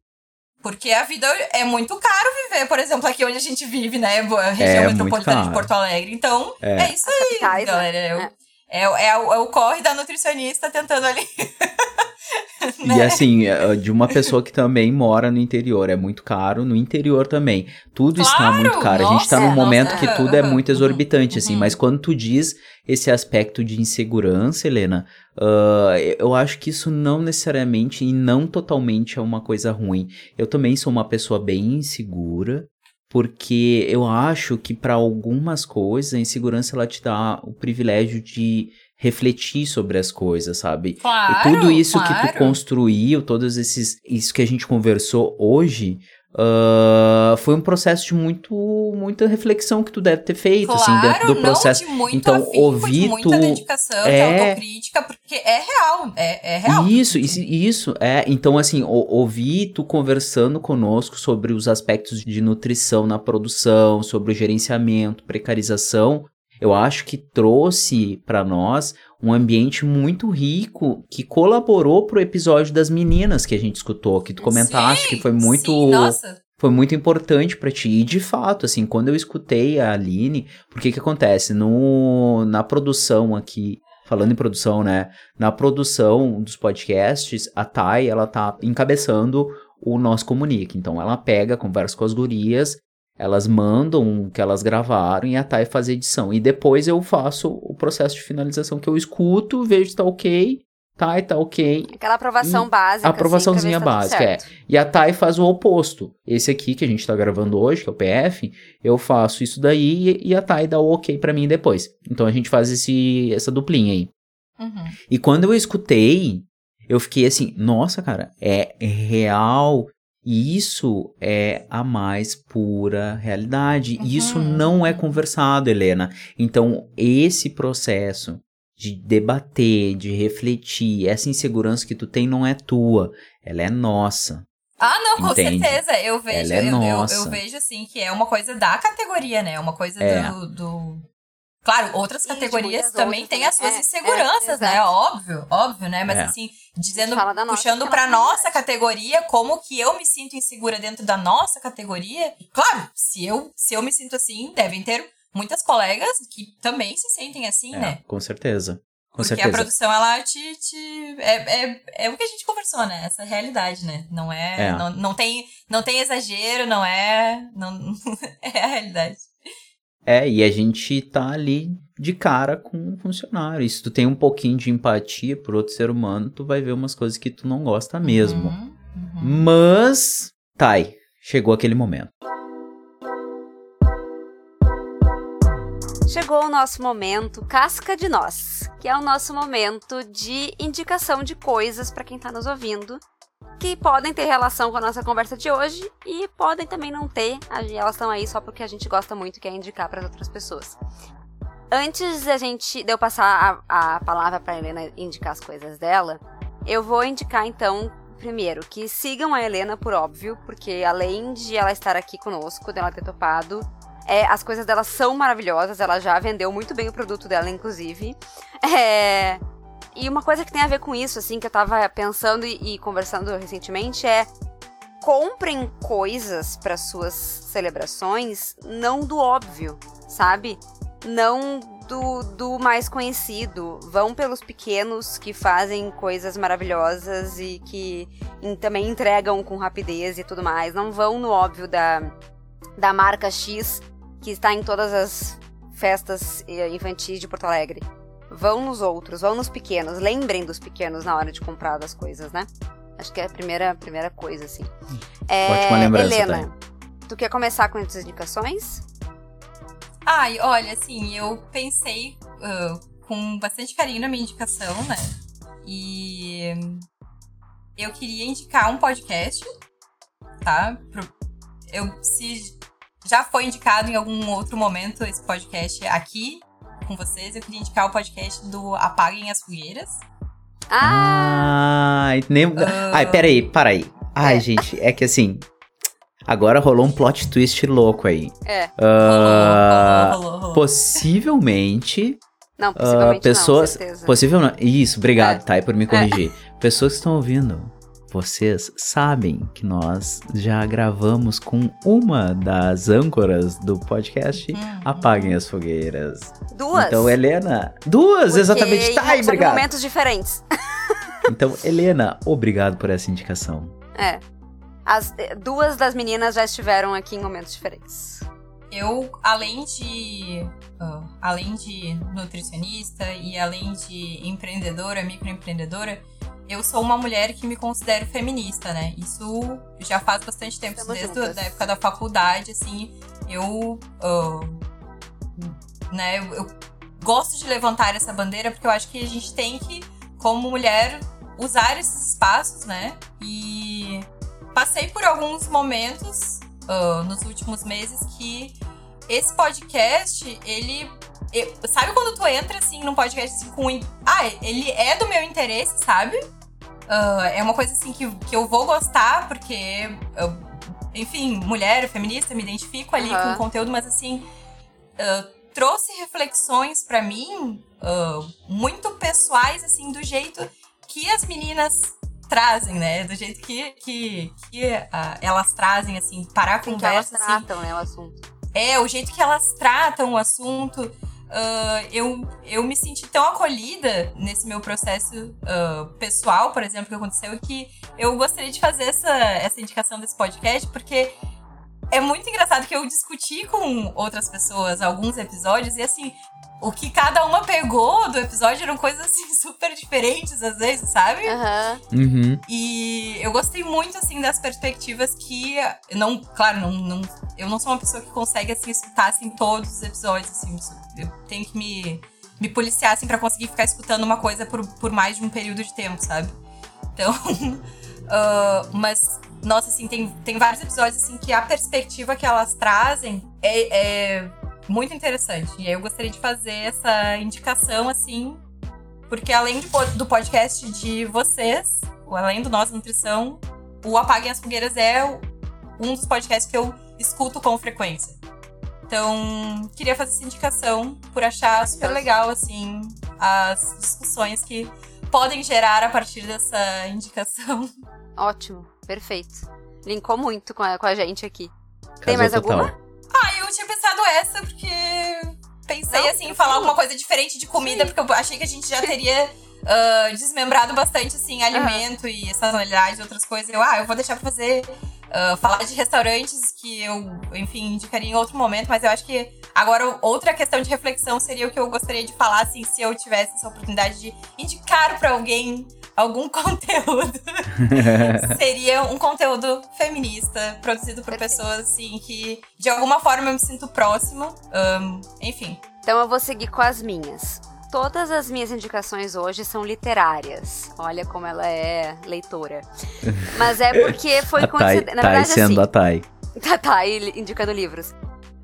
S3: Porque a vida é muito caro viver, por exemplo, aqui onde a gente vive, né? A região
S1: É,
S3: metropolitana de. Porto Alegre. Então,
S1: É.
S3: é, isso aí,
S2: capitais, né?
S3: galera. É,
S2: É.
S3: é, é o, é o corre da nutricionista tentando ali
S1: E
S3: Né?
S1: assim, é, de uma pessoa que também mora no interior, é muito caro, no interior também. Tudo está
S3: Claro,
S1: muito caro. a gente tá
S3: nossa,
S1: num momento
S3: nossa,
S1: que tudo é muito
S3: uhum,
S1: exorbitante, assim,
S3: uhum.
S1: mas quando tu diz esse aspecto de insegurança, Helena, ah, eu acho que isso não necessariamente e não totalmente é uma coisa ruim. Eu também sou uma pessoa bem insegura. Porque eu acho que para algumas coisas a insegurança ela te dá o privilégio de refletir sobre as coisas, sabe?
S3: Claro,
S1: e tudo isso que
S3: claro.
S1: tu construiu, todos esses isso que a gente conversou hoje, ah, foi um processo de muito muita reflexão que tu deve ter feito assim
S3: Claro,
S1: dentro do processo.
S3: de
S1: Então,
S3: afinco,
S1: ouvir
S3: de muita
S1: tu-
S3: dedicação, de
S1: é-
S3: autocrítica, porque é real, é, é real.
S1: Isso, isso, isso, é. Então, assim, ouvir tu conversando conosco sobre os aspectos de nutrição na produção, sobre o gerenciamento, precarização, eu acho que trouxe pra nós um ambiente muito rico que colaborou pro episódio das meninas que a gente escutou, que tu comentaste
S3: Sim,
S1: que foi muito
S3: sim, nossa,
S1: foi muito importante pra ti. E de fato, assim, quando eu escutei a Aline, porque que acontece? No, na produção aqui, falando em produção, né? Na produção dos podcasts, a Thay, ela tá encabeçando o nosso comunique. Então ela pega, conversa com as gurias, elas mandam o que elas gravaram e a Thay faz a edição. E depois eu faço o processo de finalização que eu escuto, vejo se tá ok, Thay tá ok,
S2: Aquela aprovação básica.
S1: a aprovaçãozinha
S2: assim, pra ver se tá
S1: básica, é. E a Thay faz o oposto. Esse aqui que a gente tá gravando hoje, que é o PF, eu faço isso daí e- e a Thay dá o ok pra mim depois. Então a gente faz esse, essa duplinha aí.
S3: Uhum.
S1: E quando eu escutei, eu fiquei assim, nossa, cara, é real. E isso é a mais pura realidade. E Isso
S3: Uhum.
S1: não é conversado, Helena. Então, esse processo de debater, de refletir, essa insegurança que tu tem não é tua, ela é nossa.
S3: Ah, não, com
S1: Entende?
S3: certeza. Eu vejo,
S1: Ela é
S3: eu, eu- eu, vejo assim que é uma coisa da categoria, né? Uma coisa
S1: É.
S3: do, do- Claro, outras
S2: de
S3: categorias também
S2: outras
S3: têm as suas
S2: É,
S3: inseguranças,
S2: é,
S3: né? Óbvio, óbvio, né? Mas
S1: É.
S3: assim, dizendo,
S2: Fala da nossa,
S3: puxando
S2: tem
S3: nossa categoria, como que eu me sinto insegura dentro da nossa categoria. Claro, se eu, se eu me sinto assim, devem ter muitas colegas que também se sentem assim,
S1: É,
S3: né?
S1: com certeza. Com
S3: Porque a
S1: certeza.
S3: produção, ela te. te é, é, é o que a gente conversou, né? Essa realidade, né? Não é.
S1: É.
S3: Não, não, tem, não tem exagero, não é. Não, é a realidade.
S1: É, e a gente tá ali de cara com um funcionário. E se tu tem um pouquinho de empatia por outro ser humano, tu vai ver umas coisas que tu não gosta mesmo.
S3: Uhum, uhum.
S1: Mas, Thay, chegou aquele momento.
S2: Chegou o nosso momento casca de nós, que é o nosso momento de indicação de coisas para quem tá nos ouvindo, que podem ter relação com a nossa conversa de hoje e podem também não ter, elas estão aí só porque a gente gosta muito e quer indicar para outras pessoas. Antes da gente de eu passar a, a palavra para Helena indicar as coisas dela, eu vou indicar então primeiro que sigam a Helena por óbvio, porque além de ela estar aqui conosco, dela ter topado, é, as coisas dela são maravilhosas, ela já vendeu muito bem o produto dela, inclusive. É, e uma coisa que tem a ver com isso, assim, que eu tava pensando e, e conversando recentemente é comprem coisas para suas celebrações não do óbvio, sabe? Não do, do mais conhecido. Vão pelos pequenos que fazem coisas maravilhosas e que em- também entregam com rapidez e tudo mais. Não vão no óbvio da, da marca X que está em todas as festas eh, infantis de Porto Alegre. Vão nos outros, vão nos pequenos. Lembrem dos pequenos na hora de comprar as coisas, né? Acho que é a primeira, primeira coisa, assim. É,
S1: Ótima lembrança,
S2: Helena, tu quer começar com as indicações?
S3: Ai, olha, assim, eu pensei ah, com bastante carinho na minha indicação, né? E eu queria indicar um podcast, tá? Pro- Eu, se já foi indicado em algum outro momento esse podcast aqui com vocês, eu queria indicar o podcast do Apaguem as Fogueiras.
S2: Ah,
S1: Ai, nem... Ai, peraí, para aí. Ai,
S2: É.
S1: gente, é que assim. Agora rolou um plot twist louco aí.
S2: é.
S1: Ah,
S3: Rolou, rolou, rolou.
S1: Possivelmente.
S2: Não,
S1: ah,
S2: possivelmente
S1: pessoas.
S2: não, certeza.
S1: possível não. Isso, obrigado,
S2: É.
S1: Thay, por me corrigir. Pessoas que estão ouvindo. Vocês sabem que nós já gravamos com uma das âncoras do podcast
S3: Hum.
S1: Apaguem as Fogueiras.
S2: Duas.
S1: Então, Helena. Duas,
S2: Porque
S1: exatamente.
S2: em
S1: obrigado.
S2: momentos diferentes.
S1: Então, Helena, obrigado por essa indicação.
S2: É. As eh, duas das meninas já estiveram aqui em momentos diferentes.
S3: Eu, além de. ah, além de nutricionista e além de empreendedora, microempreendedora, eu sou uma mulher que me considero feminista, né? Isso já faz bastante tempo,
S2: Estamos
S3: desde
S2: juntas.
S3: a época da faculdade, assim, eu. ah, né, eu, eu gosto de levantar essa bandeira porque eu acho que a gente tem que, como mulher, usar esses espaços, né? E passei por alguns momentos ah, nos últimos meses que esse podcast, ele. eu- sabe quando tu entra assim num podcast assim, com. Ah, ele é do meu interesse, sabe? Ah, é uma coisa assim que, que eu vou gostar, porque. eu- enfim, mulher, feminista, me identifico ali
S2: Aham.
S3: com o conteúdo, mas assim. ah, trouxe reflexões pra mim ah, muito pessoais, assim, do jeito que as meninas trazem, né? Do jeito que, que, que ah, elas trazem, assim, parar a
S2: Assim que elas
S3: conversa, assim,
S2: tratam, né, o assunto.
S3: é, o jeito que elas tratam o assunto. ah, eu, eu me senti tão acolhida nesse meu processo ah, pessoal, por exemplo, que aconteceu, que eu gostaria de fazer essa, essa indicação desse podcast, porque é muito engraçado que eu discuti com outras pessoas alguns episódios e assim. O que cada uma pegou do episódio eram coisas assim super diferentes às vezes, sabe?
S2: Aham.
S1: Uhum.
S3: E eu gostei muito, assim, das perspectivas que. Não, claro, não, não, eu não sou uma pessoa que consegue, assim, escutar, assim, todos os episódios, assim. Eu tenho que me, me policiar, assim, pra conseguir ficar escutando uma coisa por, por mais de um período de tempo, sabe? Então. ah, mas, nossa, assim, tem, tem vários episódios, assim, que a perspectiva que elas trazem é, é muito interessante. E aí eu gostaria de fazer essa indicação, assim, porque além de do podcast de vocês, além do Nossa Nutrição, o Apaguem as Fogueiras é um dos podcasts que eu escuto com frequência. Então, queria fazer essa indicação por achar super legal, assim, as discussões que podem gerar a partir dessa indicação.
S2: Ótimo. Perfeito. Linkou muito com a, com a gente aqui. Tem mais
S1: total.
S2: alguma?
S3: Ah, eu tinha pensado essa porque pensei,
S2: Não,
S3: assim, em falar alguma coisa diferente de comida, porque eu achei que a gente já teria ah, desmembrado bastante, assim, alimento e sazonalidade e outras coisas. Eu, ah, eu vou deixar pra fazer. ah, falar de restaurantes que eu, enfim, indicaria em outro momento, mas eu acho que agora outra questão de reflexão seria o que eu gostaria de falar, assim, se eu tivesse essa oportunidade de indicar pra alguém algum conteúdo. seria um conteúdo feminista, produzido por
S2: Perfeito.
S3: pessoas, assim, que de alguma forma eu me sinto próxima. Ahn, enfim.
S2: Então eu vou seguir com as minhas. Todas as minhas indicações hoje são literárias. Olha como ela é leitora. Mas é porque foi
S1: a Thay,
S2: coincidência. Na
S1: Thay
S2: verdade,
S1: sendo
S2: assim,
S1: a Thay.
S2: Tá, tá, aí indicando livros.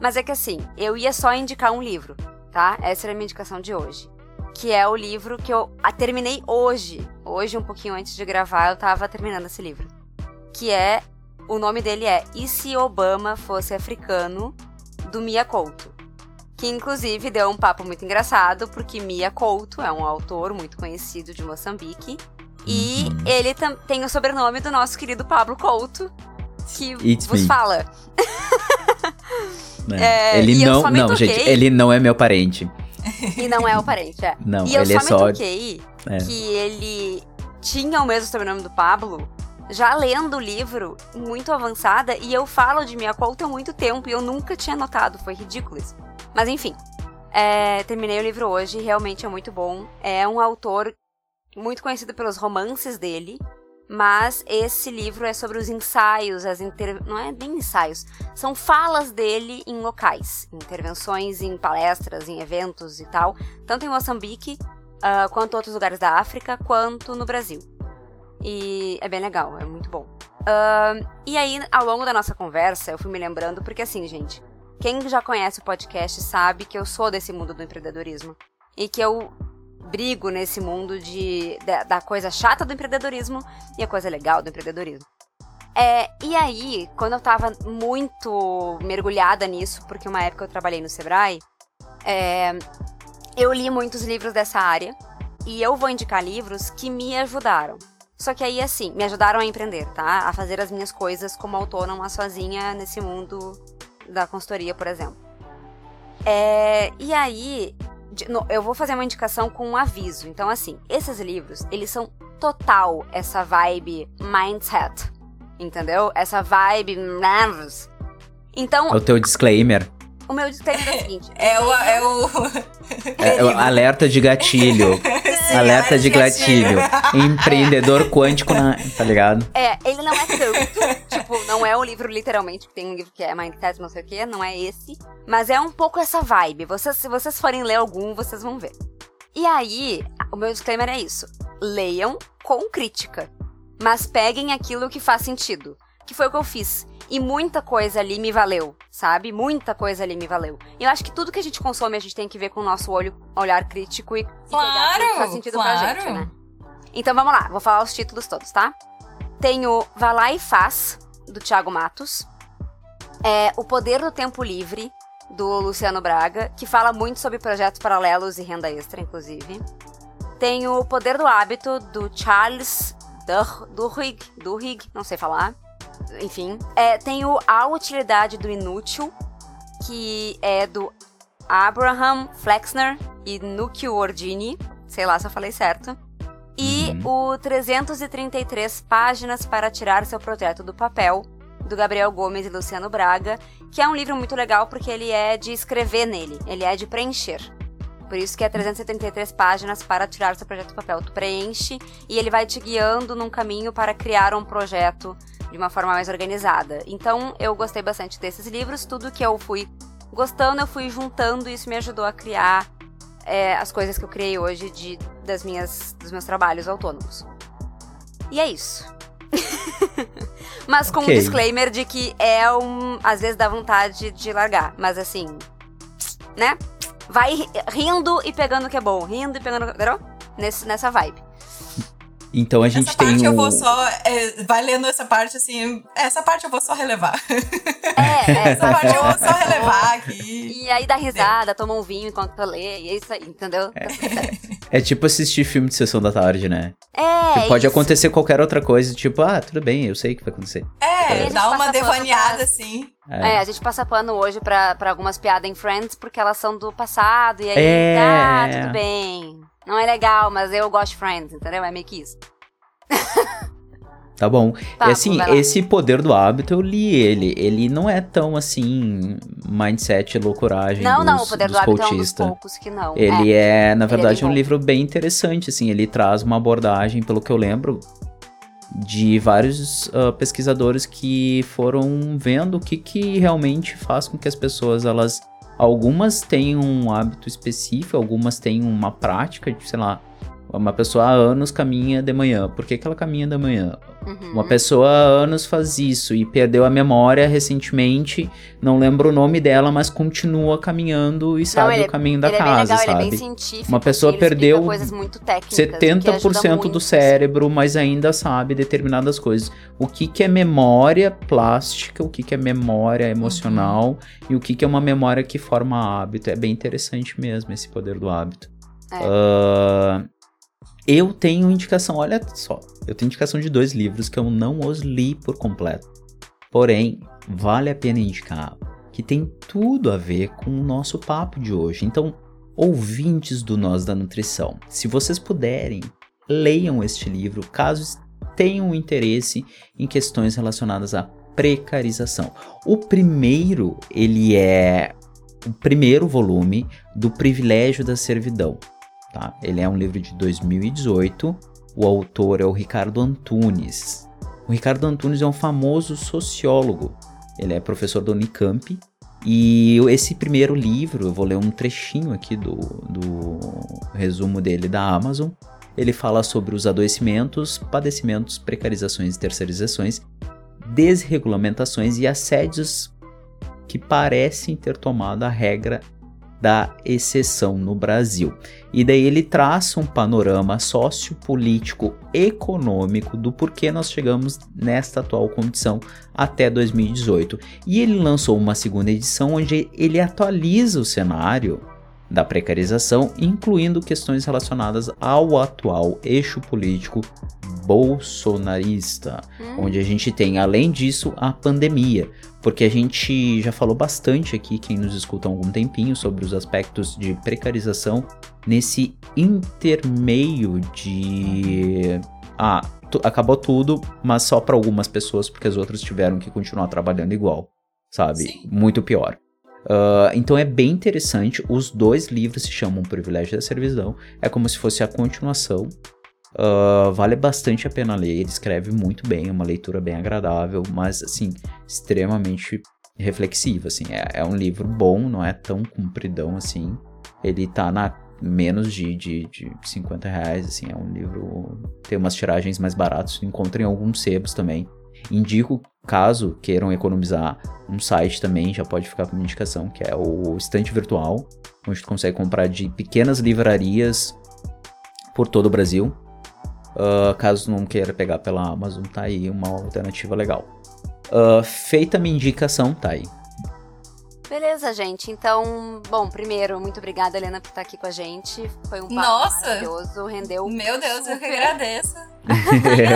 S2: Mas é que assim, eu ia só indicar um livro, tá? Essa era a minha indicação de hoje. Que é o livro que eu ah, terminei hoje. Hoje, um pouquinho antes de gravar, eu tava terminando esse livro. Que é. O nome dele é E se Obama fosse africano, do Mia Couto. Que inclusive deu um papo muito engraçado, porque Mia Couto é um autor muito conhecido de Moçambique. E
S1: Uhum.
S2: ele tem o sobrenome do nosso querido Pablo Couto, que
S1: It's
S2: vos
S1: me.
S2: fala.
S1: né?
S2: É,
S1: ele não, não,
S2: toquei-
S1: gente, ele não é meu parente.
S2: E não é o parente, é.
S1: Não,
S2: e eu
S1: ele
S2: só
S1: é
S2: me toquei
S1: é.
S2: que ele tinha o mesmo sobrenome do Pablo, já lendo o livro, muito avançada, e eu falo de minha conta há muito tempo e eu nunca tinha notado, foi ridículo isso. Mas enfim, é, terminei o livro hoje, realmente é muito bom. É um autor muito conhecido pelos romances dele, mas esse livro é sobre os ensaios, as inter... não é nem ensaios, são falas dele em locais, intervenções em palestras, em eventos e tal, tanto em Moçambique ah, quanto outros lugares da África, quanto no Brasil. E é bem legal, é muito bom. Ah, e aí, ao longo da nossa conversa, eu fui me lembrando, porque assim, gente, quem já conhece o podcast sabe que eu sou desse mundo do empreendedorismo. E que eu brigo nesse mundo de, da, da coisa chata do empreendedorismo e a coisa legal do empreendedorismo. É, e aí, quando eu tava muito mergulhada nisso, porque uma época eu trabalhei no Sebrae, é, eu li muitos livros dessa área e eu vou indicar livros que me ajudaram. Só que aí, assim, me ajudaram a empreender, tá? A fazer as minhas coisas como autônoma, sozinha, nesse mundo da consultoria, por exemplo. É, e aí, eu vou fazer uma indicação com um aviso. Então, assim, esses livros, eles são total essa vibe mindset. Entendeu? Essa vibe nervos. Então,
S1: É o teu disclaimer.
S2: O meu disclaimer é o seguinte.
S3: É o. É o...
S1: É, é o alerta de gatilho. alerta de gatilho. Empreendedor quântico, na, tá ligado?
S2: É, ele não é tanto. tipo, não é o livro literalmente, que tem um livro que é Mindset, não sei o quê, não é esse. Mas é um pouco essa vibe. Vocês, se vocês forem ler algum, vocês vão ver. E aí, o meu disclaimer é isso. Leiam com crítica. Mas peguem aquilo que faz sentido. Que foi o que eu fiz. E muita coisa ali me valeu, sabe? Muita coisa ali me valeu. E eu acho que tudo que a gente consome, a gente tem que ver com o nosso olho, olhar crítico e, pegar aquilo que faz sentido pra
S3: claro.
S2: gente, né? Então vamos lá, vou falar os títulos todos, tá? Tem o Vá Lá e Faz, do Thiago Matos. É O Poder do Tempo Livre, do Luciano Braga, que fala muito sobre projetos paralelos e renda extra, inclusive. Tem o Poder do Hábito, do Charles Dur- Duhigg, Duhigg, não sei falar. Enfim. É, tem o A Utilidade do Inútil, que é do Abraham Flexner e Nukio Ordini. Sei lá se eu falei certo. E o 333 Páginas para Tirar Seu Projeto do Papel, do Gabriel Gomes e Luciano Braga, que é um livro muito legal porque ele é de escrever nele, ele é de preencher. Por isso que é 333 páginas para tirar seu projeto do papel. Tu preenche e ele vai te guiando num caminho para criar um projeto de uma forma mais organizada. Então, eu gostei bastante desses livros. Tudo que eu fui gostando, eu fui juntando e isso me ajudou a criar é, as coisas que eu criei hoje de, das minhas, dos meus trabalhos autônomos. E é isso. Mas com
S1: Ok.
S2: um disclaimer de que é um. Às vezes dá vontade de largar. Mas assim. Né? Vai ri- rindo e pegando o que é bom. Rindo e pegando. Entendeu? Nesse, nessa vibe.
S1: Então a gente
S3: Essa
S1: tem
S3: parte eu vou só. é, vai lendo essa parte assim. Essa parte eu vou só relevar.
S2: É, é,
S3: Essa parte eu vou só relevar aqui.
S2: E aí dá risada, toma um vinho enquanto tu lê. E é isso aí, entendeu? Certo.
S1: É tipo assistir filme de sessão da tarde, né?
S2: É.
S1: Que pode
S2: isso.
S1: acontecer qualquer outra coisa, tipo, ah, tudo bem, eu sei o que vai acontecer.
S3: É,
S2: gente
S3: dá uma devaneada
S2: pra-
S3: assim.
S2: É, a gente passa pano hoje pra, pra algumas piadas em Friends porque elas são do passado. E aí,
S1: É.
S2: tá, tudo bem. Não é legal, mas eu gosto de Friends, entendeu? É meio que isso.
S1: Tá bom.
S2: Tá,
S1: e assim, esse poder do hábito, eu li ele. Ele não é tão assim, mindset, loucuragem
S2: Não,
S1: dos,
S2: não, o poder do hábito é um dos poucos que não.
S1: Ele é, na
S2: é
S1: verdade,
S2: bem
S1: um
S2: bom.
S1: livro bem interessante, assim, ele traz uma abordagem, pelo que eu lembro, de vários ah, pesquisadores que foram vendo o que, que realmente faz com que as pessoas, elas, algumas têm um hábito específico, algumas têm uma prática, de, sei lá, uma pessoa há anos caminha de manhã, por que, que ela caminha de manhã?
S2: Uhum.
S1: Uma pessoa há anos faz isso e perdeu a memória recentemente, não lembro o nome dela, mas continua caminhando e sabe
S2: ele é-
S1: o caminho da
S2: é bem
S1: casa,
S2: legal, é
S1: sabe?
S2: bem científico.
S1: Uma pessoa
S2: explica
S1: perdeu
S2: coisas muito técnicas, o que ajuda
S1: 70%
S2: muito,
S1: do cérebro, mas ainda sabe determinadas coisas. O que, que é memória plástica, o que, que é memória emocional e o que, que é uma memória que forma hábito. É bem interessante mesmo esse poder do hábito.
S2: É.
S1: Ah, eu tenho indicação, olha só, eu tenho indicação de dois livros que eu não os li por completo. Porém, vale a pena indicar que tem tudo a ver com o nosso papo de hoje. Então, ouvintes do Nós da Nutrição, se vocês puderem, leiam este livro caso tenham interesse em questões relacionadas à precarização. O primeiro, ele é o primeiro volume do Privilégio da Servidão. Tá? Ele é um livro de 2018. O autor é o Ricardo Antunes. O Ricardo Antunes é um famoso sociólogo. Ele é professor da Unicamp. E esse primeiro livro, eu vou ler um trechinho aqui do, do resumo dele da Amazon. Ele fala sobre os adoecimentos, padecimentos, precarizações e terceirizações, desregulamentações e assédios que parecem ter tomado a regra da exceção no Brasil. E daí ele traça um panorama sociopolítico econômico do porquê nós chegamos nesta atual condição até 2018. E ele lançou uma segunda edição onde ele atualiza o cenário da precarização, incluindo questões relacionadas ao atual eixo político bolsonarista,
S2: Hum,
S1: onde a gente tem, além disso, a pandemia. Porque a gente já falou bastante aqui, quem nos escuta há algum tempinho, sobre os aspectos de precarização nesse intermeio de ah, tu- acabou tudo, mas só para algumas pessoas, porque as outras tiveram que continuar trabalhando igual, sabe?
S3: Sim.
S1: Muito pior. Ah, então é bem interessante. Os dois livros se chamam Privilégio da Servidão. É como se fosse a continuação. Ah, vale bastante a pena ler. Ele escreve muito bem, é uma leitura bem agradável, mas assim, extremamente reflexiva. Assim, é, é um livro bom, não é tão compridão assim. Ele tá na menos de, de, de 50 reais, assim, é um livro. Tem umas tiragens mais baratas, encontra em alguns sebos também. Indico, caso queiram economizar, um site também já pode ficar como indicação, que é o Estante Virtual, onde tu consegue comprar de pequenas livrarias por todo o Brasil. Ah, caso não queira pegar pela Amazon, tá aí uma alternativa legal. Ah, feita a minha indicação, tá aí.
S2: Beleza, gente. Então, bom, primeiro, muito obrigada, Helena, por estar aqui com a gente. Foi um papo
S3: Nossa!
S2: maravilhoso, rendeu.
S3: Meu Deus, eu que agradeço.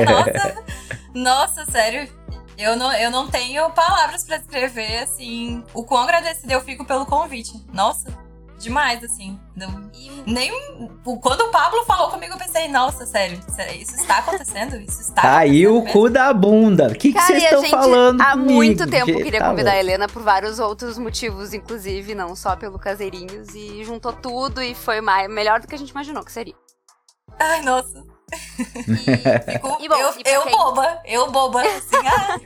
S3: Nossa, nossa, sério. Eu não, eu não tenho palavras pra descrever, assim, o quão agradecida eu fico pelo convite. Nossa, demais, assim. Não- nem quando o Pablo falou comigo, eu pensei, nossa, sério, isso está acontecendo? Isso está
S1: Tá aí o cu da bunda. O que vocês
S2: a
S1: estão falando?
S2: há
S1: comigo?
S2: muito tempo
S1: Que
S2: queria
S1: tá
S2: convidar a
S1: louco.
S2: Helena por vários outros motivos, inclusive, não só pelo Caseirinhos, e juntou tudo e foi mais, melhor do que a gente imaginou que seria.
S3: Ai, nossa.
S2: E, E bom,
S3: eu,
S2: e
S3: eu
S2: quem-
S3: boba, eu boba, assim, ah,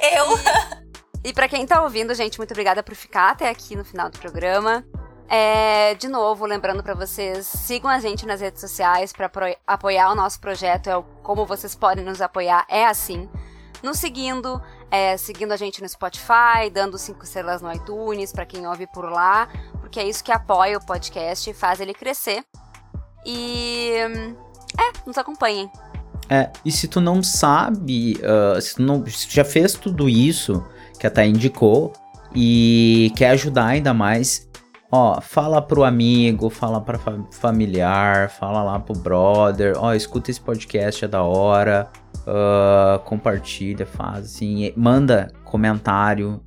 S3: eu...
S2: e pra quem tá ouvindo, gente, muito obrigada por ficar até aqui no final do programa. É, de novo, lembrando pra vocês, sigam a gente nas redes sociais pra pro- apoiar o nosso projeto. É o- como vocês podem nos apoiar, é assim. Nos seguindo, é, seguindo a gente no Spotify, dando cinco estrelas no iTunes pra quem ouve por lá, porque é isso que apoia o podcast e faz ele crescer. E é, nos acompanhem.
S1: É, e se tu não sabe, ah, se tu não se tu já fez tudo isso que a Thay indicou e quer ajudar ainda mais, ó, fala pro amigo, fala pra fa- familiar, fala lá pro brother, ó, escuta esse podcast, é da hora, ah, compartilha, faz assim, manda comentário,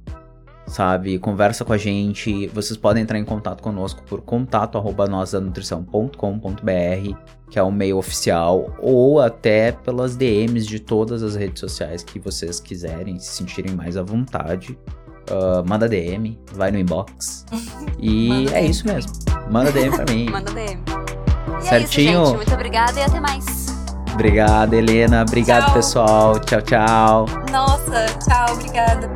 S1: sabe, conversa com a gente, vocês podem entrar em contato conosco por contato arroba nosanutrição.com.br que é o meio oficial, ou até pelas DMs de todas as redes sociais que vocês quiserem, se sentirem mais à vontade. Ah, manda DM, vai no inbox. E
S3: Manda
S1: é isso mesmo. Manda DM pra mim.
S2: Manda DM. E
S1: Certinho?
S2: é isso. Muito obrigada e até mais.
S1: Obrigado, Helena. Obrigado,
S3: Tchau.
S1: pessoal. Tchau, tchau.
S3: Nossa, tchau, obrigada.